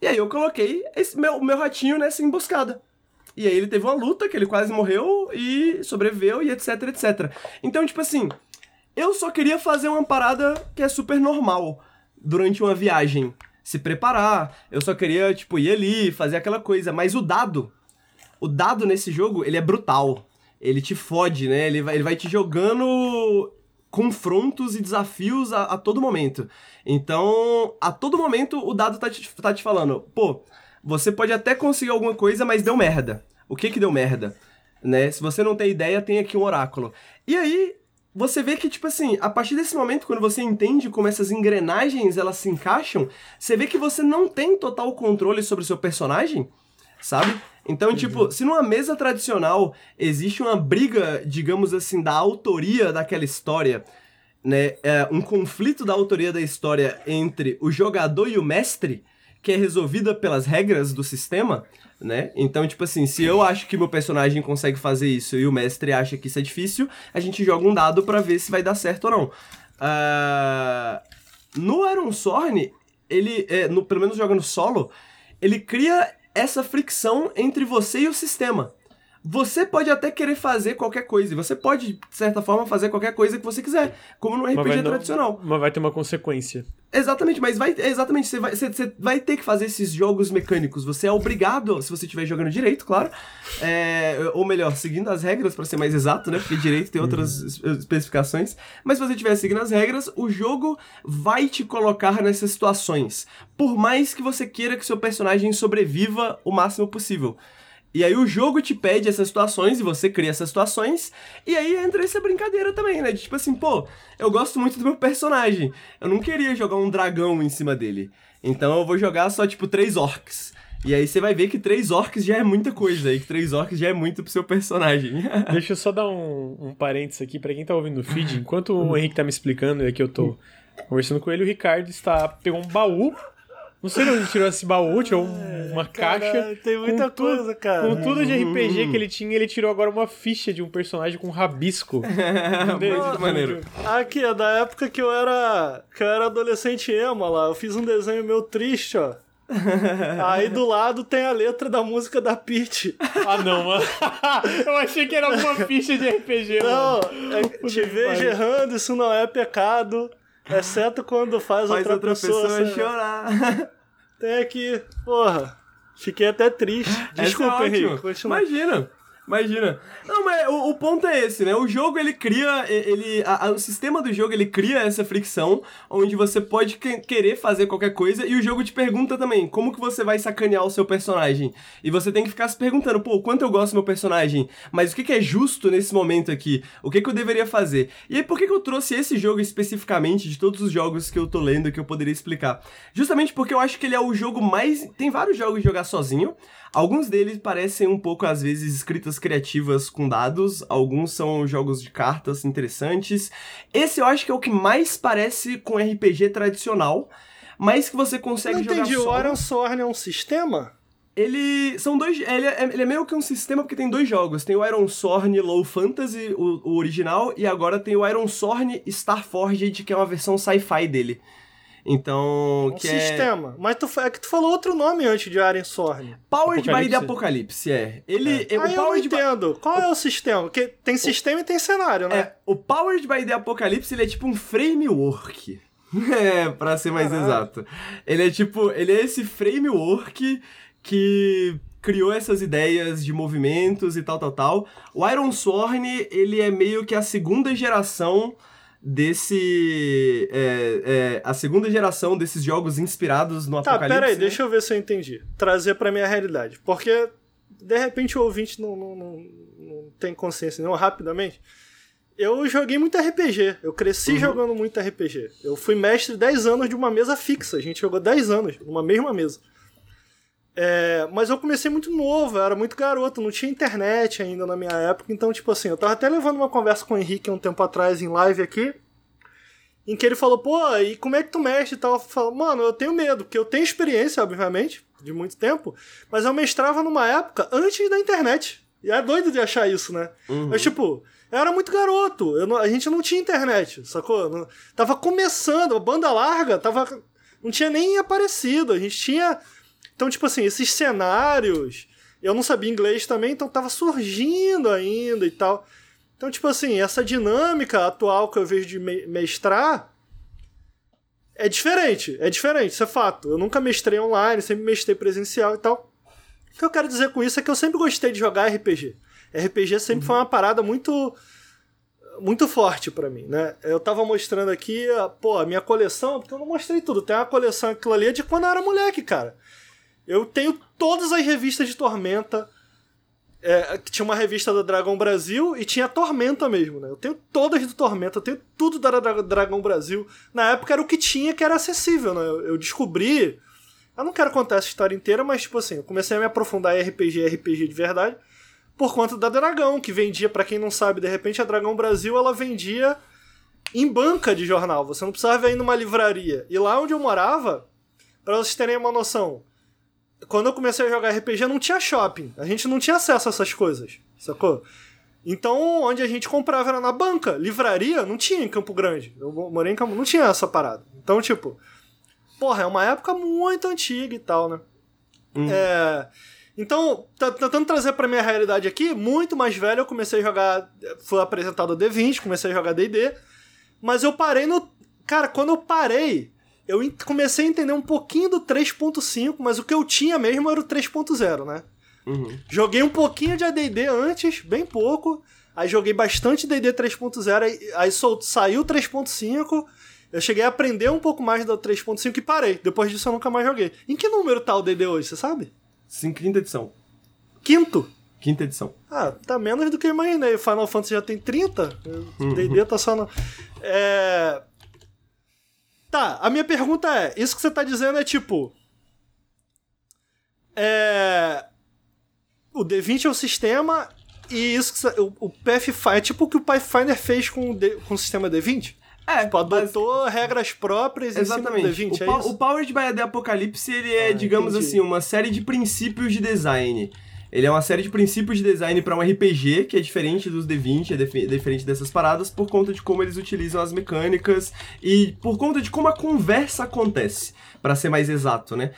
S3: E aí eu coloquei esse meu, meu ratinho nessa emboscada. E aí ele teve uma luta que ele quase morreu e sobreviveu e etc, etc. Então, tipo assim, eu só queria fazer uma parada que é super normal durante uma viagem se preparar. Eu só queria, tipo, ir ali, fazer aquela coisa. Mas o dado, o dado nesse jogo, ele é brutal. Ele te fode, né? Ele vai, ele vai te jogando confrontos e desafios a, a todo momento. Então, a todo momento, o dado tá te, tá te falando, pô, você pode até conseguir alguma coisa, mas deu merda. O que que deu merda? Né? Se você não tem ideia, tem aqui um oráculo. E aí, você vê que, tipo assim, a partir desse momento, quando você entende como essas engrenagens elas se encaixam, você vê que você não tem total controle sobre o seu personagem, sabe? Então, tipo, se numa mesa tradicional existe uma briga, digamos assim, da autoria daquela história, né? É, um conflito da autoria da história entre o jogador e o mestre, que é resolvida pelas regras do sistema, né? Então, tipo assim, se eu acho que meu personagem consegue fazer isso e o mestre acha que isso é difícil, a gente joga um dado para ver se vai dar certo ou não. Uh, no Iron Sorn, ele, é, no, pelo menos jogando solo, ele cria essa fricção entre você e o sistema. Você pode até querer fazer qualquer coisa, e você pode, de certa forma, fazer qualquer coisa que você quiser, como no RPG tradicional.
S1: Mas vai ter uma consequência.
S3: Exatamente, mas vai. Exatamente, você vai, você, você vai ter que fazer esses jogos mecânicos. Você é obrigado, se você estiver jogando direito, claro. É, ou melhor, seguindo as regras, para ser mais exato, né? Porque direito tem outras uhum. especificações. Mas se você estiver seguindo as regras, o jogo vai te colocar nessas situações. Por mais que você queira que seu personagem sobreviva o máximo possível. E aí o jogo te pede essas situações e você cria essas situações. E aí entra essa brincadeira também, né? De tipo assim, pô, eu gosto muito do meu personagem. Eu não queria jogar um dragão em cima dele. Então eu vou jogar só, tipo, três orcs. E aí você vai ver que três orcs já é muita coisa, e que três orcs já é muito pro seu personagem.
S1: Deixa eu só dar um, um parênteses aqui para quem tá ouvindo o feed. Enquanto o Henrique tá me explicando e aqui eu tô conversando com ele, o Ricardo está pegou um baú não sei de onde tirou esse baú, tirou uma cara, caixa.
S2: Tem muita coisa, cara.
S1: Com tudo de RPG que ele tinha, ele tirou agora uma ficha de um personagem com rabisco.
S3: Muito maneiro.
S2: Aqui, é da época que eu era. que eu era adolescente emo lá. Eu fiz um desenho meu triste, ó. Aí do lado tem a letra da música da Peach.
S1: Ah, não, mano. Eu achei que era alguma ficha de RPG,
S2: não, mano. É, te vejo errando, isso não é pecado. Exceto quando faz, faz outra, outra pessoa, pessoa
S3: chorar.
S2: Tem aqui, porra. Fiquei até triste. Desculpa, é Henrique.
S3: Imagina. Imagina. Não, mas o, o, ponto é esse, né? O jogo ele cria, ele, a, a, o sistema do jogo ele cria essa fricção onde você pode que, querer fazer qualquer coisa e o jogo te pergunta também como que você vai sacanear o seu personagem. E você tem que ficar se perguntando, pô, quanto eu gosto do meu personagem, mas o que, que é justo nesse momento aqui? O que, que eu deveria fazer? E aí, por que, que eu trouxe esse jogo especificamente de todos os jogos que eu tô lendo que eu poderia explicar? Justamente porque eu acho que ele é o jogo mais. Tem vários jogos de jogar sozinho. Alguns deles parecem um pouco, às vezes, escritas criativas com dados, alguns são jogos de cartas interessantes. Esse eu acho que é o que mais parece com RPG tradicional, mas que você consegue Não jogar
S2: entendi, o Iron Sorn é um sistema?
S3: Ele são dois. Ele é, ele é, meio que um sistema porque tem dois jogos. Tem o Iron Sorn Low Fantasy, o, o original, e agora tem o Iron Sorn Starforged, que é uma versão sci-fi dele. Então.
S2: Um que é sistema. É... Mas tu, é que tu falou outro nome antes de Aren Sorn.
S3: Powered by the Apocalypse, é. Ele.
S2: É.
S3: O
S2: ah, eu não entendo. By... Qual é o sistema? Porque tem sistema o... e tem cenário, né?
S3: É, o Powered by the Apocalypse ele é tipo um framework. É, pra ser mais Caralho. exato. Ele é tipo. Ele é esse framework que criou essas ideias de movimentos e tal, tal, tal. O Iron Sworn, ele é meio que a segunda geração desse. É, é, a segunda geração desses jogos inspirados no
S2: tá,
S3: Apocalipse.
S2: Tá, peraí, deixa eu ver se eu entendi. Trazer pra minha realidade. Porque, de repente, o ouvinte não, não, não, não tem consciência não, rapidamente. Eu joguei muito RPG. Eu cresci uhum. jogando muito RPG. Eu fui mestre 10 anos de uma mesa fixa. A gente jogou 10 anos numa mesma mesa. É, mas eu comecei muito novo, eu era muito garoto, não tinha internet ainda na minha época, então, tipo assim, eu tava até levando uma conversa com o Henrique um tempo atrás em live aqui, em que ele falou, pô, e como é que tu mexe e tal? Eu falo, mano, eu tenho medo, porque eu tenho experiência, obviamente, de muito tempo, mas eu mestrava numa época antes da internet. E é doido de achar isso, né? Uhum. Mas, tipo, eu era muito garoto, não, a gente não tinha internet, sacou? Não, tava começando, a banda larga, tava. Não tinha nem aparecido, a gente tinha então, tipo assim, esses cenários. Eu não sabia inglês também, então tava surgindo ainda e tal. Então, tipo assim, essa dinâmica atual que eu vejo de mestrar é diferente. É diferente, isso é fato. Eu nunca mestrei online, sempre mestrei presencial e tal. O que eu quero dizer com isso é que eu sempre gostei de jogar RPG. RPG sempre uhum. foi uma parada muito muito forte para mim, né? Eu tava mostrando aqui, pô, a minha coleção, porque eu não mostrei tudo. Tem uma coleção aquilo ali de quando eu era moleque, cara. Eu tenho todas as revistas de Tormenta, é, tinha uma revista da Dragão Brasil e tinha Tormenta mesmo, né? Eu tenho todas do Tormenta, eu tenho tudo da Dra Dragão Brasil. Na época era o que tinha que era acessível, né? Eu, eu descobri. Eu não quero contar essa história inteira, mas, tipo assim, eu comecei a me aprofundar em RPG RPG de verdade por conta da Dragão, que vendia, para quem não sabe, de repente a Dragão Brasil ela vendia em banca de jornal. Você não precisava ir numa livraria. E lá onde eu morava, para vocês terem uma noção, quando eu comecei a jogar RPG não tinha shopping. A gente não tinha acesso a essas coisas, sacou? Então, onde a gente comprava era na banca. Livraria não tinha em Campo Grande. Eu morei em Campo... Não tinha essa parada. Então, tipo... Porra, é uma época muito antiga e tal, né? Hum. É... Então, tentando trazer pra minha realidade aqui, muito mais velho, eu comecei a jogar... Fui apresentado a D20, comecei a jogar D&D. Mas eu parei no... Cara, quando eu parei eu comecei a entender um pouquinho do 3.5, mas o que eu tinha mesmo era o 3.0, né? Uhum. Joguei um pouquinho de AD&D antes, bem pouco. Aí joguei bastante D&D 3.0, aí, aí saiu 3.5. Eu cheguei a aprender um pouco mais do 3.5 e parei. Depois disso eu nunca mais joguei. Em que número tá o D&D hoje, você sabe?
S3: Sim, quinta edição.
S2: Quinto?
S3: Quinta edição.
S2: Ah, tá menos do que eu imaginei. Final Fantasy já tem 30. D&D uhum. tá só no... É... Tá, a minha pergunta é: isso que você tá dizendo é tipo. É. O D20 é o sistema e isso que você, o, o Pathfinder. É tipo o que o Pathfinder fez com o, D, com o sistema D20? É, tipo, adotou mas... regras próprias Exatamente. em cima do D20,
S3: o, é o Powered by the Apocalypse, ele é, ah, digamos entendi. assim, uma série de princípios de design. Ele é uma série de princípios de design para um RPG, que é diferente dos D20, é diferente dessas paradas, por conta de como eles utilizam as mecânicas e por conta de como a conversa acontece, para ser mais exato, né?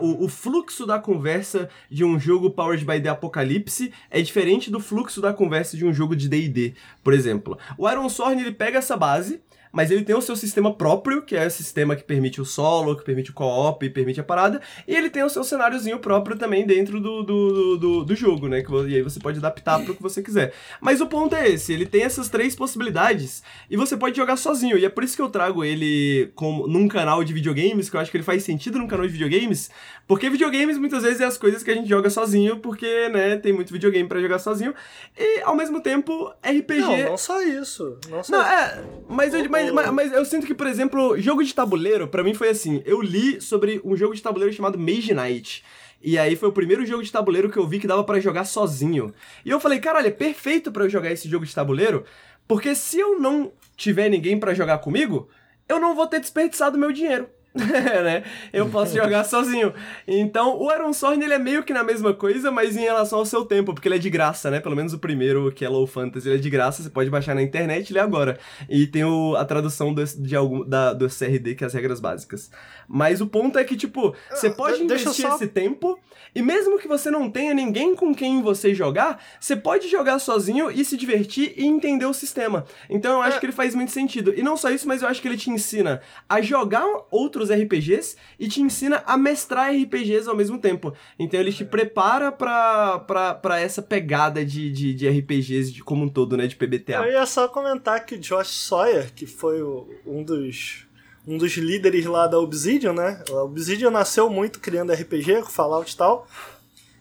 S3: O, o, fluxo da conversa de um jogo Powered by the Apocalypse é diferente do fluxo da conversa de um jogo de D&D, por exemplo. O Iron Sorn, ele pega essa base, mas ele tem o seu sistema próprio, que é o sistema que permite o solo, que permite o co-op, permite a parada, e ele tem o seu cenáriozinho próprio também dentro do, do, do, do jogo, né? Que, e aí você pode adaptar para o que você quiser. Mas o ponto é esse, ele tem essas três possibilidades, e você pode jogar sozinho, e é por isso que eu trago ele como, num canal de videogames, que eu acho que ele faz sentido num canal de videogames, porque videogames muitas vezes é as coisas que a gente joga sozinho, porque, né, tem muito videogame para jogar sozinho, e ao mesmo tempo, RPG... Não,
S2: não só isso. Não só não, isso.
S3: É, mas, eu, mas, mas, mas, eu sinto que, por exemplo, jogo de tabuleiro, para mim foi assim. Eu li sobre um jogo de tabuleiro chamado Mage Knight. E aí foi o primeiro jogo de tabuleiro que eu vi que dava para jogar sozinho. E eu falei, caralho, é perfeito para eu jogar esse jogo de tabuleiro, porque se eu não tiver ninguém para jogar comigo, eu não vou ter desperdiçado meu dinheiro. né? Eu posso jogar sozinho. Então, o Iron Sorn, ele é meio que na mesma coisa, mas em relação ao seu tempo, porque ele é de graça, né? Pelo menos o primeiro, que é Low Fantasy, ele é de graça, você pode baixar na internet e ler agora. E tem o, a tradução do, de algum, da, do CRD, que é as regras básicas. Mas o ponto é que, tipo, você ah, pode investir só... esse tempo, e mesmo que você não tenha ninguém com quem você jogar, você pode jogar sozinho e se divertir e entender o sistema. Então eu acho é. que ele faz muito sentido. E não só isso, mas eu acho que ele te ensina a jogar outros RPGs e te ensina a mestrar RPGs ao mesmo tempo. Então ele te prepara pra, pra, pra essa pegada de, de, de RPGs de, como um todo, né? De PBTA.
S2: Eu ia só comentar que Josh Sawyer, que foi o, um dos um dos líderes lá da Obsidian, né? A Obsidian nasceu muito criando RPG, com Fallout e tal.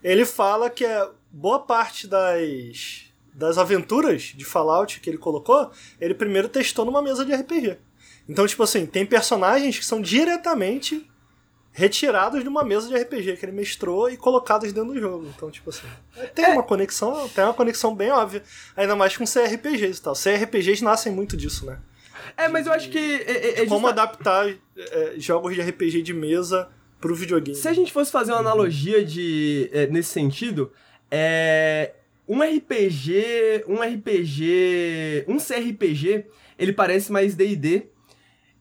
S2: Ele fala que é boa parte das das aventuras de Fallout que ele colocou, ele primeiro testou numa mesa de RPG. Então, tipo assim, tem personagens que são diretamente retirados de uma mesa de RPG que ele mestrou e colocados dentro do jogo. Então, tipo assim, tem é. uma conexão, tem uma conexão bem óbvia. Ainda mais com CRPGs e tal. CRPGs nascem muito disso, né?
S3: É, mas eu acho que. É,
S2: é, é como adaptar é, jogos de RPG de mesa pro videogame.
S3: Se a gente fosse fazer uma analogia de, é, nesse sentido, é. Um RPG. Um RPG. Um CRPG, ele parece mais DD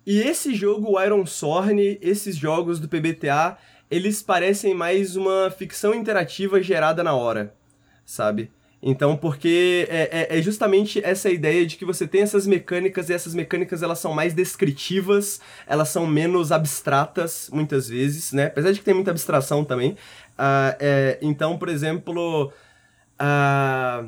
S3: e esse jogo, o Iron Sorn, esses jogos do PBTA, eles parecem mais uma ficção interativa gerada na hora, sabe? Então, porque é, é, é, justamente essa ideia de que você tem essas mecânicas e essas mecânicas elas são mais descritivas, elas são menos abstratas, muitas vezes, né? Apesar de que tem muita abstração também. Uh, é, então, por exemplo, Ah,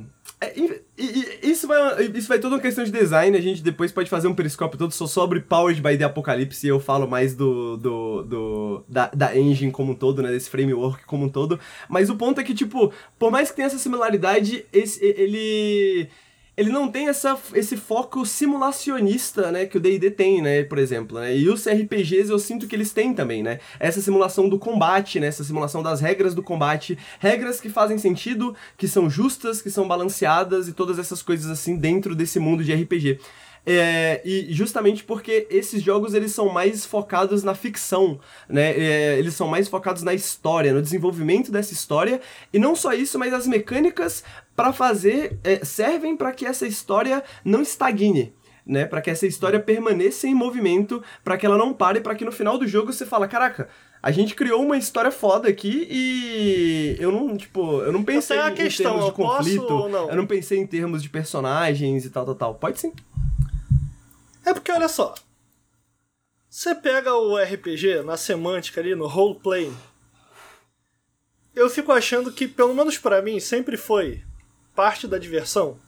S3: é, e- e- isso, vai, isso vai toda uma questão de design, a gente depois pode fazer um periscópio todo só sobre Powered by the Apocalypse e eu falo mais do, do, do- da, da engine como um todo, né, desse framework como um todo. Mas o ponto é que, tipo, por mais que tenha essa similaridade, esse, ele... Ele não tem essa, esse foco simulacionista, né, que o D&D tem, né, por exemplo, né, e os RPGs eu sinto que eles têm também, né, essa simulação do combate, né, essa simulação das regras do combate, regras que fazem sentido, que são justas, que são balanceadas e todas essas coisas assim dentro desse mundo de RPG. É, e justamente porque esses jogos eles são mais focados na ficção, né? É, eles são mais focados na história, no desenvolvimento dessa história e não só isso, mas as mecânicas para fazer é, servem para que essa história não estagne. Né, para que essa história permaneça em movimento, para que ela não pare, para que no final do jogo você fala, caraca, a gente criou uma história foda aqui e eu não, tipo, eu não pensei
S2: a
S3: em,
S2: questão,
S3: termos de
S2: eu posso
S3: conflito,
S2: ou não?
S3: eu não pensei em termos de personagens e tal, tal, tal. Pode sim.
S2: É porque, olha só. Você pega o RPG na semântica ali, no roleplay. Eu fico achando que, pelo menos pra mim, sempre foi parte da diversão.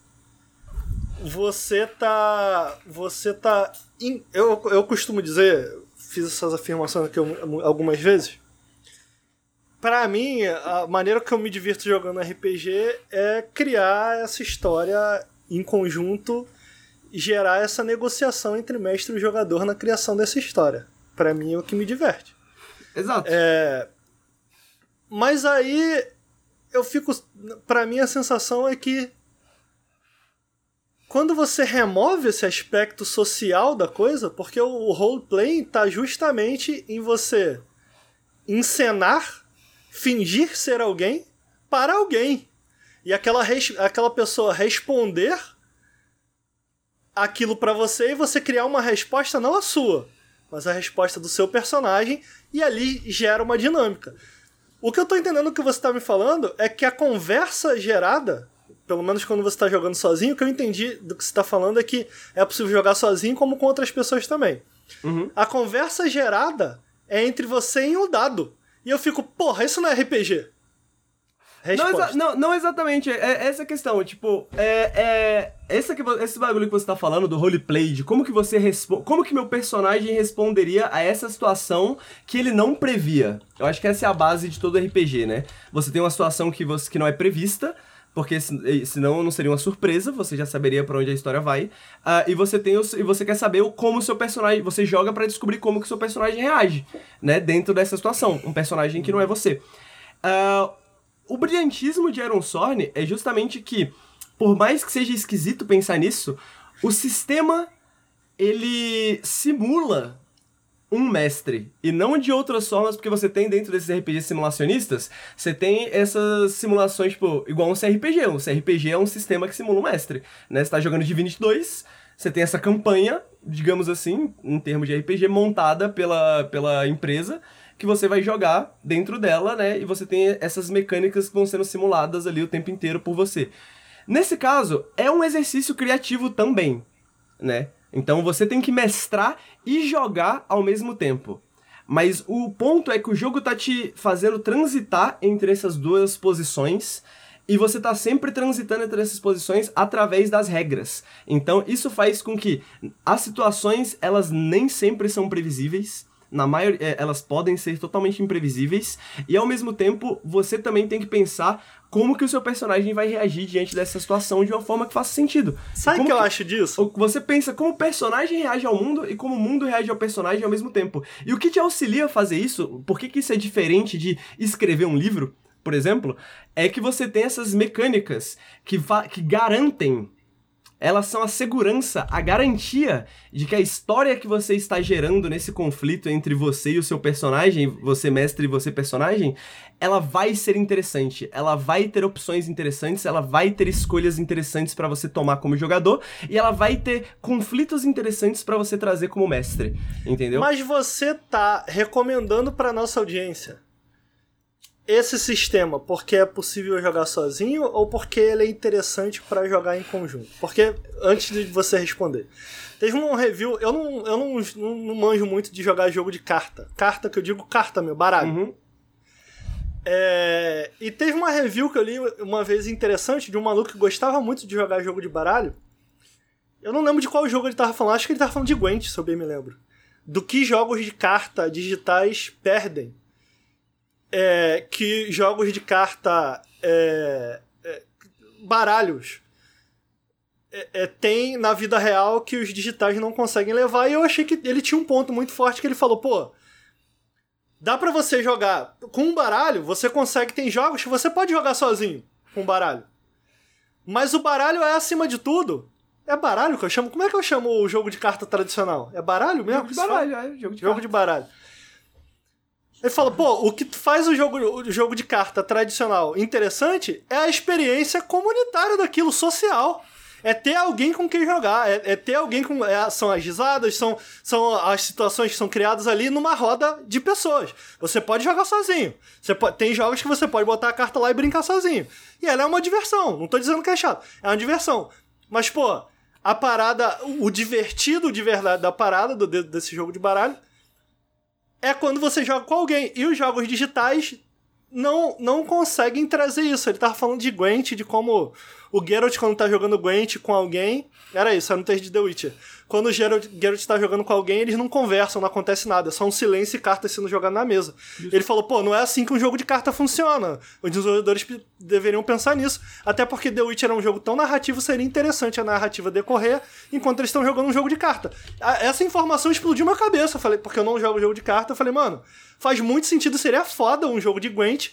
S2: Você tá. Você tá. in- eu, eu costumo dizer, fiz essas afirmações aqui algumas vezes. Pra mim, a maneira que eu me divirto jogando RPG é criar essa história em conjunto gerar essa negociação entre mestre e jogador na criação dessa história. Pra mim é o que me diverte.
S3: Exato.
S2: É, Mas aí eu fico. Pra mim a sensação é que quando você remove esse aspecto social da coisa, porque o roleplay tá justamente em você encenar, fingir ser alguém para alguém. E aquela, aquela pessoa responder aquilo pra você e você criar uma resposta não a sua, mas a resposta do seu personagem e ali gera uma dinâmica. O que eu tô entendendo que você tá me falando é que a conversa gerada, pelo menos quando você tá jogando sozinho, o que eu entendi do que você tá falando é que é possível jogar sozinho como com outras pessoas também.
S3: Uhum.
S2: A conversa gerada é entre você e o dado. E eu fico, porra, isso não é RPG.
S3: Não,
S2: Resposta.
S3: não, não exatamente, é, é essa questão, tipo, é, é esse, que, esse bagulho que você tá falando do roleplay, de como que você responde, como que meu personagem responderia a essa situação que ele não previa. Eu acho que essa é a base de todo RPG, né? Você tem uma situação que, você, que não é prevista, porque se- senão não seria uma surpresa, você já saberia pra onde a história vai. Ah, e você tem os- e você quer saber o- como o seu personagem, você joga pra descobrir como que o seu personagem reage, né, dentro dessa situação, um personagem que não é você. Ah, o brilhantismo de Aaron Sorn é justamente que, por mais que seja esquisito pensar nisso, o sistema ele simula um mestre. E não de outras formas, porque você tem dentro desses RPGs simulacionistas, você tem essas simulações, tipo, igual um CRPG. Um CRPG é um sistema que simula um mestre. Né? Você tá jogando Divinity 2, você tem essa campanha, digamos assim, em termos de RPG, montada pela, pela empresa, que você vai jogar dentro dela, né? E você tem essas mecânicas que vão sendo simuladas ali o tempo inteiro por você. Nesse caso, é um exercício criativo também, né? Então você tem que mestrar e jogar ao mesmo tempo. Mas o ponto é que o jogo tá te fazendo transitar entre essas duas posições e você tá sempre transitando entre essas posições através das regras. Então isso faz com que as situações elas nem sempre são previsíveis. Na maioria, eh, elas podem ser totalmente imprevisíveis e ao mesmo tempo você também tem que pensar como que o seu personagem vai reagir diante dessa situação de uma forma que faça sentido.
S2: Sabe o que eu acho disso?
S3: Você pensa como o personagem reage ao mundo e como o mundo reage ao personagem ao mesmo tempo. E o que te auxilia a fazer isso, por que, que isso é diferente de escrever um livro, por exemplo, é que você tem essas mecânicas que, que garantem. Elas são a segurança, a garantia de que a história que você está gerando nesse conflito entre você e o seu personagem, você mestre e você personagem, ela vai ser interessante, ela vai ter opções interessantes, ela vai ter escolhas interessantes pra você tomar como jogador e ela vai ter conflitos interessantes pra você trazer como mestre, entendeu?
S2: Mas você tá recomendando pra nossa audiência esse sistema porque é possível jogar sozinho ou porque ele é interessante pra jogar em conjunto? Porque, antes de você responder, teve um review, eu não, eu não, não, não manjo muito de jogar jogo de carta. Carta que eu digo carta, meu, baralho.
S3: Uhum.
S2: É, e teve uma review que eu li uma vez interessante de um maluco que gostava muito de jogar jogo de baralho. Eu não lembro de qual jogo ele tava falando, acho que ele tava falando de Gwent, se eu bem me lembro. Do que jogos de carta digitais perdem. É, que jogos de carta. É, é, baralhos. É, é, tem na vida real que os digitais não conseguem levar. E eu achei que ele tinha um ponto muito forte que ele falou: pô, dá para você jogar com um baralho, você consegue. Tem jogos que você pode jogar sozinho com um baralho. Mas o baralho é acima de tudo. É baralho que eu chamo? Como é que eu chamo o jogo de carta tradicional? É baralho mesmo?
S3: Jogo de baralho, é. Jogo de,
S2: jogo
S3: carta.
S2: de baralho. Ele fala, pô, o que faz o jogo, o jogo de carta tradicional interessante é a experiência comunitária daquilo, social. É ter alguém com quem jogar, é, é ter alguém com. é, são as risadas, são, são as situações que são criadas ali numa roda de pessoas. Você pode jogar sozinho. Você pode, tem jogos que você pode botar a carta lá e brincar sozinho. E ela é uma diversão. Não tô dizendo que é chato. É uma diversão. Mas, pô, a parada. O divertido de verdade da parada do, desse jogo de baralho é quando você joga com alguém. E os jogos digitais não, não conseguem trazer isso. Ele tava falando de Gwent, de como o Geralt, quando tá jogando Gwent com alguém. Era isso, era no texto de The Witcher. Quando o Geralt, Geralt tá jogando com alguém, eles não conversam, não acontece nada. É só um silêncio e cartas sendo jogadas na mesa. Ele falou, pô, não é assim que um jogo de carta funciona. Os desenvolvedores deveriam pensar nisso. Até porque The Witcher é um jogo tão narrativo, seria interessante a narrativa decorrer enquanto eles estão jogando um jogo de carta. Essa informação explodiu minha cabeça. Eu falei, porque eu não jogo jogo de carta. Eu falei, mano, faz muito sentido, seria foda um jogo de Gwent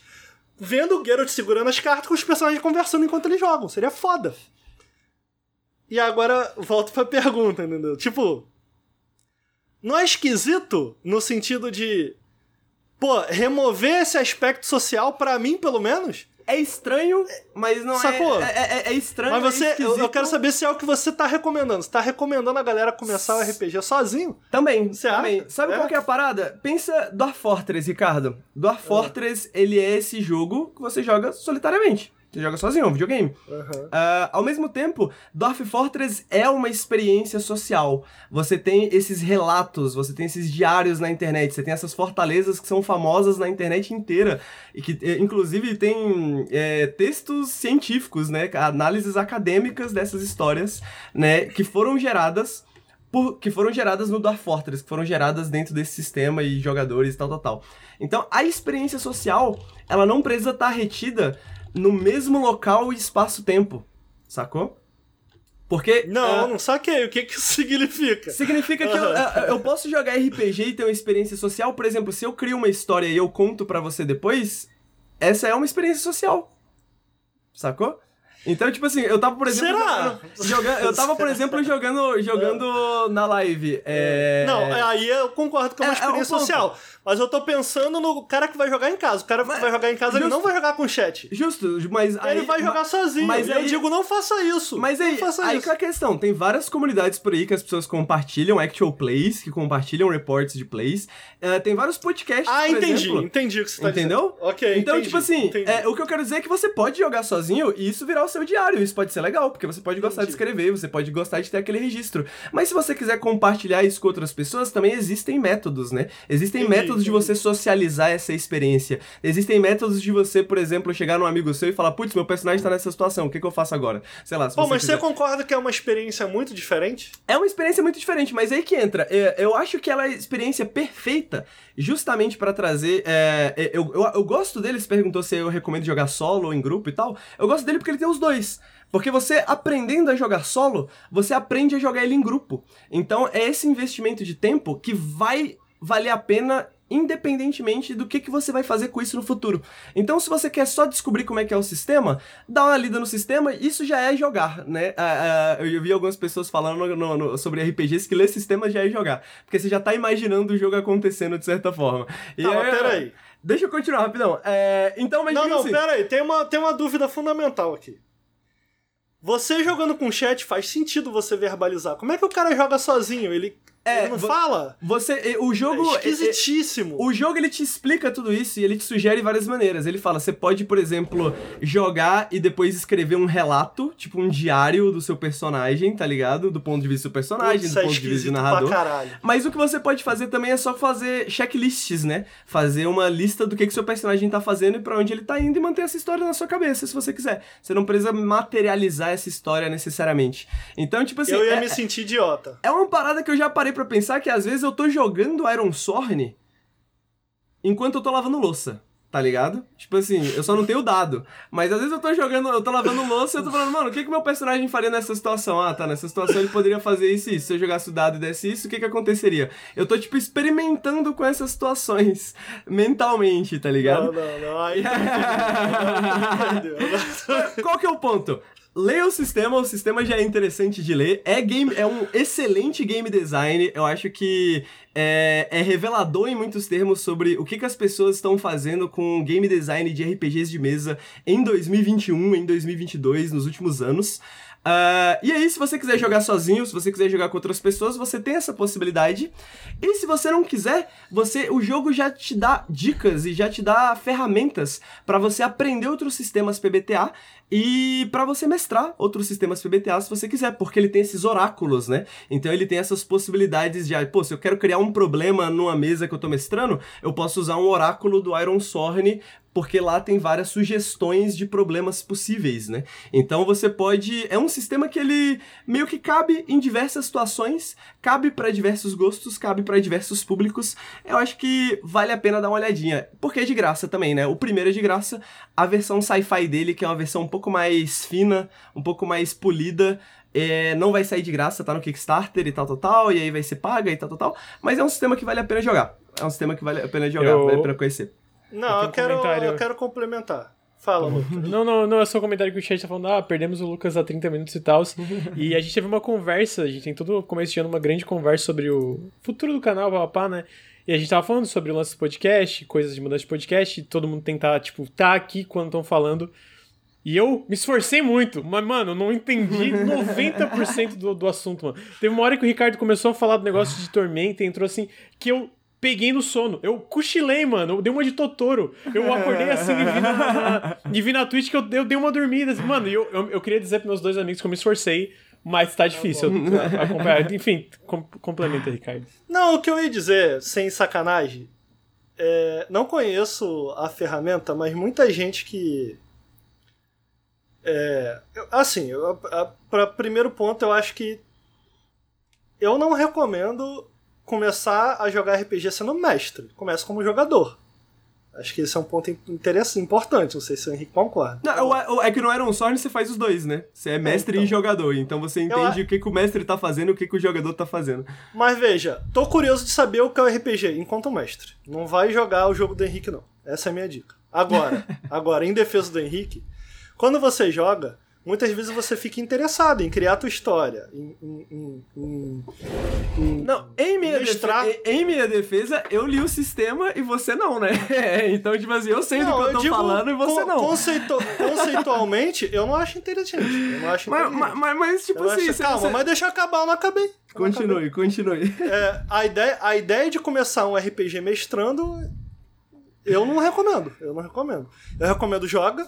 S2: vendo o Geralt segurando as cartas com os personagens conversando enquanto eles jogam. Seria foda. E agora volto pra pergunta, entendeu? Tipo, não é esquisito no sentido de, pô, remover esse aspecto social pra mim, pelo menos?
S3: É estranho, mas não
S2: Sacou?
S3: é. É, é, é estranho.
S2: Mas você,
S3: é
S2: eu, eu quero saber se é o que você tá recomendando. Você tá recomendando a galera começar o RPG sozinho?
S3: Também,
S2: Você
S3: também.
S2: acha?
S3: Sabe
S2: É?
S3: qual que é a parada? Pensa Dwarf Fortress, Ricardo. Dwarf Fortress, ele é esse jogo que você joga solitariamente. Você joga sozinho, é um videogame.
S2: Aham.
S3: Ah, ao mesmo tempo, Dwarf Fortress é uma experiência social. Você tem esses relatos, você tem esses diários na internet, você tem essas fortalezas que são famosas na internet inteira. E que, eh, inclusive, tem eh, textos científicos, né? Análises acadêmicas dessas histórias, né? Que foram geradas. Que foram geradas no Dwarf Fortress, que foram geradas dentro desse sistema e jogadores e tal, tal, tal. Então, a experiência social, ela não precisa estar retida no mesmo local e espaço-tempo, sacou? Porque
S2: Não,
S3: ah,
S2: não saquei. O que que isso significa?
S3: significa que eu, ah, eu posso jogar RPG e ter uma experiência social, por exemplo, se eu crio uma história e eu conto pra você depois, essa é uma experiência social. Sacou? Então, tipo assim, eu tava, por exemplo,
S2: Será?
S3: jogando, eu tava, por exemplo, jogando, jogando na live. É...
S2: Não, aí eu concordo que é uma
S3: É, é um
S2: experiência social. Mas eu tô pensando no cara que vai jogar em casa. O cara que
S3: Mas-
S2: vai jogar em casa, ele
S3: justo.
S2: não vai jogar com chat.
S3: Justo, mas aí...
S2: ele vai jogar sozinho.
S3: mas
S2: e eu
S3: aí-
S2: digo, não faça isso.
S3: Mas
S2: não
S3: aí,
S2: faça
S3: aí
S2: isso.
S3: que é a questão, tem várias comunidades por aí que as pessoas compartilham actual plays, que compartilham reports de plays. Eh, tem vários podcasts,
S2: Ah,
S3: por
S2: entendi.
S3: exemplo.
S2: Entendi o que você tá
S3: Entendeu?
S2: dizendo. Ok,
S3: Então,
S2: entendi,
S3: tipo assim,
S2: entendi.
S3: é, o que eu quero dizer é que você pode jogar sozinho e isso virar o seu diário. Isso pode ser legal, porque você pode gostar de
S2: Entendi.
S3: escrever, você pode gostar de ter aquele registro. Mas se você quiser compartilhar isso com outras pessoas, também existem métodos, né? Existem
S2: Entendi,
S3: métodos de
S2: entendi.
S3: você socializar essa experiência. Existem métodos de você, por exemplo, chegar num amigo seu e falar, putz, meu personagem tá nessa situação, o que, que eu faço agora? Sei lá, se
S2: Pô,
S3: você
S2: mas
S3: quiser.
S2: você concorda que é uma experiência muito diferente?
S3: É uma experiência muito diferente, mas aí que entra. É, Eu acho que ela é a experiência perfeita justamente pra trazer. é, é, eu, eu, eu gosto dele, você perguntou se eu recomendo jogar solo ou em grupo e tal. Eu gosto dele porque ele tem os dois. Porque você aprendendo a jogar solo, você aprende a jogar ele em grupo. Então é esse investimento de tempo que vai valer a pena independentemente do que, que você vai fazer com isso no futuro. Então, se você quer só descobrir como é que é o sistema, dá uma lida no sistema, isso já é jogar, né? Ah, ah, eu vi algumas pessoas falando no- no- sobre RPGs que ler sistema já é jogar, porque você já tá imaginando o jogo acontecendo de certa forma. E
S2: Tá, mas
S3: é-
S2: peraí.
S3: Deixa eu continuar rapidão. É, então, mas
S2: Não, não,
S3: assim,
S2: pera aí. Tem uma, tem uma dúvida fundamental aqui. Você jogando com chat faz sentido você verbalizar. Como é que o cara joga sozinho? Ele
S3: É,
S2: Ele não fala?
S3: Você, o
S2: É
S3: jogo...
S2: esquisitíssimo.
S3: O jogo ele te explica tudo isso e ele te sugere várias maneiras. Ele fala, você pode, por exemplo, jogar e depois escrever um relato, tipo um diário do seu personagem, tá ligado? Do ponto de vista do personagem,
S2: Putz,
S3: do
S2: é
S3: ponto de vista do
S2: esquisito pra
S3: narrador.
S2: caralho.
S3: Mas o que você pode fazer também é só fazer checklists, né? Fazer uma lista do que que seu personagem tá fazendo e pra onde ele tá indo e manter essa história na sua cabeça, se você quiser. Você não precisa materializar essa história necessariamente. Então, tipo assim,
S2: eu ia
S3: é,
S2: me sentir idiota.
S3: é uma parada que eu já parei pra pensar que às vezes eu tô jogando Iron Sorn enquanto eu tô lavando louça. Tá ligado? Tipo assim, eu só não tenho dado. Mas às vezes eu tô jogando, eu tô lavando louça e eu tô falando, mano, o que que meu personagem faria nessa situação? Ah, tá, nessa situação ele poderia fazer isso e isso. Se eu jogasse o dado e desse isso, o que que aconteceria? Eu tô, tipo, experimentando com essas situações mentalmente, tá ligado?
S2: Não, não, não. Aí tá Entendeu?
S3: Qual que é o ponto? Leia o sistema, o sistema já é interessante de ler. É, game, é um excelente game design. Eu acho que é, é revelador em muitos termos sobre o que, que as pessoas estão fazendo com game design de RPGs de mesa em 2021, em 2022, nos últimos anos. Ah, e aí, se você quiser jogar sozinho, se você quiser jogar com outras pessoas, você tem essa possibilidade. E se você não quiser, você o jogo já te dá dicas e já te dá ferramentas para você aprender outros sistemas PBTA e para você mestrar outros sistemas PBTA se você quiser, porque ele tem esses oráculos, né? Então ele tem essas possibilidades de, ah, pô, se eu quero criar um problema numa mesa que eu tô mestrando, eu posso usar um oráculo do Iron Sorn porque lá tem várias sugestões de problemas possíveis, né? Então você pode, é um sistema que ele meio que cabe em diversas situações, cabe para diversos gostos, cabe para diversos públicos. Eu acho que vale a pena dar uma olhadinha, porque é de graça também, né? O primeiro é de graça, a versão sci-fi dele, que é uma versão um pouco mais fina, um pouco mais polida, é, não vai sair de graça, tá no Kickstarter e tal, tal, tal, e aí vai ser paga e tal, tal, tal. Mas é um sistema que vale a pena jogar. É um sistema que vale a pena jogar,
S1: Eu-
S3: vale a pena conhecer.
S2: Não,
S1: Eu um
S2: quero,
S1: comentário.
S2: eu quero complementar. Fala, Lucas.
S1: Não, não, não, é só um comentário que o chat tá falando, ah, perdemos o Lucas há 30 minutos e tal. e a gente teve uma conversa, a gente tem todo começo de ano uma grande conversa sobre o futuro do canal, papapá, né? E a gente tava falando sobre o lance do podcast, coisas de mudança de podcast, e todo mundo tentar, tipo, tá aqui quando estão falando. E eu me esforcei muito, mas, mano, eu não entendi 90% do, do assunto, mano. Teve uma hora que o Ricardo começou a falar do negócio de tormenta e entrou assim, que eu peguei no sono. Eu cochilei, mano. Eu dei uma de Totoro. Eu acordei assim e vi na, e vi na Twitch que eu, eu dei uma dormida. assim. Mano, eu, eu, eu queria dizer pros meus dois amigos que eu me esforcei, mas tá difícil eu, acompanhar. Enfim, com, complementa, Ricardo.
S2: Não, o que eu ia dizer, sem sacanagem, é, não conheço a ferramenta, mas muita gente que. É, assim, eu- a- pra primeiro ponto, eu acho que eu não recomendo começar a jogar RPG sendo mestre. Começa como jogador. Acho que esse é um ponto in- interessante, importante. Não sei se o Henrique concorda.
S3: Não, o- o- é que no Iron Sorn você faz os dois, né? Você é mestre
S2: então.
S3: e jogador, então você entende
S2: a-
S3: o que, que o mestre tá fazendo e o que, que o jogador tá fazendo.
S2: Mas veja, tô curioso de saber o que é o RPG enquanto mestre. Não vai jogar o jogo do Henrique, não. Essa é a minha dica. Agora, agora, em defesa do Henrique, quando você joga, muitas vezes você fica interessado em criar a tua história. Em, em- em- em-
S3: Não, em minha, defesa, em, minha defesa, eu li o sistema e você não, né? então, tipo assim, eu sei do que eu tô
S2: digo,
S3: falando e você
S2: con-
S3: não.
S2: conceitu- conceitualmente, eu não acho inteligente. Eu não acho
S3: Mas, mas, mas, mas, tipo
S2: Eu
S3: assim,
S2: acho- calma,
S3: você-
S2: mas deixa eu acabar, eu não acabei. Eu não acabei.
S3: Continue, continue.
S2: É, a, ideia, a ideia de começar um RPG mestrando, eu não recomendo. Eu não recomendo. Eu recomendo joga.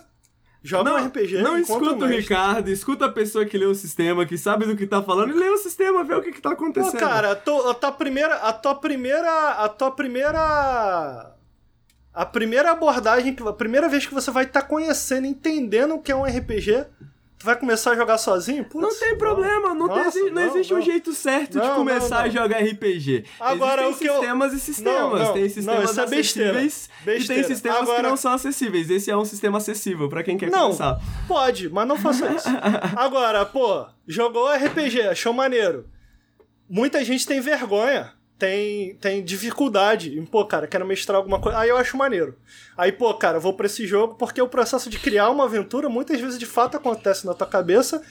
S2: Joga um RPG.
S3: não escuta o. Ricardo, escuta a pessoa que lê o sistema, que sabe do que tá falando, e lê o sistema, vê o que, que tá
S2: Pô,
S3: acontecendo.
S2: cara, a tua, a tua primeira. A tua primeira. A tua primeira. A primeira abordagem, a primeira vez que você vai estar conhecendo, entendendo o que é um RPG, tu vai começar a jogar sozinho? Putz,
S3: Não tem problema, não, tem-
S2: Nossa,
S3: exi- não existe um
S2: não.
S3: jeito certo de
S2: Não,
S3: começar
S2: não, não.
S3: a jogar RPG.
S2: Agora,
S3: Existem
S2: o que eu-
S3: sistemas e sistemas.
S2: Não, não,
S3: tem
S2: não,
S3: sistemas
S2: isso é besteira.
S3: acessíveis e tem sistemas que
S2: Agora-
S3: não são acessíveis. Esse é um sistema acessível pra quem quer
S2: Não,
S3: começar.
S2: pode, mas não faça isso. Agora, pô, jogou RPG, achou maneiro. Muita gente tem vergonha, tem, tem dificuldade em, pô, cara, quero mestrar alguma coisa. Aí eu acho maneiro. Aí, pô, cara, vou pra esse jogo porque o processo de criar uma aventura muitas vezes de fato acontece na tua cabeça.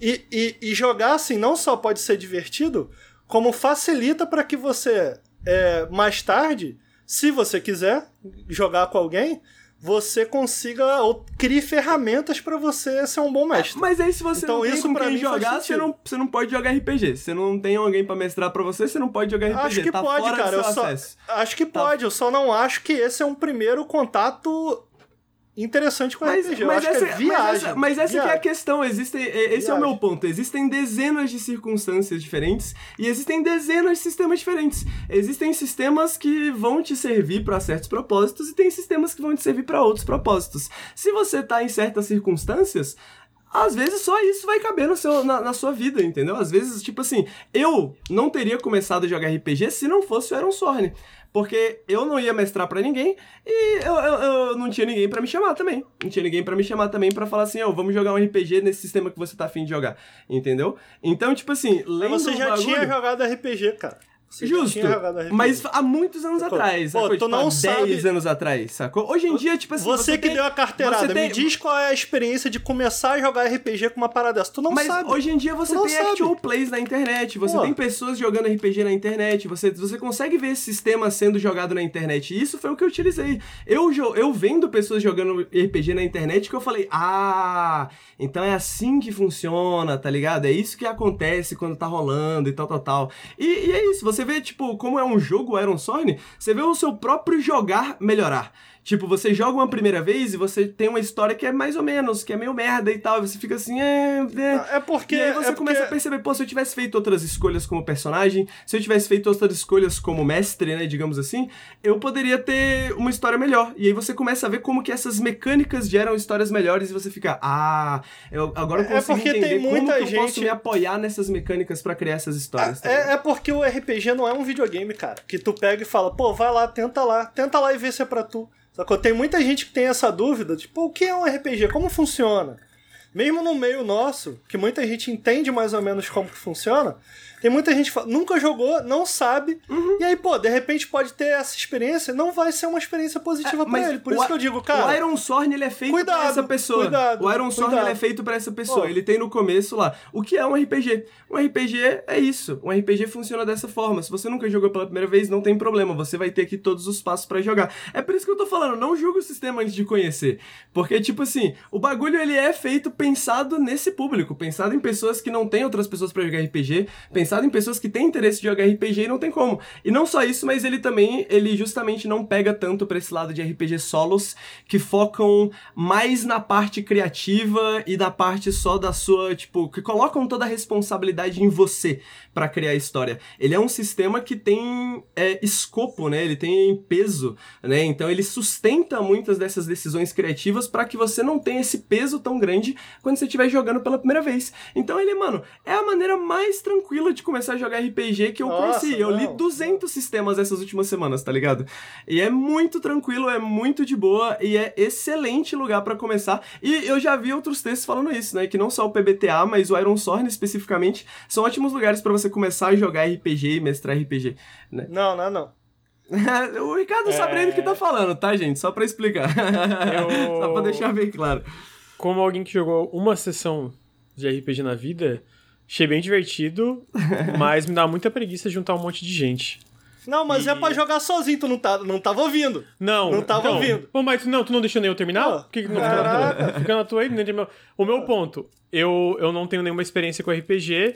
S2: E, e, e jogar assim não só pode ser divertido, como facilita para que você, é, mais tarde, se você quiser jogar com alguém, você consiga ou crie ferramentas pra você ser um bom mestre.
S3: Mas aí se você
S2: Então,
S3: não tem
S2: isso
S3: com
S2: pra
S3: quem jogar, você não, você não pode jogar RPG. Se você não tem alguém pra mestrar pra você, você não pode jogar RPG.
S2: Acho que
S3: tá
S2: pode, cara. Eu só, acho que
S3: Tá.
S2: pode. Eu só não acho que esse é um primeiro contato interessante com
S3: Mas,
S2: RPG. Eu
S3: mas
S2: acho
S3: essa,
S2: que é
S3: mas
S2: viagem.
S3: essa, mas essa que é a
S2: Viagem.
S3: questão. Existem, é- esse é o
S2: Viagem.
S3: meu ponto. Existem dezenas de circunstâncias diferentes e existem dezenas de sistemas diferentes. Existem sistemas que vão te servir para certos propósitos e tem sistemas que vão te servir para outros propósitos. Se você tá em certas circunstâncias, às vezes só isso vai caber no seu, na, na sua vida, entendeu? Às vezes, tipo assim, eu não teria começado a jogar RPG se não fosse o Aaron Sorne. Porque eu não ia mestrar pra ninguém e eu, eu, eu não tinha ninguém pra me chamar também. Não tinha ninguém pra me chamar também pra falar assim, ó, vamos jogar um RPG nesse sistema que você tá afim de jogar. Entendeu? Então, tipo assim, lendo
S2: Mas você já
S3: bagulho-
S2: tinha jogado RPG, cara. Você
S3: Justo, mas há muitos anos
S2: Sacou?
S3: atrás,
S2: Pô,
S3: sacou?
S2: tu
S3: Tipo,
S2: não
S3: há
S2: sabe-
S3: 10 anos atrás, sacou? Hoje em dia, tipo assim,
S2: Você, que
S3: tem-
S2: deu a carteirada,
S3: você tem-
S2: me diz qual é a experiência de começar a jogar RPG com uma parada dessa. Tu não
S3: Mas
S2: sabe.
S3: hoje em dia você tem
S2: sabe.
S3: actual plays na internet, você
S2: Pô.
S3: tem pessoas jogando RPG na internet, você, você consegue ver esse sistema sendo jogado na internet. E isso foi o que eu utilizei. Eu, eu vendo pessoas jogando RPG na internet que eu falei, ah, então é assim que funciona, tá ligado? É isso que acontece quando tá rolando e tal, tal, tal. E, e é isso, você vê, tipo, como é um jogo Iron Sorn, você vê o seu próprio jogar melhorar. Tipo, você joga uma primeira vez e você tem uma história que é mais ou menos, que é meio merda e tal, e você fica assim, é, é,
S2: É porque.
S3: e aí você
S2: é
S3: começa a
S2: porque-
S3: perceber, pô, se eu tivesse feito outras escolhas como personagem, se eu tivesse feito outras escolhas como mestre, né, digamos assim, eu poderia ter uma história melhor. E aí você começa a ver como que essas mecânicas geram histórias melhores e você fica, ah, eu agora eu
S2: É
S3: consigo
S2: porque
S3: entender
S2: tem
S3: como
S2: muita
S3: que eu posso
S2: gente-
S3: me apoiar nessas mecânicas pra criar essas histórias. tá?
S2: É, é porque o RPG não é um videogame, cara. Que tu pega e fala, pô, vai lá, tenta lá, tenta lá e vê se é pra tu. Tem muita gente que tem essa dúvida, tipo, o que é um RPG? Como funciona? Mesmo no meio nosso, que muita gente entende mais ou menos como que funciona, tem muita gente que nunca jogou, não sabe,
S3: Uhum.
S2: e aí, pô, de repente pode ter essa experiência, não vai ser uma experiência positiva
S3: É,
S2: pra ele. Por isso que eu digo, cara.
S3: O Iron Sorn ele é feito
S2: Cuidado,
S3: pra essa pessoa.
S2: cuidado,
S3: o Iron Sorn ele é feito pra essa pessoa.
S2: Pô.
S3: Ele tem no começo lá. O que é um RPG? Um RPG é isso. Um RPG funciona dessa forma. Se você nunca jogou pela primeira vez, não tem problema. Você vai ter aqui todos os passos pra jogar. É por isso que eu tô falando, não julga o sistema antes de conhecer. Porque, tipo assim, o bagulho ele é feito pensado nesse público. Pensado em pessoas que não têm outras pessoas pra jogar RPG. Pensado em pessoas que têm interesse de jogar RPG e não tem como. E não só isso, mas ele também, ele justamente não pega tanto pra esse lado de RPG solos que focam mais na parte criativa e da parte só da sua, tipo, que colocam toda a responsabilidade em você pra criar a história. Ele é um sistema que tem é, escopo, né? Ele tem peso, né? Então ele sustenta muitas dessas decisões criativas pra que você não tenha esse peso tão grande quando você estiver jogando pela primeira vez. Então ele, mano, é a maneira mais tranquila de começar a jogar RPG que eu
S2: Nossa,
S3: conheci. Eu li
S2: não.
S3: 200 sistemas essas últimas semanas, tá ligado? E é muito tranquilo, é muito de boa e é excelente lugar pra começar. E eu já vi outros textos falando isso, né? Que não só o PBTA, mas o Iron Sorn especificamente são ótimos lugares pra você começar a jogar RPG e mestrar RPG, né?
S2: Não, não, não.
S3: o Ricardo sabe do que tá falando, tá, gente? Só pra explicar.
S1: Eu-
S3: só pra deixar bem claro.
S1: Como alguém que jogou uma sessão de RPG na vida, achei bem divertido, mas me dá muita preguiça juntar um monte de gente.
S2: Não, mas é pra jogar sozinho, tu não, tá, não tava ouvindo.
S1: Não,
S2: Não tava
S1: então,
S2: ouvindo.
S1: Pô, mas não, tu não deixou nem eu terminar? Por que, que não fica na tua? Fica na tua aí. O meu ponto, eu, eu não tenho nenhuma experiência com RPG.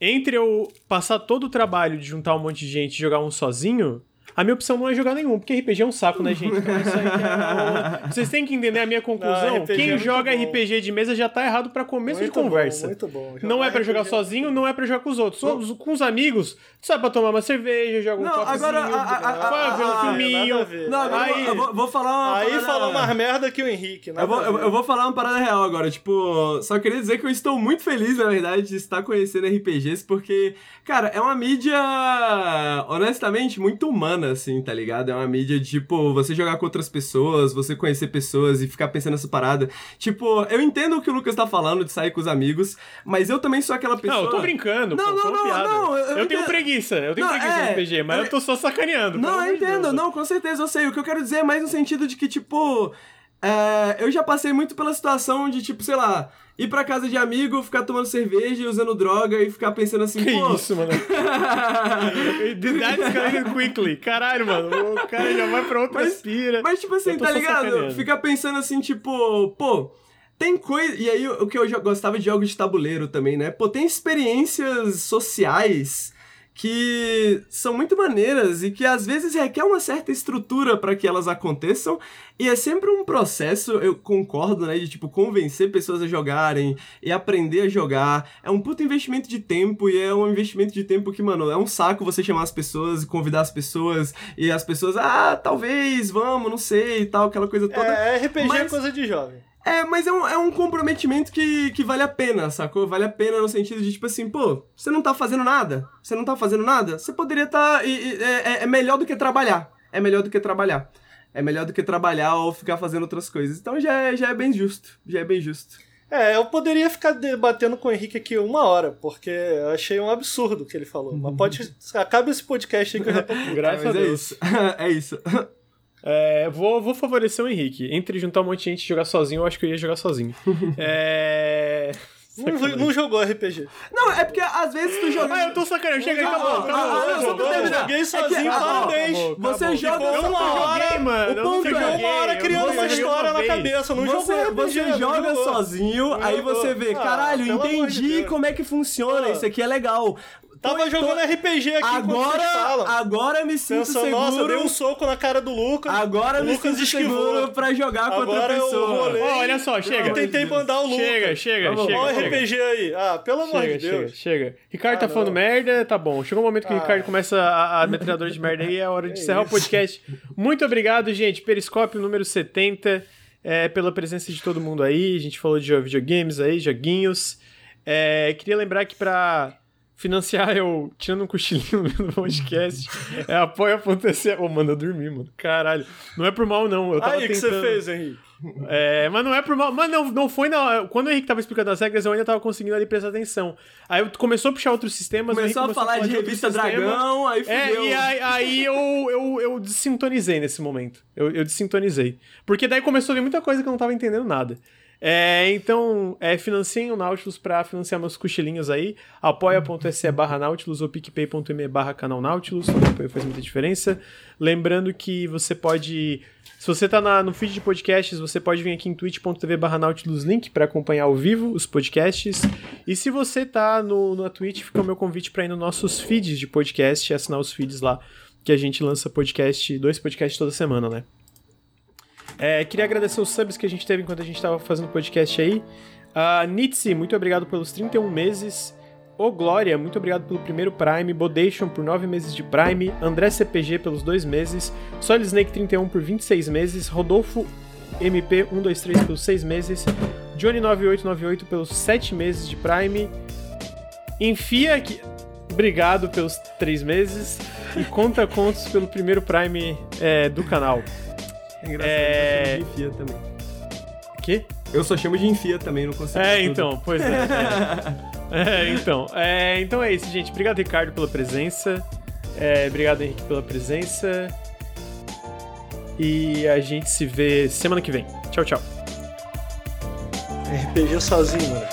S1: Entre eu passar todo o trabalho de juntar um monte de gente e jogar um sozinho, a minha opção não é jogar nenhum, porque RPG é um saco, né, gente? Então isso aí que é... Vocês têm que entender a minha conclusão.
S2: Não, é
S1: Quem
S2: muito
S1: joga
S2: bom.
S1: RPG de mesa já tá errado pra começo
S2: Muito
S1: de conversa.
S2: bom, muito bom.
S1: Não é pra jogar
S2: RPG
S1: sozinho, não é pra jogar com os outros. Só- Com os amigos, tu sai pra tomar uma cerveja, joga um
S3: Não,
S1: copozinho,
S3: agora, a- a- a-
S1: vai ver um
S3: a-
S1: filminho.
S2: a.
S3: Não, agora
S1: Aí-
S3: vou- eu vou, vou falar uma
S2: Aí
S3: parada-
S2: falou mais merda que o Henrique.
S3: Eu vou,
S2: a
S3: eu vou falar uma parada real agora, tipo, só queria dizer que eu estou muito feliz, na verdade, de estar conhecendo RPGs, porque, cara, é uma mídia, honestamente, muito humana, assim, tá ligado? É uma mídia de, tipo, você jogar com outras pessoas, você conhecer pessoas e ficar pensando nessa parada. Tipo, eu entendo o que o Lucas tá falando de sair com os amigos, mas eu também sou aquela pessoa...
S1: Não, eu tô brincando,
S3: Não,
S1: pô,
S3: não, não,
S1: piada.
S3: não, eu-
S1: eu, tenho preguiça, eu tenho
S3: Não,
S1: preguiça
S3: é,
S1: de RPG, mas
S3: eu-
S1: eu tô só sacaneando.
S3: Não, eu entendo,
S1: Deus.
S3: não, com certeza eu sei. O que eu quero dizer é mais no sentido de que, tipo. É, eu já passei muito pela situação de, tipo, sei lá, ir pra casa de amigo, ficar tomando cerveja e usando droga e ficar pensando assim,
S1: Que
S3: pô.
S1: isso, mano? That's escalated quickly. Caralho, mano. O cara já vai pra outra
S3: Mas-
S1: pira.
S3: Mas, tipo assim, tá ligado?
S1: sacaneando.
S3: Ficar pensando assim, tipo, pô, tem coisa. E aí, o que eu já gostava de jogos de tabuleiro também, né? Pô, tem experiências sociais que são muito maneiras e que às vezes requer uma certa estrutura para que elas aconteçam. E é sempre um processo, eu concordo, né? De tipo, convencer pessoas a jogarem e aprender a jogar. É um puto investimento de tempo e é um investimento de tempo que, mano, é um saco você chamar as pessoas e convidar as pessoas e as pessoas, ah, talvez, vamos, não sei e tal, aquela coisa toda.
S2: É, RPG é
S3: Mas-
S2: coisa de jovem.
S3: É, mas é um, é um comprometimento que, que vale a pena, sacou? Vale a pena no sentido de, tipo assim, pô, você não tá fazendo nada? Você não tá fazendo nada? Você poderia tá. e- e- é, é- é melhor do que trabalhar. É melhor do que trabalhar. É melhor do que trabalhar ou ficar fazendo outras coisas. Então já é, já é bem justo. Já é bem justo.
S2: É, eu poderia ficar debatendo com o Henrique aqui uma hora, porque eu achei um absurdo o que ele falou. Mas pode. Acaba esse podcast aí que eu já tô.
S1: Graças
S3: É,
S1: a
S3: mas é
S1: Deus.
S3: isso. é isso.
S1: É, vou, vou favorecer o Henrique. Entre juntar um monte de gente e jogar sozinho, eu acho que eu ia jogar sozinho. é.
S2: Não, não jogou RPG.
S3: Não, é porque às vezes tu joga.
S1: Ah, eu tô sacaneando. Chega aí, acabou.
S3: ah,
S1: acabou,
S3: ah,
S1: acabou,
S3: só pra
S1: acabou.
S3: terminar.
S2: joguei
S3: É que-
S2: sozinho, parabéns.
S1: acabou,
S3: Você
S1: acabou.
S3: joga
S2: uma hora,
S1: joguei, mano.
S3: o
S1: eu
S3: ponto é-
S1: joguei,
S2: uma hora
S1: eu
S2: criando uma
S1: joguei
S2: história na cabeça, não
S3: você,
S2: jogou RPG.
S3: você
S2: não
S3: joga sozinho,
S2: Não
S3: aí
S2: jogou.
S3: você vê,
S2: Ah,
S3: caralho, entendi como é que funciona, isso aqui é legal.
S2: Tava
S3: Tô- tô-
S2: jogando RPG aqui
S3: Agora,
S2: falam.
S3: agora me sinto
S2: Pensando,
S3: seguro.
S2: nossa, eu dei um soco na cara do Lucas.
S3: Agora
S2: o
S3: me
S2: Lucas
S3: sinto
S2: esquivou.
S3: seguro pra jogar contra
S2: Agora
S3: a
S2: eu
S3: pessoa.
S2: rolei.
S1: Ó, olha só, chega.
S2: Eu tentei mandar o Lucas.
S1: Chega, chega,
S3: Tá
S1: chega.
S2: Olha o
S1: chega.
S2: RPG aí. Ah, pelo amor
S1: Chega,
S2: de
S1: chega,
S2: Deus.
S1: chega. Ricardo
S2: Ah,
S1: tá
S2: não.
S1: falando merda, tá bom. Chegou o momento que o
S2: Ah.
S1: Ricardo começa a, a metralhadora de merda aí, é hora de encerrar o podcast. Muito obrigado, gente. Periscópio número 70, é, pela presença de todo mundo aí. A gente falou de videogames aí, joguinhos. É, queria lembrar que pra financiar eu tirando um cochilinho no podcast, é apoia.se. Ô, mano, eu dormi, mano. Caralho. Não é por mal, não. Eu tava
S2: Aí, o que você
S1: tentando...
S2: fez, Henrique?
S1: É, mas não é por mal. Mas não, não foi na. Quando o Henrique tava explicando as regras, eu ainda tava conseguindo ali prestar atenção. Aí eu- começou a puxar outros sistemas. Henrique
S3: Começou a falar de
S1: outros
S3: revista. Dragão, aí fudeu.
S1: É, e aí, aí eu, eu, eu desintonizei nesse momento. Eu, eu desintonizei. Porque daí começou a vir muita coisa que eu não tava entendendo nada. É, então, é, financiem o Nautilus pra financiar meus cochilinhos aí. apoia.se barra Nautilus ou picpay.me barra canal Nautilus. Faz muita diferença. Lembrando que você pode... Se você tá na- no feed de podcasts, você pode vir aqui em twitch.tv barra Nautilus Link pra acompanhar ao vivo os podcasts. E se você tá no, na Twitch, fica o meu convite pra ir nos nossos feeds de podcast assinar os feeds lá, que a gente lança podcast, dois podcasts toda semana, né? É, queria agradecer os subs que a gente teve enquanto a gente estava fazendo o podcast aí. A Nitsi, muito obrigado pelos 31 meses. O Glória, muito obrigado pelo primeiro Prime. Bodation por 9 meses de Prime. André CPG pelos 2 meses. Solid Snake 31 por 26 meses. Rodolfo MP 123 pelos 6 meses. Johnny 9898 pelos 7 meses de Prime. Enfia aqui. Obrigado pelos 3 meses. E conta contos pelo primeiro Prime é, do canal.
S3: É engraçado,
S1: É-
S3: eu só chamo de enfia também.
S1: Que?
S3: Eu só chamo de enfia também, não consigo.
S1: É,
S3: tudo.
S1: então, pois é. É, É, então. É, então é isso, gente. Obrigado, Ricardo, pela presença. É, obrigado, Henrique, pela presença. E a gente se vê semana que vem. Tchau, tchau.
S2: RPG sozinho, mano.